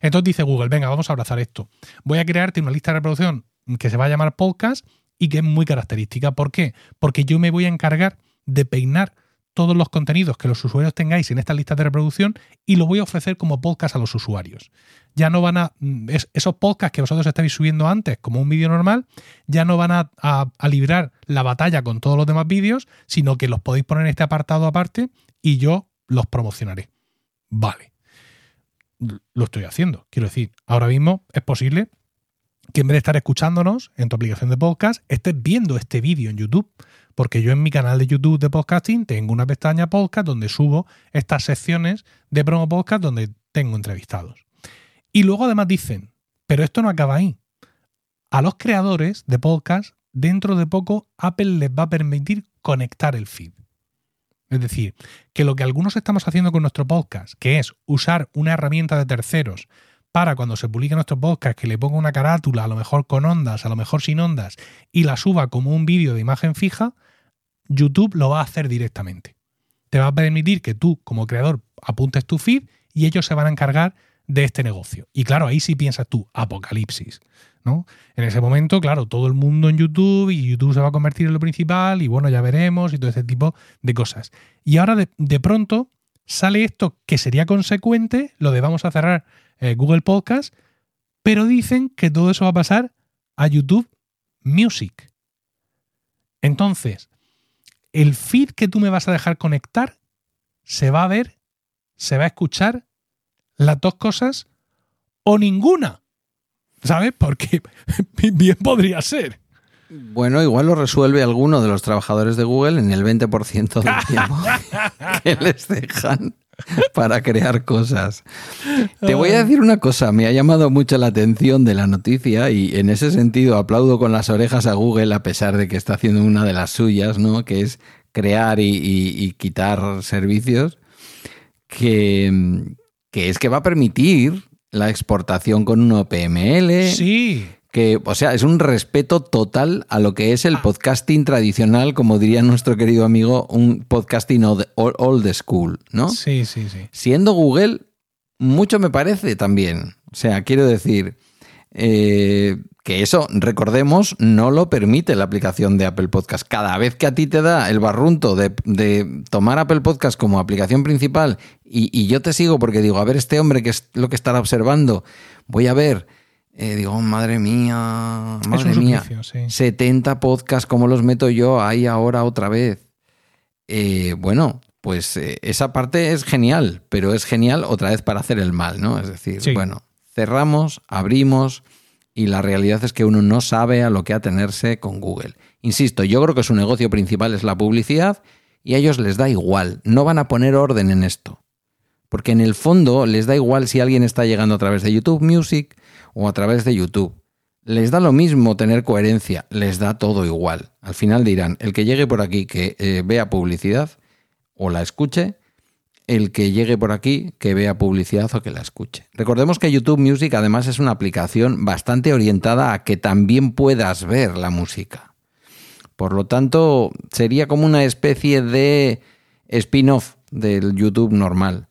Entonces dice Google, venga, vamos a abrazar esto. Voy a crearte una lista de reproducción que se va a llamar podcast y que es muy característica. ¿Por qué? Porque yo me voy a encargar de peinar todos los contenidos que los usuarios tengáis en esta lista de reproducción y los voy a ofrecer como podcast a los usuarios. Ya no van a. Mm, esos podcasts que vosotros estáis subiendo antes como un vídeo normal, ya no van a, a, librar la batalla con todos los demás vídeos, sino que los podéis poner en este apartado aparte y yo los promocionaré. Vale. Lo estoy haciendo. Quiero decir, ahora mismo es posible que en vez de estar escuchándonos en tu aplicación de podcast, estés viendo este vídeo en YouTube. Porque yo en mi canal de YouTube de podcasting tengo una pestaña podcast donde subo estas secciones de promo podcast donde tengo entrevistados. Y luego además dicen, pero esto no acaba ahí. A los creadores de podcast, dentro de poco, Apple les va a permitir conectar el feed. Es decir, que lo que algunos estamos haciendo con nuestro podcast, que es usar una herramienta de terceros para cuando se publique nuestro podcast que le ponga una carátula, a lo mejor con ondas, a lo mejor sin ondas, y la suba como un vídeo de imagen fija, YouTube lo va a hacer directamente. Te va a permitir que tú, como creador, apuntes tu feed y ellos se van a encargar de este negocio. Y claro, ahí sí piensas tú, apocalipsis. ¿no? En ese momento, claro, todo el mundo en YouTube y YouTube se va a convertir en lo principal y bueno, ya veremos y todo ese tipo de cosas. Y ahora de, de pronto sale esto que sería consecuente, lo de vamos a cerrar eh, Google Podcast, pero dicen que todo eso va a pasar a YouTube Music. Entonces, el feed que tú me vas a dejar conectar se va a ver, se va a escuchar las dos cosas o ninguna. ¿Sabes? Porque bien podría ser. Bueno, igual lo resuelve alguno de los trabajadores de Google en el 20% del tiempo que les dejan para crear cosas. Te voy a decir una cosa, me ha llamado mucho la atención de la noticia y en ese sentido aplaudo con las orejas a Google a pesar de que está haciendo una de las suyas, ¿no? Que es crear y, quitar servicios, que, que es que va a permitir la exportación con un OPML. Sí que, o sea, es un respeto total a lo que es el ah. podcasting tradicional, como diría nuestro querido amigo, un podcasting old, school, ¿no? Sí, sí, sí. Siendo Google, mucho me parece también. O sea, quiero decir eh, que eso, recordemos, no lo permite la aplicación de Apple Podcast. Cada vez que a ti te da el barrunto de, tomar Apple Podcast como aplicación principal y, y yo te sigo porque digo, a ver, este hombre que es lo que estará observando, voy a ver eh, digo, madre mía, madre mía, 70 podcasts, ¿cómo los meto yo ahí ahora otra vez? Eh, bueno, pues eh, esa parte es genial, pero es genial otra vez para hacer el mal, ¿no? Es decir, bueno, cerramos, abrimos y la realidad es que uno no sabe a lo que atenerse con Google. Insisto, yo creo que su negocio principal es la publicidad y a ellos les da igual, no van a poner orden en esto. Porque en el fondo les da igual si alguien está llegando a través de YouTube Music, o a través de YouTube. Les da lo mismo tener coherencia, les da todo igual. Al final dirán, el que llegue por aquí que eh, vea publicidad o la escuche, el que llegue por aquí que vea publicidad o que la escuche. Recordemos que YouTube Music además es una aplicación bastante orientada a que también puedas ver la música. Por lo tanto, sería como una especie de spin-off del YouTube normal.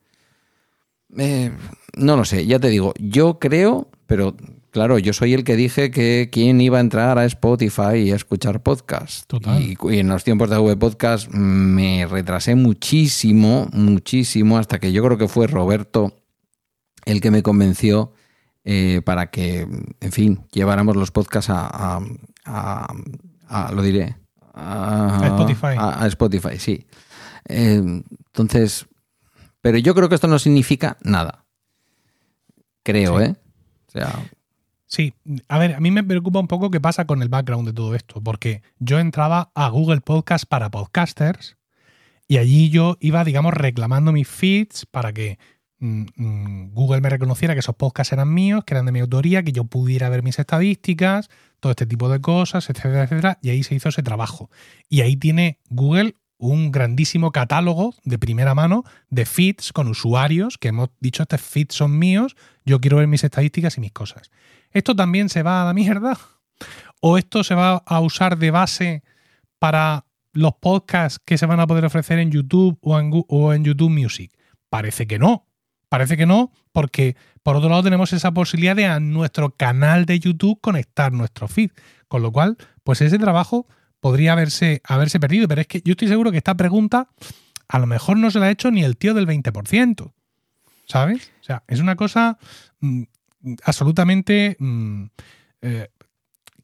Eh, no lo sé, ya te digo, yo creo pero claro, yo soy el que dije que quién iba a entrar a Spotify y a escuchar podcast. Y, en los tiempos de V Podcast me retrasé muchísimo, muchísimo, hasta que yo creo que fue Roberto el que me convenció eh, para que, en fin, lleváramos los podcasts a, lo diré, a, Spotify. A, Spotify, sí. Eh, entonces, pero yo creo que esto no significa nada. Creo, ¿eh? Sí, a ver, a mí me preocupa un poco qué pasa con el background de todo esto, porque yo entraba a Google Podcast para podcasters y allí yo iba, digamos, reclamando mis feeds para que mm, mm, Google me reconociera que esos podcasts eran míos, que eran de mi autoría, que yo pudiera ver mis estadísticas, todo este tipo de cosas, etcétera, etcétera, y ahí se hizo ese trabajo. Y ahí tiene Google un grandísimo catálogo de primera mano de feeds con usuarios que hemos dicho, estos feeds son míos, yo quiero ver mis estadísticas y mis cosas. ¿Esto también se va a la mierda? ¿O esto se va a usar de base para los podcasts que se van a poder ofrecer en YouTube o en, YouTube Music? Parece que no. Parece que no, porque por otro lado tenemos esa posibilidad de a nuestro canal de YouTube conectar nuestro feed. Con lo cual, pues ese trabajo podría haberse, haberse perdido. Pero es que yo estoy seguro que esta pregunta a lo mejor no se la ha hecho ni el tío del 20%. ¿Sabes? O sea, es una cosa mm, absolutamente mm, eh,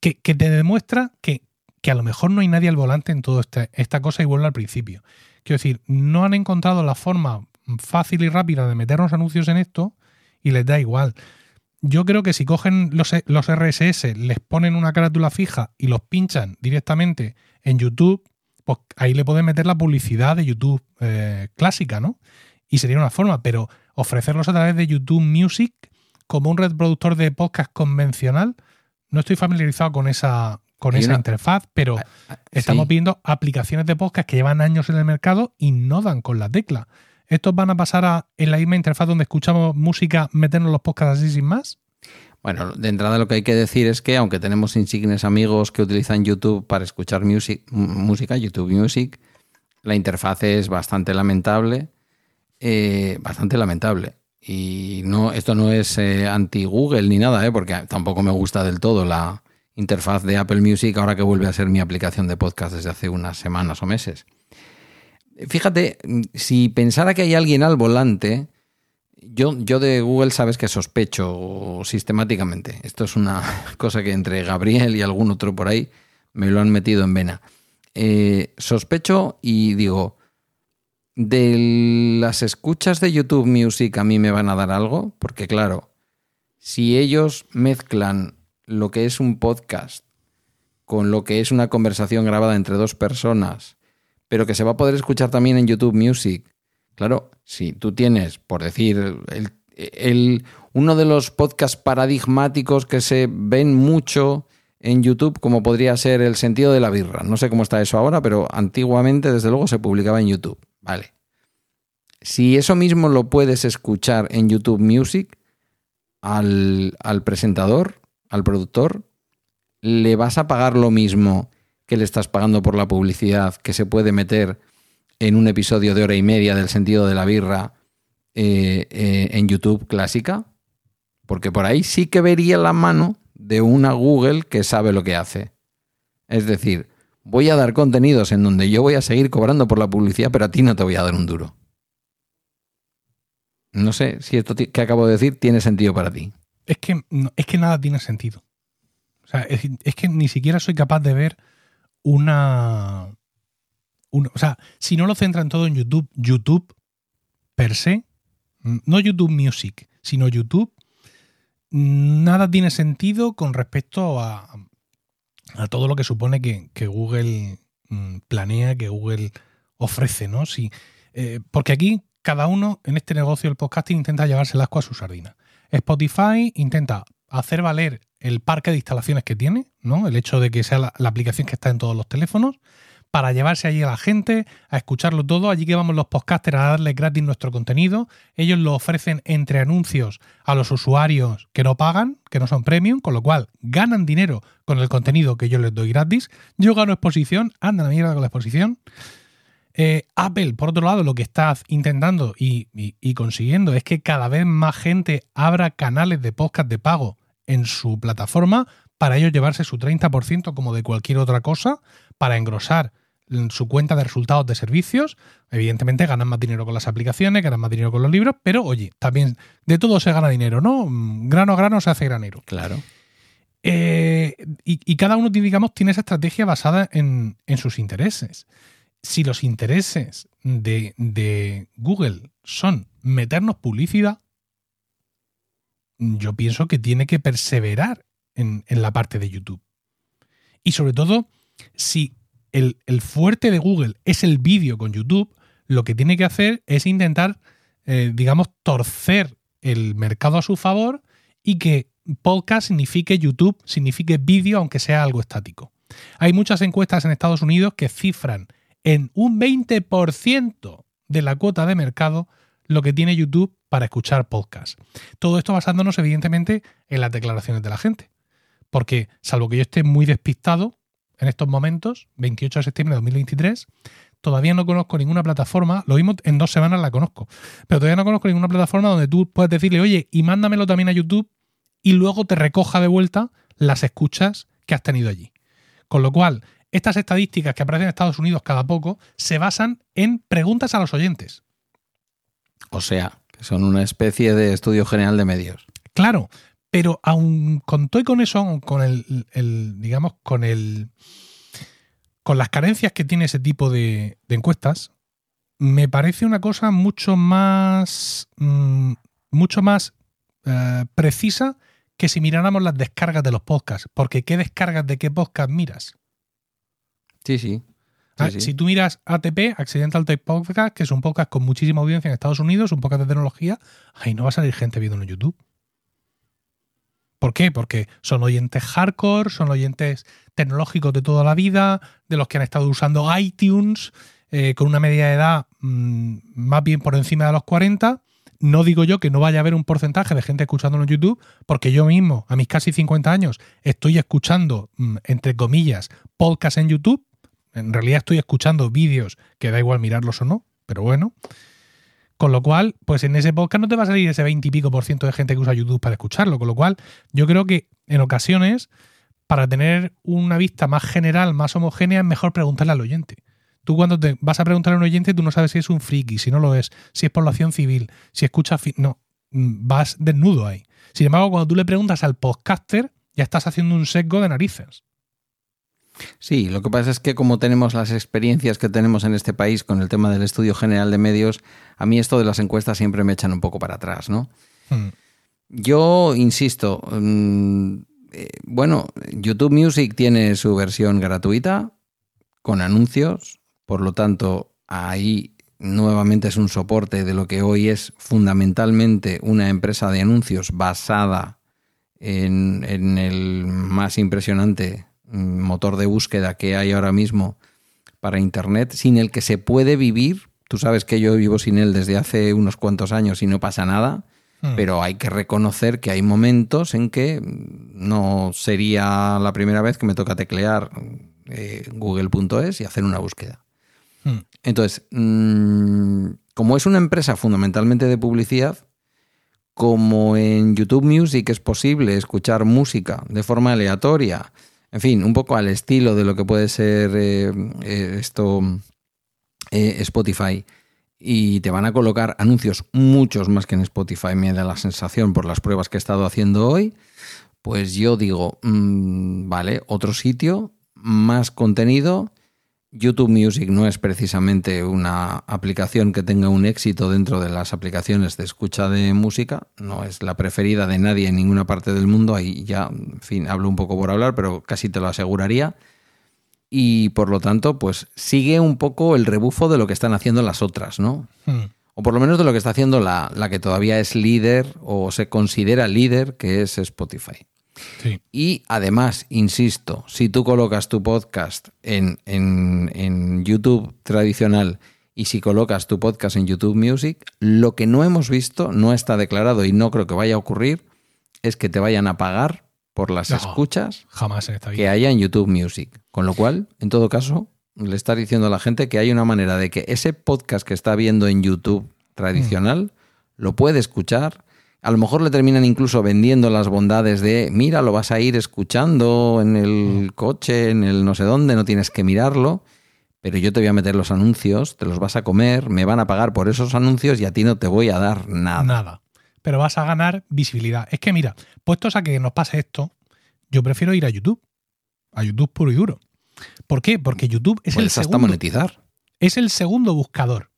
que, te demuestra que, a lo mejor no hay nadie al volante en toda esta, esta cosa y vuelvo al principio. Quiero decir, no han encontrado la forma fácil y rápida de meternos anuncios en esto y les da igual. Yo creo que si cogen los, los RSS, les ponen una carátula fija y los pinchan directamente en YouTube, pues ahí le pueden meter la publicidad de YouTube eh, clásica, ¿no? Y sería una forma, pero ofrecerlos a través de YouTube Music como un reproductor de podcast convencional, no estoy familiarizado con esa, con esa interfaz, pero ah, ah, estamos viendo aplicaciones de podcast que llevan años en el mercado y no dan con la tecla. ¿Estos van a pasar a, en la misma interfaz donde escuchamos música, meternos los podcasts así sin más? Bueno, de entrada lo que hay que decir es que aunque tenemos insignes amigos que utilizan YouTube para escuchar música, YouTube Music, la interfaz es bastante lamentable. Eh, bastante lamentable. Y no, esto no es eh, anti-Google ni nada, ¿eh? porque tampoco me gusta del todo la interfaz de Apple Music ahora que vuelve a ser mi aplicación de podcast desde hace unas semanas o meses. Fíjate, si pensara que hay alguien al volante, yo, yo de Google sabes que sospecho sistemáticamente. Esto es una cosa que entre Gabriel y algún otro por ahí me lo han metido en vena. Eh, sospecho y digo, de las escuchas de YouTube Music a mí me van a dar algo, porque claro, si ellos mezclan lo que es un podcast con lo que es una conversación grabada entre dos personas, pero que se va a poder escuchar también en YouTube Music, claro, si tú tienes, por decir, el, uno de los podcasts paradigmáticos que se ven mucho en YouTube, como podría ser El sentido de la birra. No sé cómo está eso ahora, pero antiguamente, desde luego, se publicaba en YouTube. Vale. Si eso mismo lo puedes escuchar en YouTube Music, al, presentador, al productor, le vas a pagar lo mismo que le estás pagando por la publicidad que se puede meter en un episodio de hora y media del sentido de la birra eh, eh, en YouTube clásica? Porque por ahí sí que vería la mano de una Google que sabe lo que hace. Es decir, voy a dar contenidos en donde yo voy a seguir cobrando por la publicidad, pero a ti no te voy a dar un duro. No sé si esto que acabo de decir tiene sentido para ti. Es que, es que nada tiene sentido. O sea, es, que ni siquiera soy capaz de ver una, O sea, si no lo centran todo en YouTube, YouTube per se, no YouTube Music, sino YouTube, nada tiene sentido con respecto a, a todo lo que supone que, Google mm, planea, que Google ofrece, ¿no? Sí, eh, porque aquí cada uno en este negocio del podcasting intenta llevarse el asco a su sardina. Spotify intenta hacer valer el parque de instalaciones que tiene, ¿no? El hecho de que sea la, aplicación que está en todos los teléfonos, para llevarse allí a la gente, a escucharlo todo. Allí que vamos los podcasters a darles gratis nuestro contenido. Ellos lo ofrecen entre anuncios a los usuarios que no pagan, que no son premium, con lo cual ganan dinero con el contenido que yo les doy gratis. Yo gano exposición, anda la mierda con la exposición. Eh, Apple, por otro lado, lo que está intentando y, y, consiguiendo es que cada vez más gente abra canales de podcast de pago en su plataforma para ellos llevarse su 30% como de cualquier otra cosa, para engrosar su cuenta de resultados de servicios. Evidentemente ganan más dinero con las aplicaciones, ganan más dinero con los libros, pero oye, también de todo se gana dinero, ¿no? Grano a grano se hace granero. Claro. Eh, y, cada uno, digamos, tiene esa estrategia basada en, sus intereses. Si los intereses de, Google son meternos publicidad, yo pienso que tiene que perseverar en, la parte de YouTube. Y sobre todo, si el, fuerte de Google es el vídeo con YouTube, lo que tiene que hacer es intentar, eh, digamos, torcer el mercado a su favor y que podcast signifique YouTube, signifique vídeo, aunque sea algo estático. Hay muchas encuestas en Estados Unidos que cifran en un 20% de la cuota de mercado lo que tiene YouTube para escuchar podcast. Todo esto basándonos evidentemente en las declaraciones de la gente. Porque, salvo que yo esté muy despistado en estos momentos, 28 de septiembre de 2023, todavía no conozco ninguna plataforma, lo mismo en dos semanas la conozco, pero todavía no conozco ninguna plataforma donde tú puedes decirle, oye, y mándamelo también a YouTube y luego te recoja de vuelta las escuchas que has tenido allí. Con lo cual, estas estadísticas que aparecen en Estados Unidos cada poco se basan en preguntas a los oyentes. O sea, que son una especie de estudio general de medios. Claro, pero aún con todo y con eso, con el, digamos, con el. con las carencias que tiene ese tipo de, encuestas, me parece una cosa mucho más. Mm, mucho más eh, precisa que si miráramos las descargas de los podcasts. Porque ¿qué descargas de qué podcast miras? Sí, sí. Ah, si tú miras ATP, Accidental Type Podcast, que es un podcast con muchísima audiencia en Estados Unidos, un podcast de tecnología, ahí no va a salir gente viendo en YouTube. ¿Por qué? Porque son oyentes hardcore, son oyentes tecnológicos de toda la vida, de los que han estado usando iTunes, eh, con una media de edad mm, más bien por encima de los 40. No digo yo que no vaya a haber un porcentaje de gente escuchándolo en YouTube, porque yo mismo, a mis casi 50 años, estoy escuchando, mm, entre comillas, podcast en YouTube. En realidad estoy escuchando vídeos que da igual mirarlos o no, pero bueno. Con lo cual, pues en ese podcast no te va a salir ese 20 y pico por ciento de gente que usa YouTube para escucharlo. Con lo cual, yo creo que en ocasiones, para tener una vista más general, más homogénea, es mejor preguntarle al oyente. Tú cuando te vas a preguntar a un oyente, tú no sabes si es un friki, si no lo es, si es población civil, si escucha... no, mm, vas desnudo ahí. Sin embargo, cuando tú le preguntas al podcaster, ya estás haciendo un sesgo de narices. Sí, lo que pasa es que como tenemos las experiencias que tenemos en este país con el tema del estudio general de medios, a mí esto de las encuestas siempre me echan un poco para atrás, ¿no? Hmm. Yo insisto, mm, eh, bueno, YouTube Music tiene su versión gratuita con anuncios, por lo tanto, ahí nuevamente es un soporte de lo que hoy es fundamentalmente una empresa de anuncios basada en, en el más impresionante motor de búsqueda que hay ahora mismo para Internet, sin el que se puede vivir. Tú sabes que yo vivo sin él desde hace unos cuantos años y no pasa nada, hmm. pero hay que reconocer que hay momentos en que no sería la primera vez que me toca teclear eh, google.es y hacer una búsqueda. Hmm. Entonces, mm, como es una empresa fundamentalmente de publicidad, como en YouTube Music es posible escuchar música de forma aleatoria, en fin, un poco al estilo de lo que puede ser eh, eh, esto eh, Spotify. Y te van a colocar anuncios muchos más que en Spotify, me da la sensación por las pruebas que he estado haciendo hoy. Pues yo digo, mm, vale, otro sitio, más contenido YouTube Music no es precisamente una aplicación que tenga un éxito dentro de las aplicaciones de escucha de música, no es la preferida de nadie en ninguna parte del mundo, ahí ya, en fin, hablo un poco por hablar, pero casi te lo aseguraría. Y por lo tanto, pues sigue un poco el rebufo de lo que están haciendo las otras, ¿no? Hmm. O por lo menos de lo que está haciendo la, la que todavía es líder o se considera líder, que es Spotify. Y además, insisto, si tú colocas tu podcast en, en, YouTube tradicional y si colocas tu podcast en YouTube Music, lo que no hemos visto, no está declarado y no creo que vaya a ocurrir, es que te vayan a pagar por las escuchas jamás que haya en YouTube Music. Con lo cual, en todo caso, le estás diciendo a la gente que hay una manera de que ese podcast que está viendo en YouTube tradicional mm. lo puede escuchar a lo mejor le terminan incluso vendiendo las bondades de, mira, lo vas a ir escuchando en el coche, en el no sé dónde, no tienes que mirarlo, pero yo te voy a meter los anuncios, te los vas a comer, me van a pagar por esos anuncios y a ti no te voy a dar nada. Nada. Pero vas a ganar visibilidad. Es que mira, puestos a que nos pase esto, yo prefiero ir a YouTube. A YouTube puro y duro. ¿Por qué? Porque YouTube es el segundo, monetizar. es el segundo buscador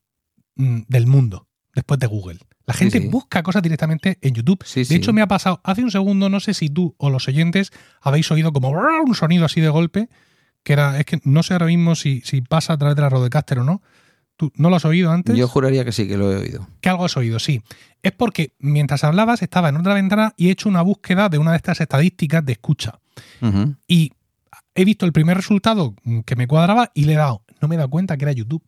mm, del mundo después de Google. La gente sí. busca cosas directamente en YouTube. Sí, de hecho, me ha pasado hace un segundo, no sé si tú o los oyentes habéis oído como un sonido así de golpe, que era, es que no sé ahora mismo si, si pasa a través de la Rodecaster o no. ¿Tú no lo has oído antes? Yo juraría que sí que lo he oído. que algo has oído, sí. Es porque mientras hablabas estaba en otra ventana y he hecho una búsqueda de una de estas estadísticas de escucha. Y he visto el primer resultado que me cuadraba y le he dado. No me he dado cuenta que era YouTube.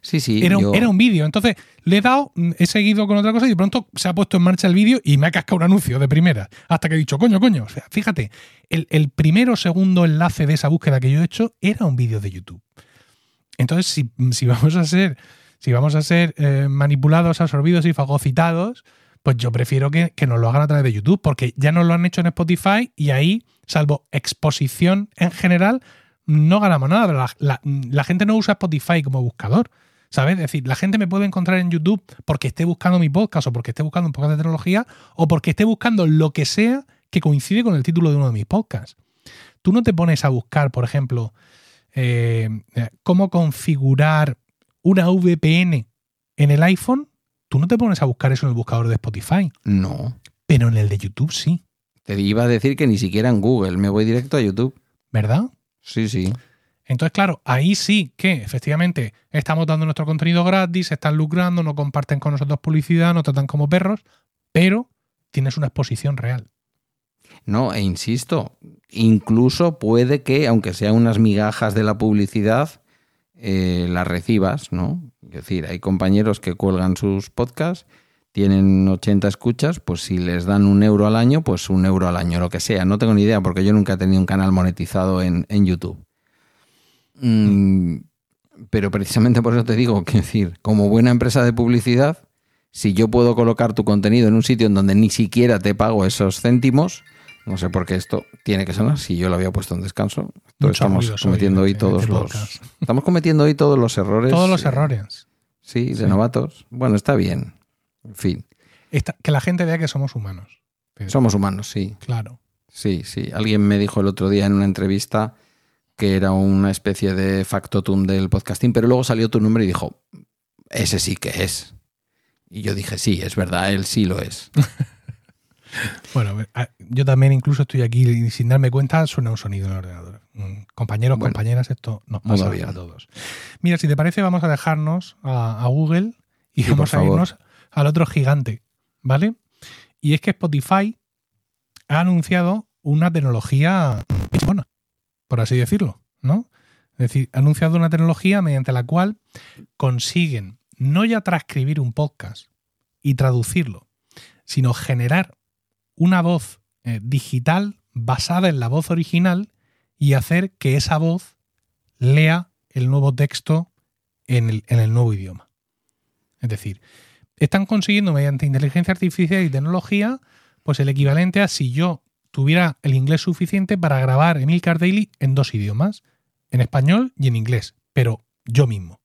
Sí, sí. Era yo- era un vídeo. Entonces le he dado, mm, he seguido con otra cosa y de pronto se ha puesto en marcha el vídeo y me ha cascado un anuncio de primera. Hasta que he dicho, coño, coño. O sea, fíjate, el, el primero o segundo enlace de esa búsqueda que yo he hecho era un vídeo de YouTube. Entonces, si, si vamos a ser, si vamos a ser eh, manipulados, absorbidos y fagocitados, pues yo prefiero que, que nos lo hagan a través de YouTube, porque ya nos lo han hecho en Spotify y ahí, salvo exposición en general, no ganamos nada. La, la- la gente no usa Spotify como buscador. ¿Sabes? Es decir, la gente me puede encontrar en YouTube porque esté buscando mi podcast o porque esté buscando un podcast de tecnología o porque esté buscando lo que sea que coincide con el título de uno de mis podcasts. Tú no te pones a buscar, por ejemplo, eh, cómo configurar una VPN en el iPhone. Tú no te pones a buscar eso en el buscador de Spotify, No. pero en el de YouTube sí, Te iba a decir que ni siquiera en Google. Me voy directo a YouTube. ¿verdad? Sí, sí. Entonces, claro, ahí sí que efectivamente estamos dando nuestro contenido gratis, están lucrando, no comparten con nosotros publicidad, nos tratan como perros, pero tienes una exposición real. No, e insisto, incluso puede que, aunque sean unas migajas de la publicidad, eh, las recibas, ¿no? Es decir, hay compañeros que cuelgan sus podcasts, tienen 80 escuchas, pues si les dan un euro al año, pues un euro al año, lo que sea. No tengo ni idea, porque yo nunca he tenido un canal monetizado en, en YouTube. Mm, pero precisamente por eso te digo, que decir, como buena empresa de publicidad, si yo puedo colocar tu contenido en un sitio en donde ni siquiera te pago esos céntimos, no sé por qué esto tiene que sonar, si yo lo había puesto en descanso. Estamos cometiendo en hoy este- todos los estamos cometiendo hoy todos los errores. Todos los eh, errores. Sí, de Sí. novatos. Bueno, está bien. En fin, Esta- que la gente vea que somos humanos. Pedro. somos humanos, sí. Claro. Sí, sí. Alguien me dijo el otro día en una entrevista que era una especie de factotum del podcasting, pero luego salió tu nombre y dijo, ese sí que es. Y yo dije, sí, es verdad, él sí lo es. Bueno, yo también incluso estoy aquí y sin darme cuenta suena un sonido en el ordenador. Mm, Compañeros, Bueno, compañeras, esto nos pasa bien. a todos. Mira, si te parece, vamos a dejarnos a, a Google y Sí, vamos a favor. Al otro gigante, ¿vale? Y es que Spotify ha anunciado una tecnología buena, por así decirlo, ¿no? Es decir, ha anunciado una tecnología mediante la cual consiguen no ya transcribir un podcast y traducirlo, sino generar una voz eh, digital basada en la voz original y hacer que esa voz lea el nuevo texto en el nuevo idioma. Es decir, están consiguiendo mediante inteligencia artificial y tecnología, pues el equivalente a si yo tuviera el inglés suficiente para grabar Emilcar Daily en dos idiomas, en español y en inglés, pero yo mismo.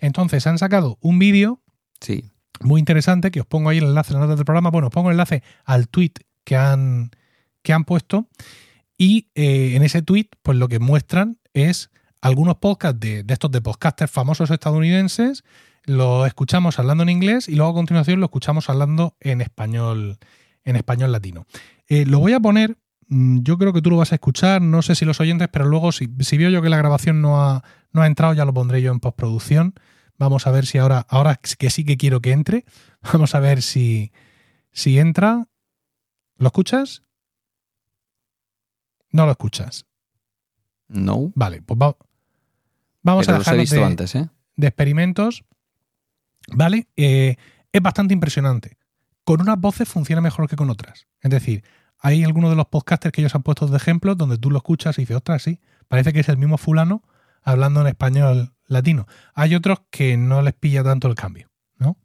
Entonces han sacado un vídeo Sí. muy interesante que os pongo ahí el enlace en las notas del programa. Bueno, os pongo el enlace al tweet que han, que han puesto y eh, en ese tweet pues lo que muestran es algunos podcasts de, de estos de podcasters famosos estadounidenses, lo escuchamos hablando en inglés y luego a continuación lo escuchamos hablando en español, en español latino. Eh, lo voy a poner, mm, yo creo que tú lo vas a escuchar, no sé si los oyentes, pero luego si, si veo yo que la grabación no ha, no ha entrado, ya lo pondré yo en postproducción. Vamos a ver si ahora, ahora que sí que quiero que entre, vamos a ver si, si entra. ¿Lo escuchas? No lo escuchas. No. Vale, pues va- vamos pero a visto de, antes, ¿eh? de experimentos. ¿Vale? Eh, es bastante impresionante. Con unas voces funciona mejor que con otras. Es decir, hay algunos de los podcasters que ellos han puesto de ejemplo donde tú lo escuchas y dices, ostras, sí, parece que es el mismo fulano hablando en español latino. Hay otros que no les pilla tanto el cambio, ¿no?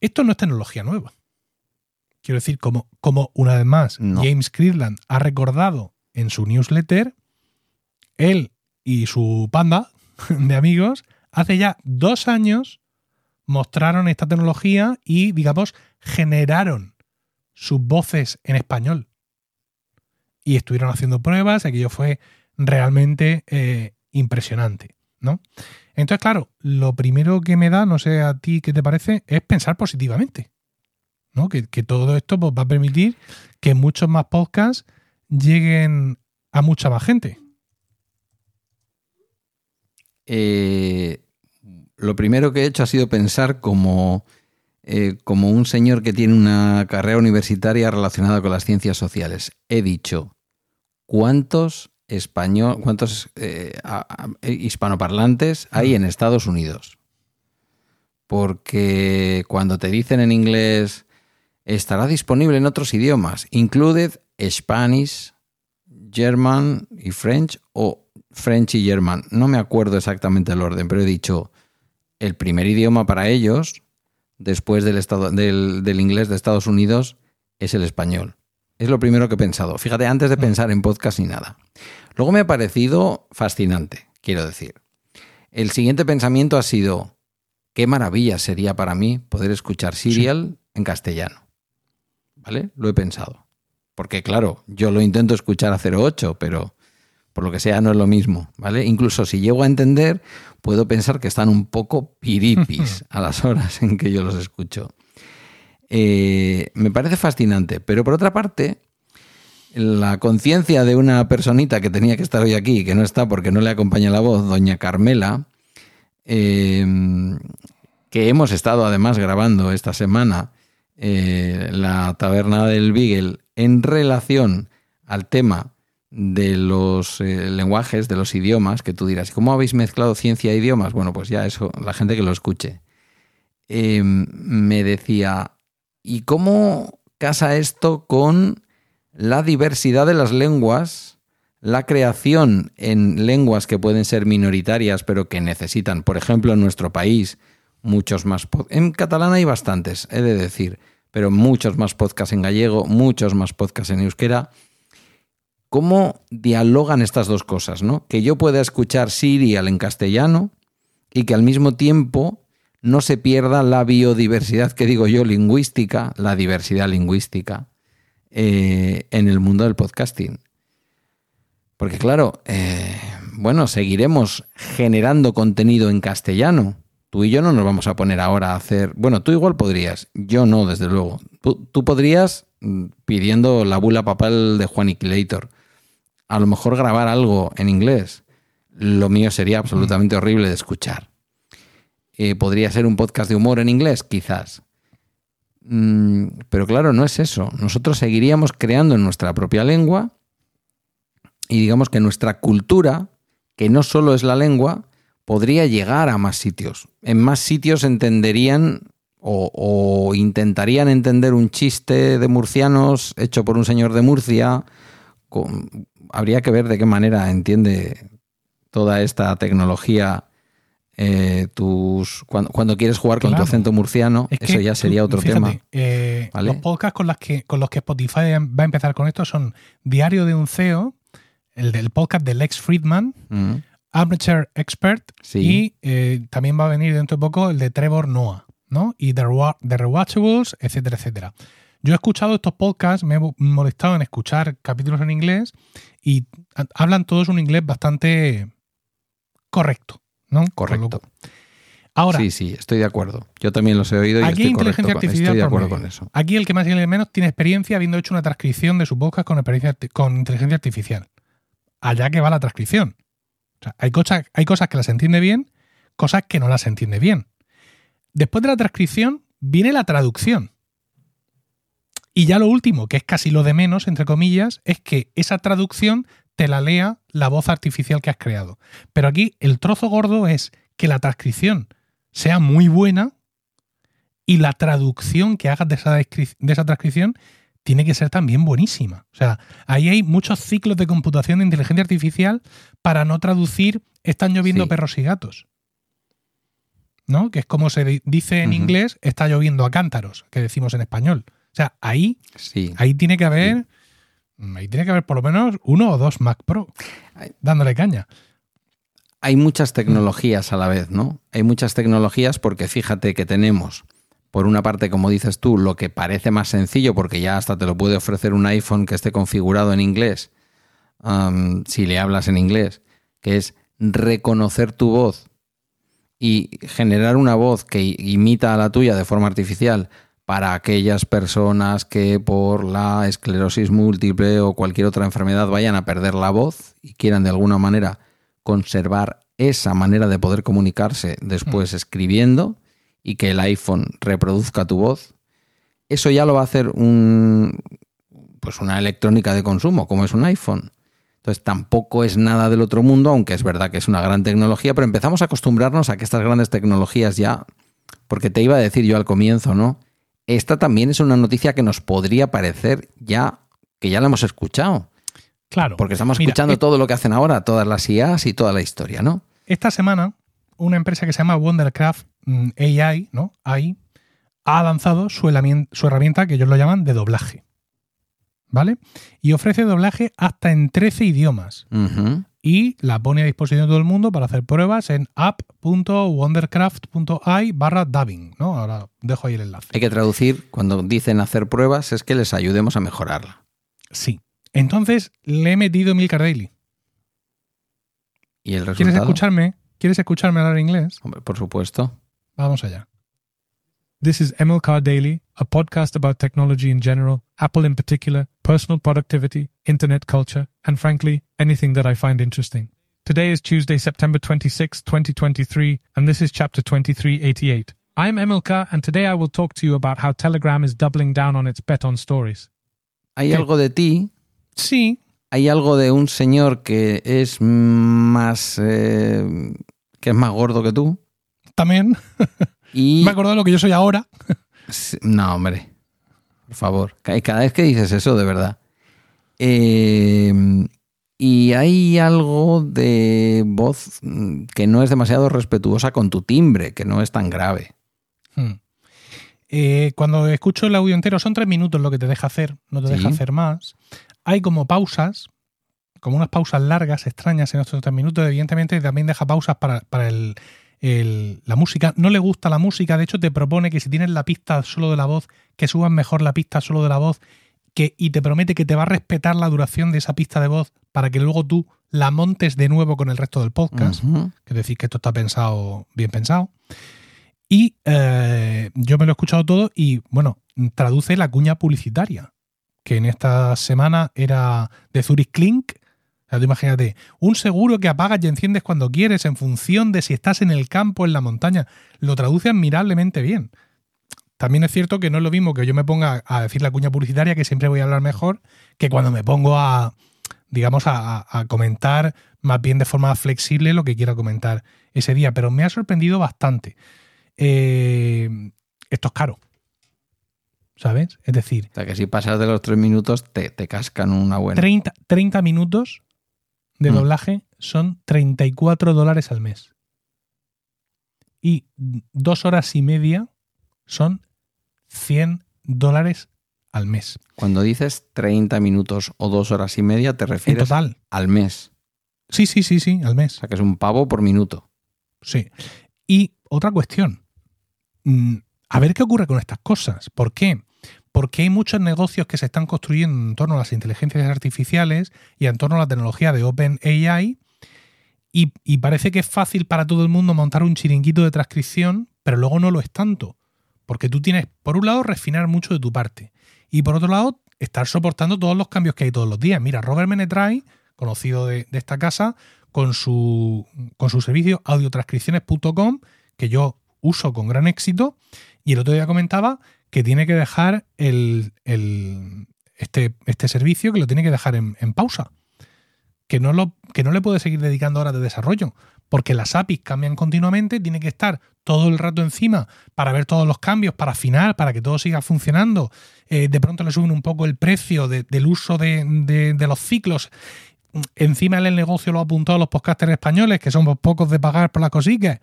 Esto no es tecnología nueva. Quiero decir, como, como una vez más, No. James Cleveland ha recordado en su newsletter, él y su panda de amigos hace ya dos años mostraron esta tecnología y, digamos, generaron sus voces en español. Y estuvieron haciendo pruebas, aquello fue realmente eh, impresionante, ¿no? Entonces, claro, lo primero que me da, no sé a ti qué te parece, es pensar positivamente. ¿no? Que, todo esto pues, va a permitir que muchos más podcasts lleguen a mucha más gente. Eh, lo primero que he hecho ha sido pensar como, eh, como un señor que tiene una carrera universitaria relacionada con las ciencias sociales. He dicho, ¿cuántos español, cuántos eh, hispanoparlantes hay en Estados Unidos? Porque cuando te dicen en inglés estará disponible en otros idiomas, included Spanish, German y French o French y German. No me acuerdo exactamente el orden, pero he dicho el primer idioma para ellos, después del, estado, del, del inglés de Estados Unidos, es el español. Es lo primero que he pensado. Fíjate, antes de mm. pensar en podcast ni nada. Luego me ha parecido fascinante, quiero decir. El siguiente pensamiento ha sido, qué maravilla sería para mí poder escuchar Serial en castellano. ¿Vale? Lo he pensado. Porque claro, yo lo intento escuchar a 08, pero por lo que sea no es lo mismo, ¿vale? Incluso si llego a entender, puedo pensar que están un poco piripis a las horas en que yo los escucho. Eh, me parece fascinante, pero por otra parte, la conciencia de una personita que tenía que estar hoy aquí, que no está porque no le acompaña la voz, doña Carmela, eh, que hemos estado además grabando esta semana eh, la taberna del Beagle en relación al tema de los eh, lenguajes, de los idiomas, que tú dirás, ¿cómo habéis mezclado ciencia e idiomas? Bueno, pues ya eso, la gente que lo escuche. Em, me decía, ¿y cómo casa esto con la diversidad de las lenguas, la creación en lenguas que pueden ser minoritarias, pero que necesitan, por ejemplo, en nuestro país, muchos más... En catalán hay bastantes, he de decir, pero muchos más podcasts en gallego, muchos más podcasts en euskera cómo dialogan estas dos cosas, ¿no? Que yo pueda escuchar Serial en castellano y que al mismo tiempo no se pierda la biodiversidad que digo yo lingüística, la diversidad lingüística eh, en el mundo del podcasting. Porque claro, eh, bueno, seguiremos generando contenido en castellano. Tú y yo no nos vamos a poner ahora a hacer... Bueno, tú igual podrías, yo no, desde luego. Tú, podrías mm, pidiendo la bula papal de Juan Juaniquilator a lo mejor grabar algo en inglés, lo mío sería absolutamente horrible de escuchar. Eh, ¿Podría ser un podcast de humor en inglés? Quizás. Mm, pero claro, no es eso. Nosotros seguiríamos creando en nuestra propia lengua y digamos que nuestra cultura, que no solo es la lengua, podría llegar a más sitios. En más sitios entenderían o, o, intentarían entender un chiste de murcianos hecho por un señor de Murcia, con, habría que ver de qué manera entiende toda esta tecnología eh, tus cuando, quieres jugar con tu acento murciano, eso ya sería otro tema. Eh, los podcasts con, las que, con los que Spotify va a empezar con esto son Diario de un CEO, el del podcast de Lex Friedman, mm. Amateur Expert y eh, también va a venir dentro de poco el de Trevor Noah, ¿no? Y The, The Rewatchables, etcétera, etcétera. Yo he escuchado estos podcasts, me he molestado en escuchar capítulos en inglés y hablan todos un inglés bastante correcto, ¿no? Correcto. Ahora, sí, sí, estoy de acuerdo. Yo también los he oído y aquí estoy, inteligencia artificial estoy de acuerdo con eso. Aquí el que más y el menos tiene experiencia habiendo hecho una transcripción de su podcast con, con inteligencia artificial. Allá que va la transcripción. O sea, hay, cosas, hay cosas que las entiende bien, cosas que no las entiende bien. Después de la transcripción viene la traducción. Y ya lo último, que es casi lo de menos, entre comillas, es que esa traducción te la lea la voz artificial que has creado. Pero aquí el trozo gordo es que la transcripción sea muy buena y la traducción que hagas de esa, de esa transcripción tiene que ser también buenísima. O sea, ahí hay muchos ciclos de computación de inteligencia artificial para no traducir están lloviendo perros y gatos. ¿No? Que es como se dice en inglés, está lloviendo a cántaros, que decimos en español. O sea, ahí, ahí tiene que haber. Ahí tiene que haber por lo menos uno o dos Mac Pro dándole caña. Hay muchas tecnologías a la vez, ¿no? Hay muchas tecnologías porque fíjate que tenemos por una parte, como dices tú, lo que parece más sencillo, porque ya hasta te lo puede ofrecer un iPhone que esté configurado en inglés, si le hablas en inglés, que es reconocer tu voz y generar una voz que imita a la tuya de forma artificial para aquellas personas que por la esclerosis múltiple o cualquier otra enfermedad vayan a perder la voz y quieran de alguna manera conservar esa manera de poder comunicarse después mm. escribiendo y que el iPhone reproduzca tu voz, eso ya lo va a hacer un, pues una electrónica de consumo, como es un iPhone. Entonces tampoco es nada del otro mundo, aunque es verdad que es una gran tecnología, pero empezamos a acostumbrarnos a que estas grandes tecnologías ya, porque te iba a decir yo al comienzo, ¿no? Esta también es una noticia que nos podría parecer ya, que ya la hemos escuchado. Claro. Porque estamos escuchando todo lo que hacen ahora, todas las IAs y toda la historia, ¿no? Esta semana, una empresa que se llama Wondercraft mm, AI, ¿no? AI, ha lanzado su herramienta que ellos lo llaman de doblaje. ¿vale? Y ofrece doblaje hasta en 13 idiomas. Y la pone a disposición de todo el mundo para hacer pruebas en app.wondercraft.ai barra dubbing, ¿no? Ahora dejo ahí el enlace. Hay que traducir, cuando dicen hacer pruebas, es que les ayudemos a mejorarla. Sí. Entonces le he metido Milcar Daily. ¿Y el resultado? ¿Quieres escucharme? ¿Quieres escucharme hablar inglés? Hombre, por supuesto. Vamos allá. This is MLCar Daily, a podcast about technology in general, Apple in particular, personal productivity, internet culture, and frankly, anything that I find interesting. Today is Tuesday, September 26, 2023, and this is chapter 2388. I'm Emilka, and today I will talk to you about how Telegram is doubling down on its bet on stories. ¿Hay algo de ti? Sí. ¿Hay algo de un señor que es más. Eh, que es más gordo que tú? También. Y... Me acuerdo de lo que yo soy ahora. No, hombre. Por favor. Cada vez que dices eso, de verdad. Eh, y hay algo de voz que no es demasiado respetuosa con tu timbre, que no es tan grave. Hmm. Eh, cuando escucho el audio entero, son tres minutos lo que te deja hacer, no te deja hacer más. Hay como pausas, como unas pausas largas, extrañas en estos tres minutos. Evidentemente, también deja pausas para, para el, la música. No le gusta la música, de hecho te propone que si tienes la pista solo de la voz, que subas mejor la pista solo de la voz que, y te promete que te va a respetar la duración de esa pista de voz para que luego tú la montes de nuevo con el resto del podcast. Que decir que esto está pensado, bien pensado. Y eh, yo me lo he escuchado todo y, bueno, traduce la cuña publicitaria, que en esta semana era de Zurich Klink, imagínate, un seguro que apagas y enciendes cuando quieres en función de si estás en el campo, o en la montaña. Lo traduce admirablemente bien. También es cierto que no es lo mismo que yo me ponga a decir la cuña publicitaria, que siempre voy a hablar mejor, que cuando me pongo a, digamos, a, comentar más bien de forma flexible lo que quiero comentar ese día. Pero me ha sorprendido bastante. Eh, esto es caro. ¿Sabes? Es decir. O sea, que si pasas de los tres minutos, te, te cascan una buena. 30, 30 minutos de mm. doblaje son 34 dólares al mes. Y dos horas y media son 100 dólares al mes. Cuando dices 30 minutos o dos horas y media, te refieres total. al mes. Sí, sí, sí, sí, al mes. O sea, que es un pavo por minuto. Sí. Y otra cuestión. Mm, a ver qué ocurre con estas cosas. ¿Por qué? Porque hay muchos negocios que se están construyendo en torno a las inteligencias artificiales y en torno a la tecnología de OpenAI. Y, y parece que es fácil para todo el mundo montar un chiringuito de transcripción, pero luego no lo es tanto. Porque tú tienes, por un lado, refinar mucho de tu parte. Y por otro lado, estar soportando todos los cambios que hay todos los días. Mira, Robert Menetray, conocido de, esta casa, con su, con su servicio audiotranscripciones.com, que yo uso con gran éxito, y el otro día comentaba que tiene que dejar el, este, este, servicio, que lo tiene que dejar en, pausa. Que no, lo, que no le puede seguir dedicando horas de desarrollo, porque las APIs cambian continuamente, tiene que estar todo el rato encima para ver todos los cambios, para afinar, para que todo siga funcionando. Eh, de pronto le suben un poco el precio del uso de, los ciclos. Encima el negocio lo ha apuntado los podcasters españoles, que somos pocos de pagar por las cositas,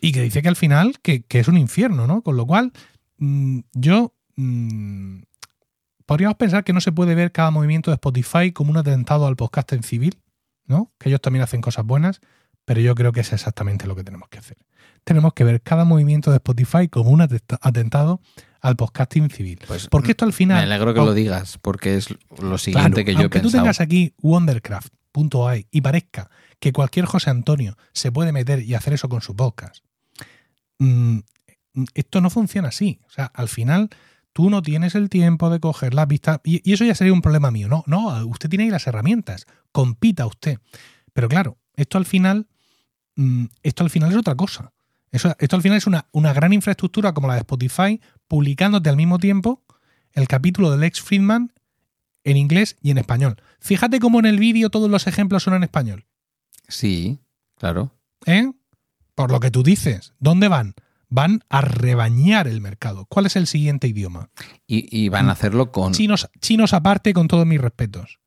y que dice que al final que, que es un infierno, ¿no? Con lo cual, yo mm, podríamos pensar que no se puede ver cada movimiento de Spotify como un atentado al podcast en civil, ¿no? Que ellos también hacen cosas buenas, pero yo creo que es exactamente lo que tenemos que hacer. Tenemos que ver cada movimiento de Spotify como un atentado al podcasting civil. Pues porque esto al final... Me alegro que lo digas, porque es lo siguiente que yo he pensado. tú tengas aquí wondercraft.ai y parezca que cualquier José Antonio se puede meter y hacer eso con su podcast, mm, esto no funciona así. O sea, al final tú no tienes el tiempo de coger las vistas y, eso ya sería un problema mío. No, no, usted tiene ahí las herramientas, compita usted. Pero claro, esto al final, mm, esto al final es otra cosa. esto al final es una, una, gran infraestructura como la de Spotify, publicándote al mismo tiempo el capítulo de Lex Friedman en inglés y en español. Fíjate cómo en el vídeo todos los ejemplos son en español. Sí, claro. ¿Eh? Por lo que tú dices, ¿dónde van? Van a rebañar el mercado. ¿Cuál es el siguiente idioma? Y, van a hacerlo con... Chinos, chinos aparte, con todos mis respetos.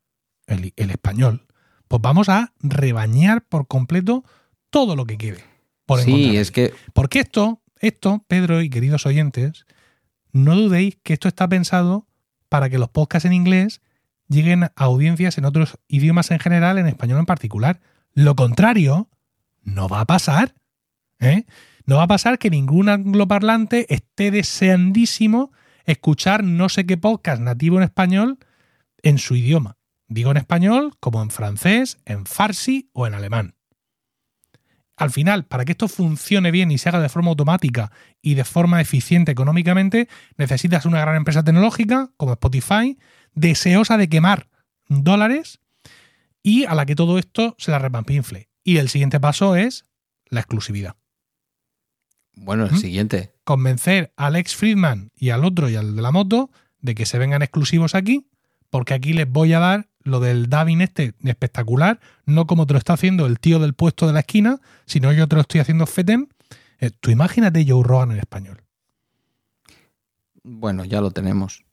El, español. Pues vamos a rebañar por completo todo lo que quede. Por sí, es que... Porque esto, esto, Pedro y queridos oyentes, no dudéis que esto está pensado para que los podcasts en inglés lleguen a audiencias en otros idiomas en general, en español en particular. Lo contrario, no va a pasar. ¿eh? No va a pasar que ningún angloparlante esté deseandísimo escuchar no sé qué podcast nativo en español en su idioma. Digo en español como en francés, en farsi o en alemán. Al final, para que esto funcione bien y se haga de forma automática y de forma eficiente económicamente, necesitas una gran empresa tecnológica como Spotify, deseosa de quemar dólares y a la que todo esto se la repampinfle. Y el siguiente paso es la exclusividad. Bueno, el ¿Mm? siguiente. Convencer a Alex Friedman y al otro y al de la moto de que se vengan exclusivos aquí, porque aquí les voy a dar lo del Davin este espectacular, no como te lo está haciendo el tío del puesto de la esquina, sino yo te lo estoy haciendo Fetem. Eh, tú imagínate Joe Rogan en español. Bueno, ya lo tenemos.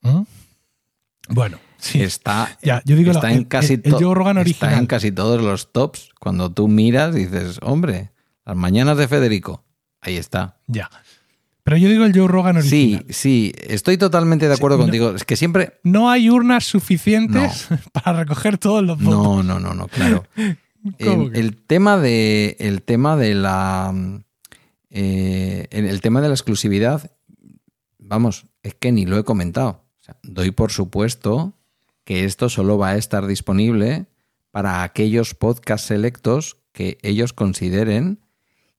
¿Mm? Bueno, sí. Está, ya, yo digo está, en casi está en casi todos los tops. Cuando tú miras, dices, hombre, las mañanas de Federico. Ahí está. Ya. Pero yo digo el Joe Rogan original. Sí, sí, estoy totalmente de acuerdo contigo. es que siempre. No hay urnas suficientes para recoger todos los votos. No, no, no, no, claro. el, tema de. El tema de la. Eh, el, tema de la exclusividad, vamos, es que ni lo he comentado. doy por supuesto que esto solo va a estar disponible para aquellos podcasts selectos que ellos consideren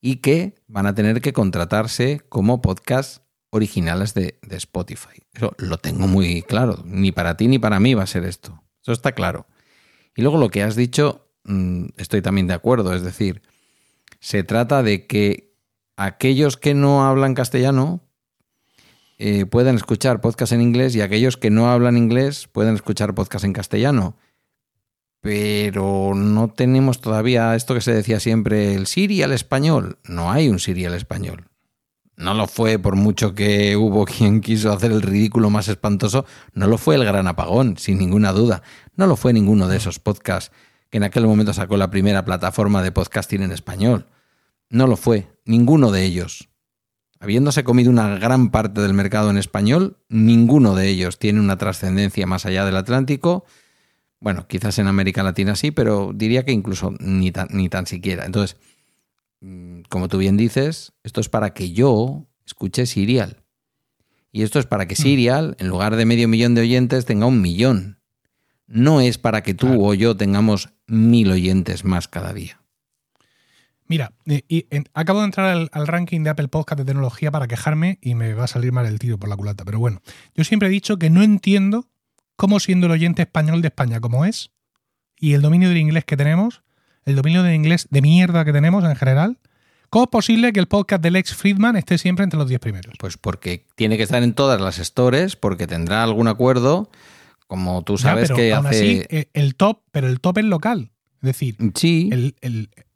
y que van a tener que contratarse como podcast originales de, Spotify. Eso lo tengo muy claro. Ni para ti ni para mí va a ser esto. Eso está claro. Y luego lo que has dicho, mm, estoy también de acuerdo. Es decir, se trata de que aquellos que no hablan castellano eh, puedan escuchar podcast en inglés y aquellos que no hablan inglés puedan escuchar podcast en castellano pero no tenemos todavía esto que se decía siempre, el Siri al español. No hay un Siri al español. No lo fue por mucho que hubo quien quiso hacer el ridículo más espantoso, no lo fue el gran apagón, sin ninguna duda. No lo fue ninguno de esos podcasts que en aquel momento sacó la primera plataforma de podcasting en español. No lo fue, ninguno de ellos. Habiéndose comido una gran parte del mercado en español, ninguno de ellos tiene una trascendencia más allá del Atlántico bueno, quizás en América Latina sí, pero diría que incluso ni tan, ni tan siquiera. Entonces, mm, como tú bien dices, esto es para que yo escuche Serial. Y esto es para que mm. Serial, en lugar de medio millón de oyentes, tenga un millón. No es para que tú o yo tengamos mil oyentes más cada día. Mira, y, acabo de entrar al, al, ranking de Apple Podcast de tecnología para quejarme y me va a salir mal el tiro por la culata. Pero bueno, yo siempre he dicho que no entiendo cómo siendo el oyente español de España como es, y el dominio del inglés que tenemos, el dominio del inglés de mierda que tenemos en general, ¿cómo es posible que el podcast de Lex Friedman esté siempre entre los 10 primeros? Pues porque tiene que estar en todas las stores, porque tendrá algún acuerdo, como tú sabes que aún hace... Así, eh, el top, pero el top es local. Es decir, sí.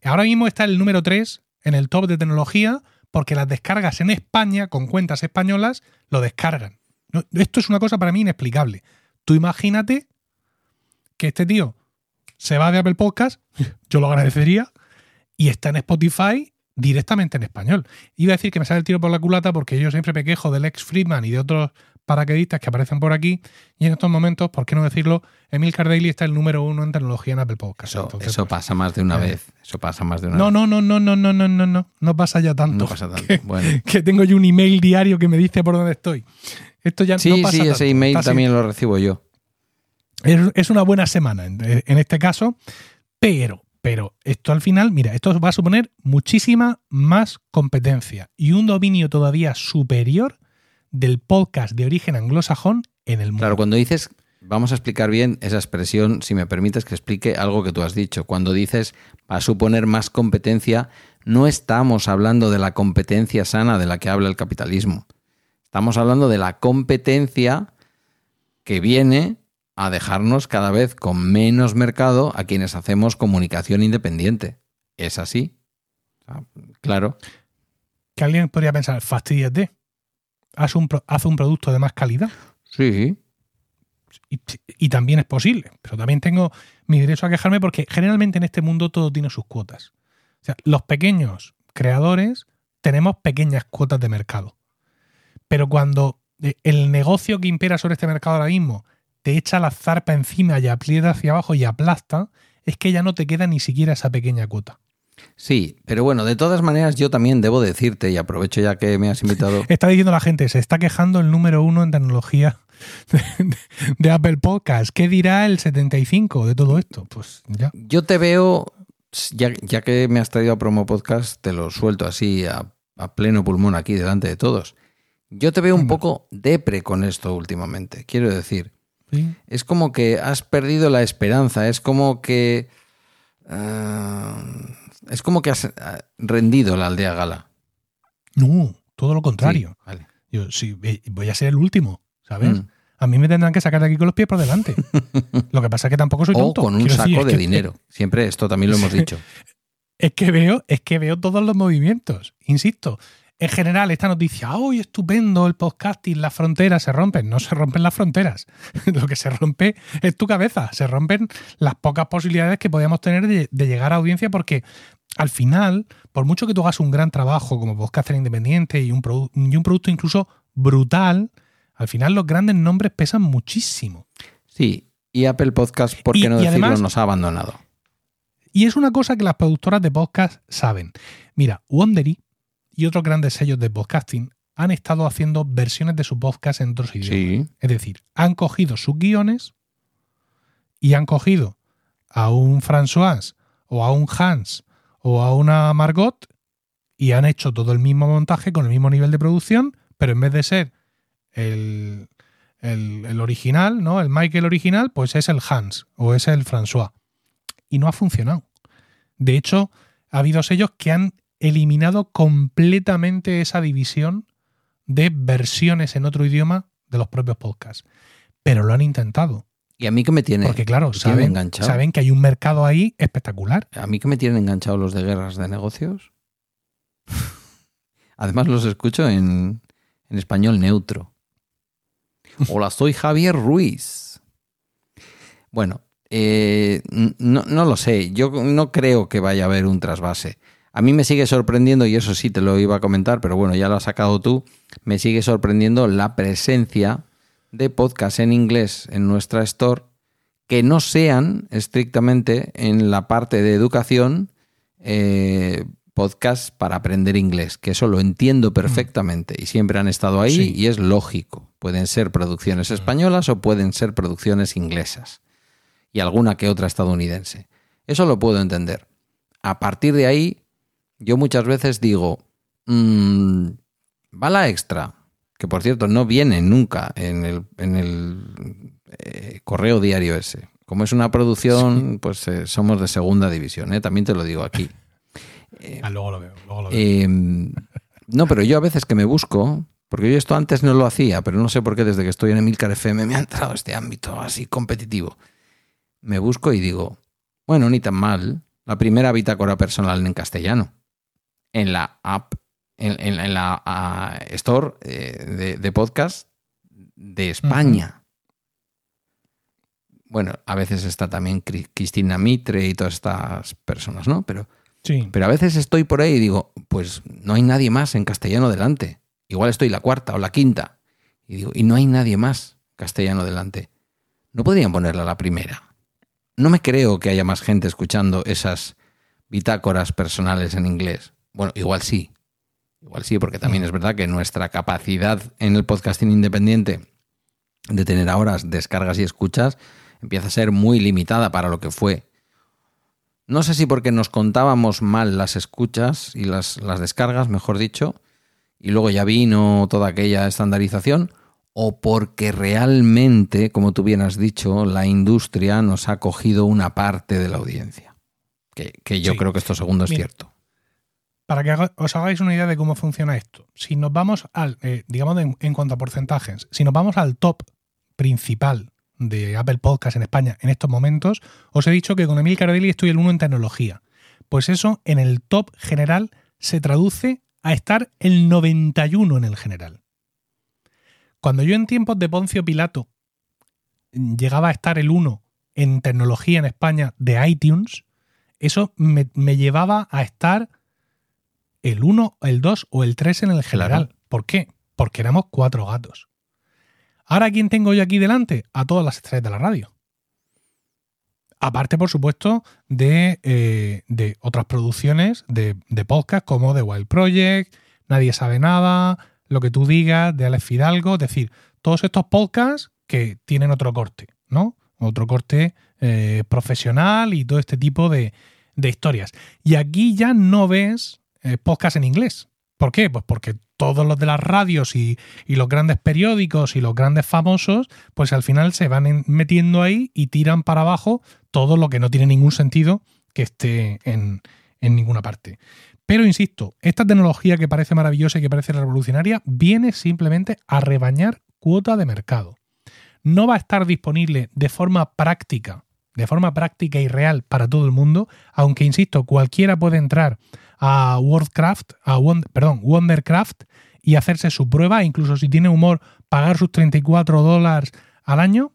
ahora mismo está el número 3 en el top de tecnología porque las descargas en España con cuentas españolas lo descargan. esto es una cosa para mí inexplicable. Tú imagínate que este tío se va de Apple Podcast, yo lo agradecería, y está en Spotify directamente en español. Iba a decir que me sale el tiro por la culata porque yo siempre me quejo del ex Friedman y de otros paraquedistas que aparecen por aquí y en estos momentos, ¿por qué no decirlo? Emil Daily está el número uno en tecnología en Apple Podcast. Eso, eso pasa más de una vez. Eso pasa más de una no, vez. No, no, no, no, no, no, no, no. No pasa ya tanto. No pasa tanto. Que, bueno. que tengo yo un email diario que me dice por dónde estoy. Esto ya sí, no pasa sí, tanto. ese email Está también lo recibo yo. Es, es una buena semana en, en este caso, pero, pero esto al final, mira, esto va a suponer muchísima más competencia y un dominio todavía superior del podcast de origen anglosajón en el mundo. Claro, cuando dices, vamos a explicar bien esa expresión, si me permites que explique algo que tú has dicho. Cuando dices va a suponer más competencia, no estamos hablando de la competencia sana de la que habla el capitalismo. Estamos hablando de la competencia que viene a dejarnos cada vez con menos mercado a quienes hacemos comunicación independiente. ¿Es así? Claro. Que alguien podría pensar, fastidiate, haz un, haz un producto de más calidad. Sí. Y, y, también es posible, pero también tengo mi derecho a quejarme porque generalmente en este mundo todo tiene sus cuotas. O sea, los pequeños creadores tenemos pequeñas cuotas de mercado. Pero cuando el negocio que impera sobre este mercado ahora mismo te echa la zarpa encima y aprieta hacia abajo y aplasta, es que ya no te queda ni siquiera esa pequeña cuota. Sí, pero bueno, de todas maneras yo también debo decirte, y aprovecho ya que me has invitado. está diciendo la gente, se está quejando el número uno en tecnología de, de Apple Podcast. ¿Qué dirá el 75 de todo esto? Pues ya. Yo te veo, ya, ya que me has traído a Promo Podcast, te lo suelto así a, a pleno pulmón aquí delante de todos. Yo te veo un poco depre con esto últimamente. Quiero decir, ¿Sí? es como que has perdido la esperanza, es como que... Uh, es como que has rendido la aldea gala. No, todo lo contrario. Sí, vale. Yo sí, voy a ser el último, ¿sabes? Mm. A mí me tendrán que sacar de aquí con los pies por delante. lo que pasa es que tampoco soy tonto. O con un Quiero saco decir, de es que- dinero. Siempre esto también lo hemos dicho. Es que veo, es que veo todos los movimientos. Insisto, en general, esta noticia, ¡ay, estupendo! El podcasting, las fronteras se rompen. No se rompen las fronteras. Lo que se rompe es tu cabeza. Se rompen las pocas posibilidades que podíamos tener de, de llegar a audiencia porque al final, por mucho que tú hagas un gran trabajo como podcaster independiente y un, produ- y un producto incluso brutal, al final los grandes nombres pesan muchísimo. Sí, y Apple Podcast, ¿por Y- qué no y decirlo? además- nos ha abandonado. Y es una cosa que las productoras de podcast saben. Mira, Wondery y otros grandes sellos de podcasting han estado haciendo versiones de su podcast en otros idiomas. Sí. Es decir, han cogido sus guiones y han cogido a un François o a un Hans o a una Margot y han hecho todo el mismo montaje con el mismo nivel de producción, pero en vez de ser el, el- el original, ¿no? El Michael original, pues es el Hans o es el François. Y no ha funcionado. De hecho, ha habido sellos que han eliminado completamente esa división de versiones en otro idioma de los propios podcasts. Pero lo han intentado. ¿Y a mí que me tiene? Porque claro, saben, enganchado? saben que hay un mercado ahí espectacular. ¿A mí que me tienen enganchados los de guerras de negocios? Además los escucho en, en español neutro. Hola, soy Javier Ruiz. Bueno, eh, no, no lo sé. Yo no creo que vaya a haber un trasvase. A mí me sigue sorprendiendo, y eso sí te lo iba a comentar, pero bueno, ya lo has sacado tú. Me sigue sorprendiendo la presencia de podcasts en inglés en nuestra store que no sean estrictamente en la parte de educación eh, podcasts para aprender inglés, que eso lo entiendo perfectamente y siempre han estado ahí Sí. y es lógico. Pueden ser producciones españolas o pueden ser producciones inglesas y alguna que otra estadounidense. Eso lo puedo entender. A partir de ahí, yo muchas veces digo, mm, va la extra, que por cierto no viene nunca en el, en el eh, correo diario ese. Como es una producción, pues eh, somos de segunda división, ¿eh? también te lo digo aquí. Ah, luego lo veo, luego lo veo. Eh, no, pero yo a veces que me busco, porque yo esto antes no lo hacía, pero no sé por qué desde que estoy en Emilcar FM me ha entrado este ámbito así competitivo. Me busco y digo, bueno, ni tan mal, la primera bitácora personal en castellano, en la app, en, en- en la ah, store eh, de, de podcast de España. Bueno, a veces está también Cri- Cristina Mitre y todas estas personas, ¿no? Pero sí. pero a veces estoy por ahí y digo, pues no hay nadie más en castellano delante. Igual estoy la cuarta o la quinta. Y digo, y no hay nadie más castellano delante. ¿No podrían ponerla la primera? No me creo que haya más gente escuchando esas bitácoras personales en inglés. Bueno, igual sí. Igual sí, porque también es verdad que nuestra capacidad en el podcasting independiente de tener ahora descargas y escuchas empieza a ser muy limitada para lo que fue. No sé si porque nos contábamos mal las escuchas y las, las descargas, mejor dicho, y luego ya vino toda aquella estandarización, o porque realmente, como tú bien has dicho, la industria nos ha cogido una parte de la audiencia. Que, yo creo que esto segundo es cierto. Para que os hagáis una idea de cómo funciona esto, si nos vamos al, eh, digamos en cuanto a porcentajes, si nos vamos al top principal de Apple Podcast en España en estos momentos, os he dicho que con Emil Caradelli estoy el uno en tecnología. Pues eso en el top general se traduce a estar el 91 en el general. Cuando yo en tiempos de Poncio Pilato llegaba a estar el 1 en tecnología en España de iTunes, eso me, llevaba a estar el 1, el 2 o el 3 en el general. ¿Por qué? Porque éramos cuatro gatos. Ahora, ¿quién tengo yo aquí delante? A todas las estrellas de la radio. Aparte, por supuesto, de, eh, otras producciones de, podcast como The Wild Project, Nadie sabe nada, Lo que tú digas, de Alex Fidalgo, es decir, todos estos podcasts que tienen otro corte, ¿no? Otro corte eh, profesional y todo este tipo de, historias. Y aquí ya no ves eh, podcast en inglés. ¿Por qué? Pues porque todos los de las radios y, los grandes periódicos y los grandes famosos, pues al final se van metiendo ahí y tiran para abajo todo lo que no tiene ningún sentido que esté en, ninguna parte. Pero insisto, esta tecnología que parece maravillosa y que parece revolucionaria viene simplemente a rebañar cuota de mercado. No va a estar disponible de forma práctica, de forma práctica y real para todo el mundo, aunque insisto, cualquiera puede entrar a Wordcraft, a Wondercraft y hacerse su prueba, incluso si tiene humor, pagar sus 34 dólares al año,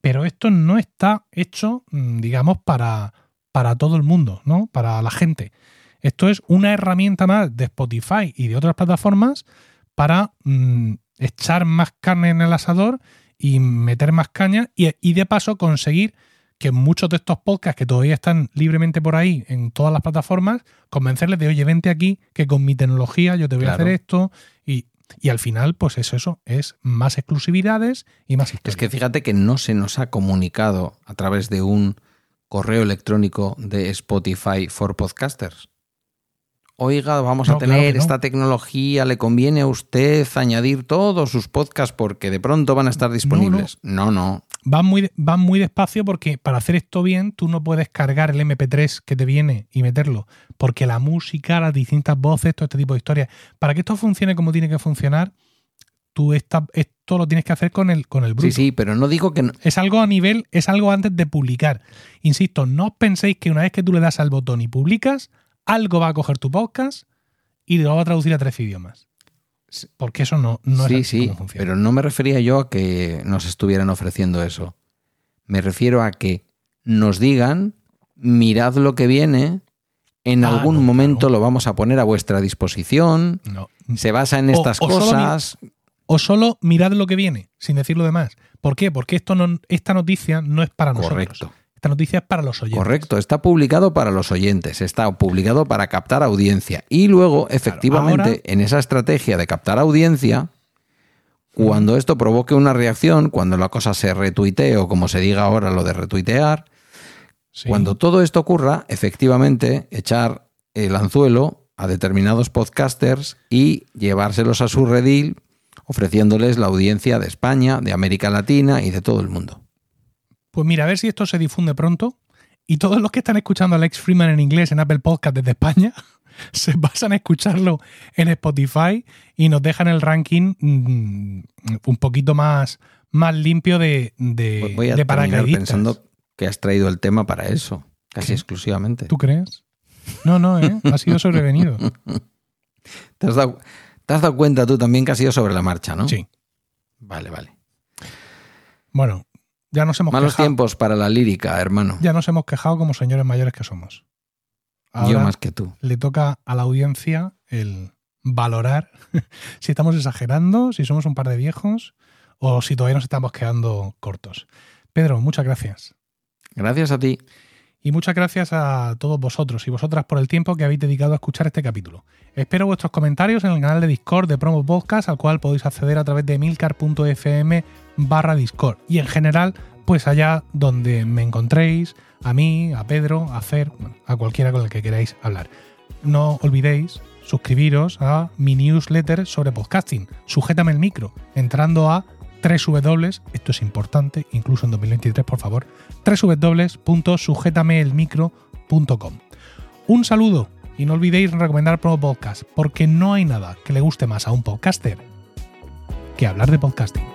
pero esto no está hecho, mm, digamos, para, para todo el mundo, ¿no? Para la gente. Esto es una herramienta más de Spotify y de otras plataformas para mm, echar más carne en el asador y meter más caña y de paso conseguir que muchos de estos podcasts que todavía están libremente por ahí en todas las plataformas, convencerles de, oye, vente aquí, que con mi tecnología yo te voy a hacer esto. Y, al final, pues es eso, es más exclusividades y más Es que fíjate que no se nos ha comunicado a través de un correo electrónico de Spotify for Podcasters. Oiga, vamos a tener esta tecnología, le conviene a usted añadir todos sus podcasts porque de pronto van a estar disponibles. no. no van muy, van muy despacio porque para hacer esto bien tú no puedes cargar el MP3 que te viene y meterlo, porque la música, las distintas voces, todo este tipo de historias, para que esto funcione como tiene que funcionar, tú esto lo tienes que hacer con el, con el bruto. Sí, sí, pero no digo que... No. Es algo a nivel, es algo antes de publicar. Insisto, no os penséis que una vez que tú le das al botón y publicas, algo va a coger tu podcast y lo va a traducir a tres idiomas. Porque eso no, no sí, es sí, Pero no me refería yo a que nos estuvieran ofreciendo eso. Me refiero a que nos digan, mirad lo que viene, en ah, algún momento lo vamos a poner a vuestra disposición. Se basa en estas cosas. o solo mirad lo que viene, sin decir lo demás. ¿Por qué? Porque esto no, esta noticia no es para nosotros. Esta noticia es para los oyentes. Correcto, está publicado para los oyentes, está publicado para captar audiencia. Y luego, efectivamente, en esa estrategia de captar audiencia, cuando esto provoque una reacción, cuando la cosa se retuitee o como se diga ahora lo de retuitear, cuando todo esto ocurra, efectivamente, echar el anzuelo a determinados podcasters y llevárselos a su redil ofreciéndoles la audiencia de España, de América Latina y de todo el mundo. Pues mira, a ver si esto se difunde pronto y todos los que están escuchando a Alex Freeman en inglés en Apple Podcast desde España se pasan a escucharlo en Spotify y nos dejan el ranking mm, un poquito más, más limpio de, de, pues voy a pensando que has traído el tema para eso, casi exclusivamente. ¿Tú crees? No, no, ¿eh? ha sido sobrevenido. ¿Te has, dado, ¿Te has dado cuenta tú también que ha sido sobre la marcha, no? Sí. Vale, vale. Bueno, ya nos hemos Malos tiempos para la lírica, hermano. Ya nos hemos quejado como señores mayores que somos. Yo más que tú. Le toca a la audiencia el valorar si estamos exagerando, si somos un par de viejos o si todavía nos estamos quedando cortos. Pedro, muchas gracias. Gracias a ti. Y muchas gracias a todos vosotros y vosotras por el tiempo que habéis dedicado a escuchar este capítulo. Espero vuestros comentarios en el canal de Discord de Promo Podcast, al cual podéis acceder a través de milcar.fm barra Discord. Y en general, pues allá donde me encontréis, a mí, a Pedro, a Fer, a cualquiera con el que queráis hablar. No olvidéis suscribiros a mi newsletter sobre podcasting. Sujétame el micro entrando a www, esto es importante, incluso en 2023, por favor, www.sujetameelmicro.com. Un saludo y no olvidéis recomendar Promo Podcast, porque no hay nada que le guste más a un podcaster que hablar de podcasting.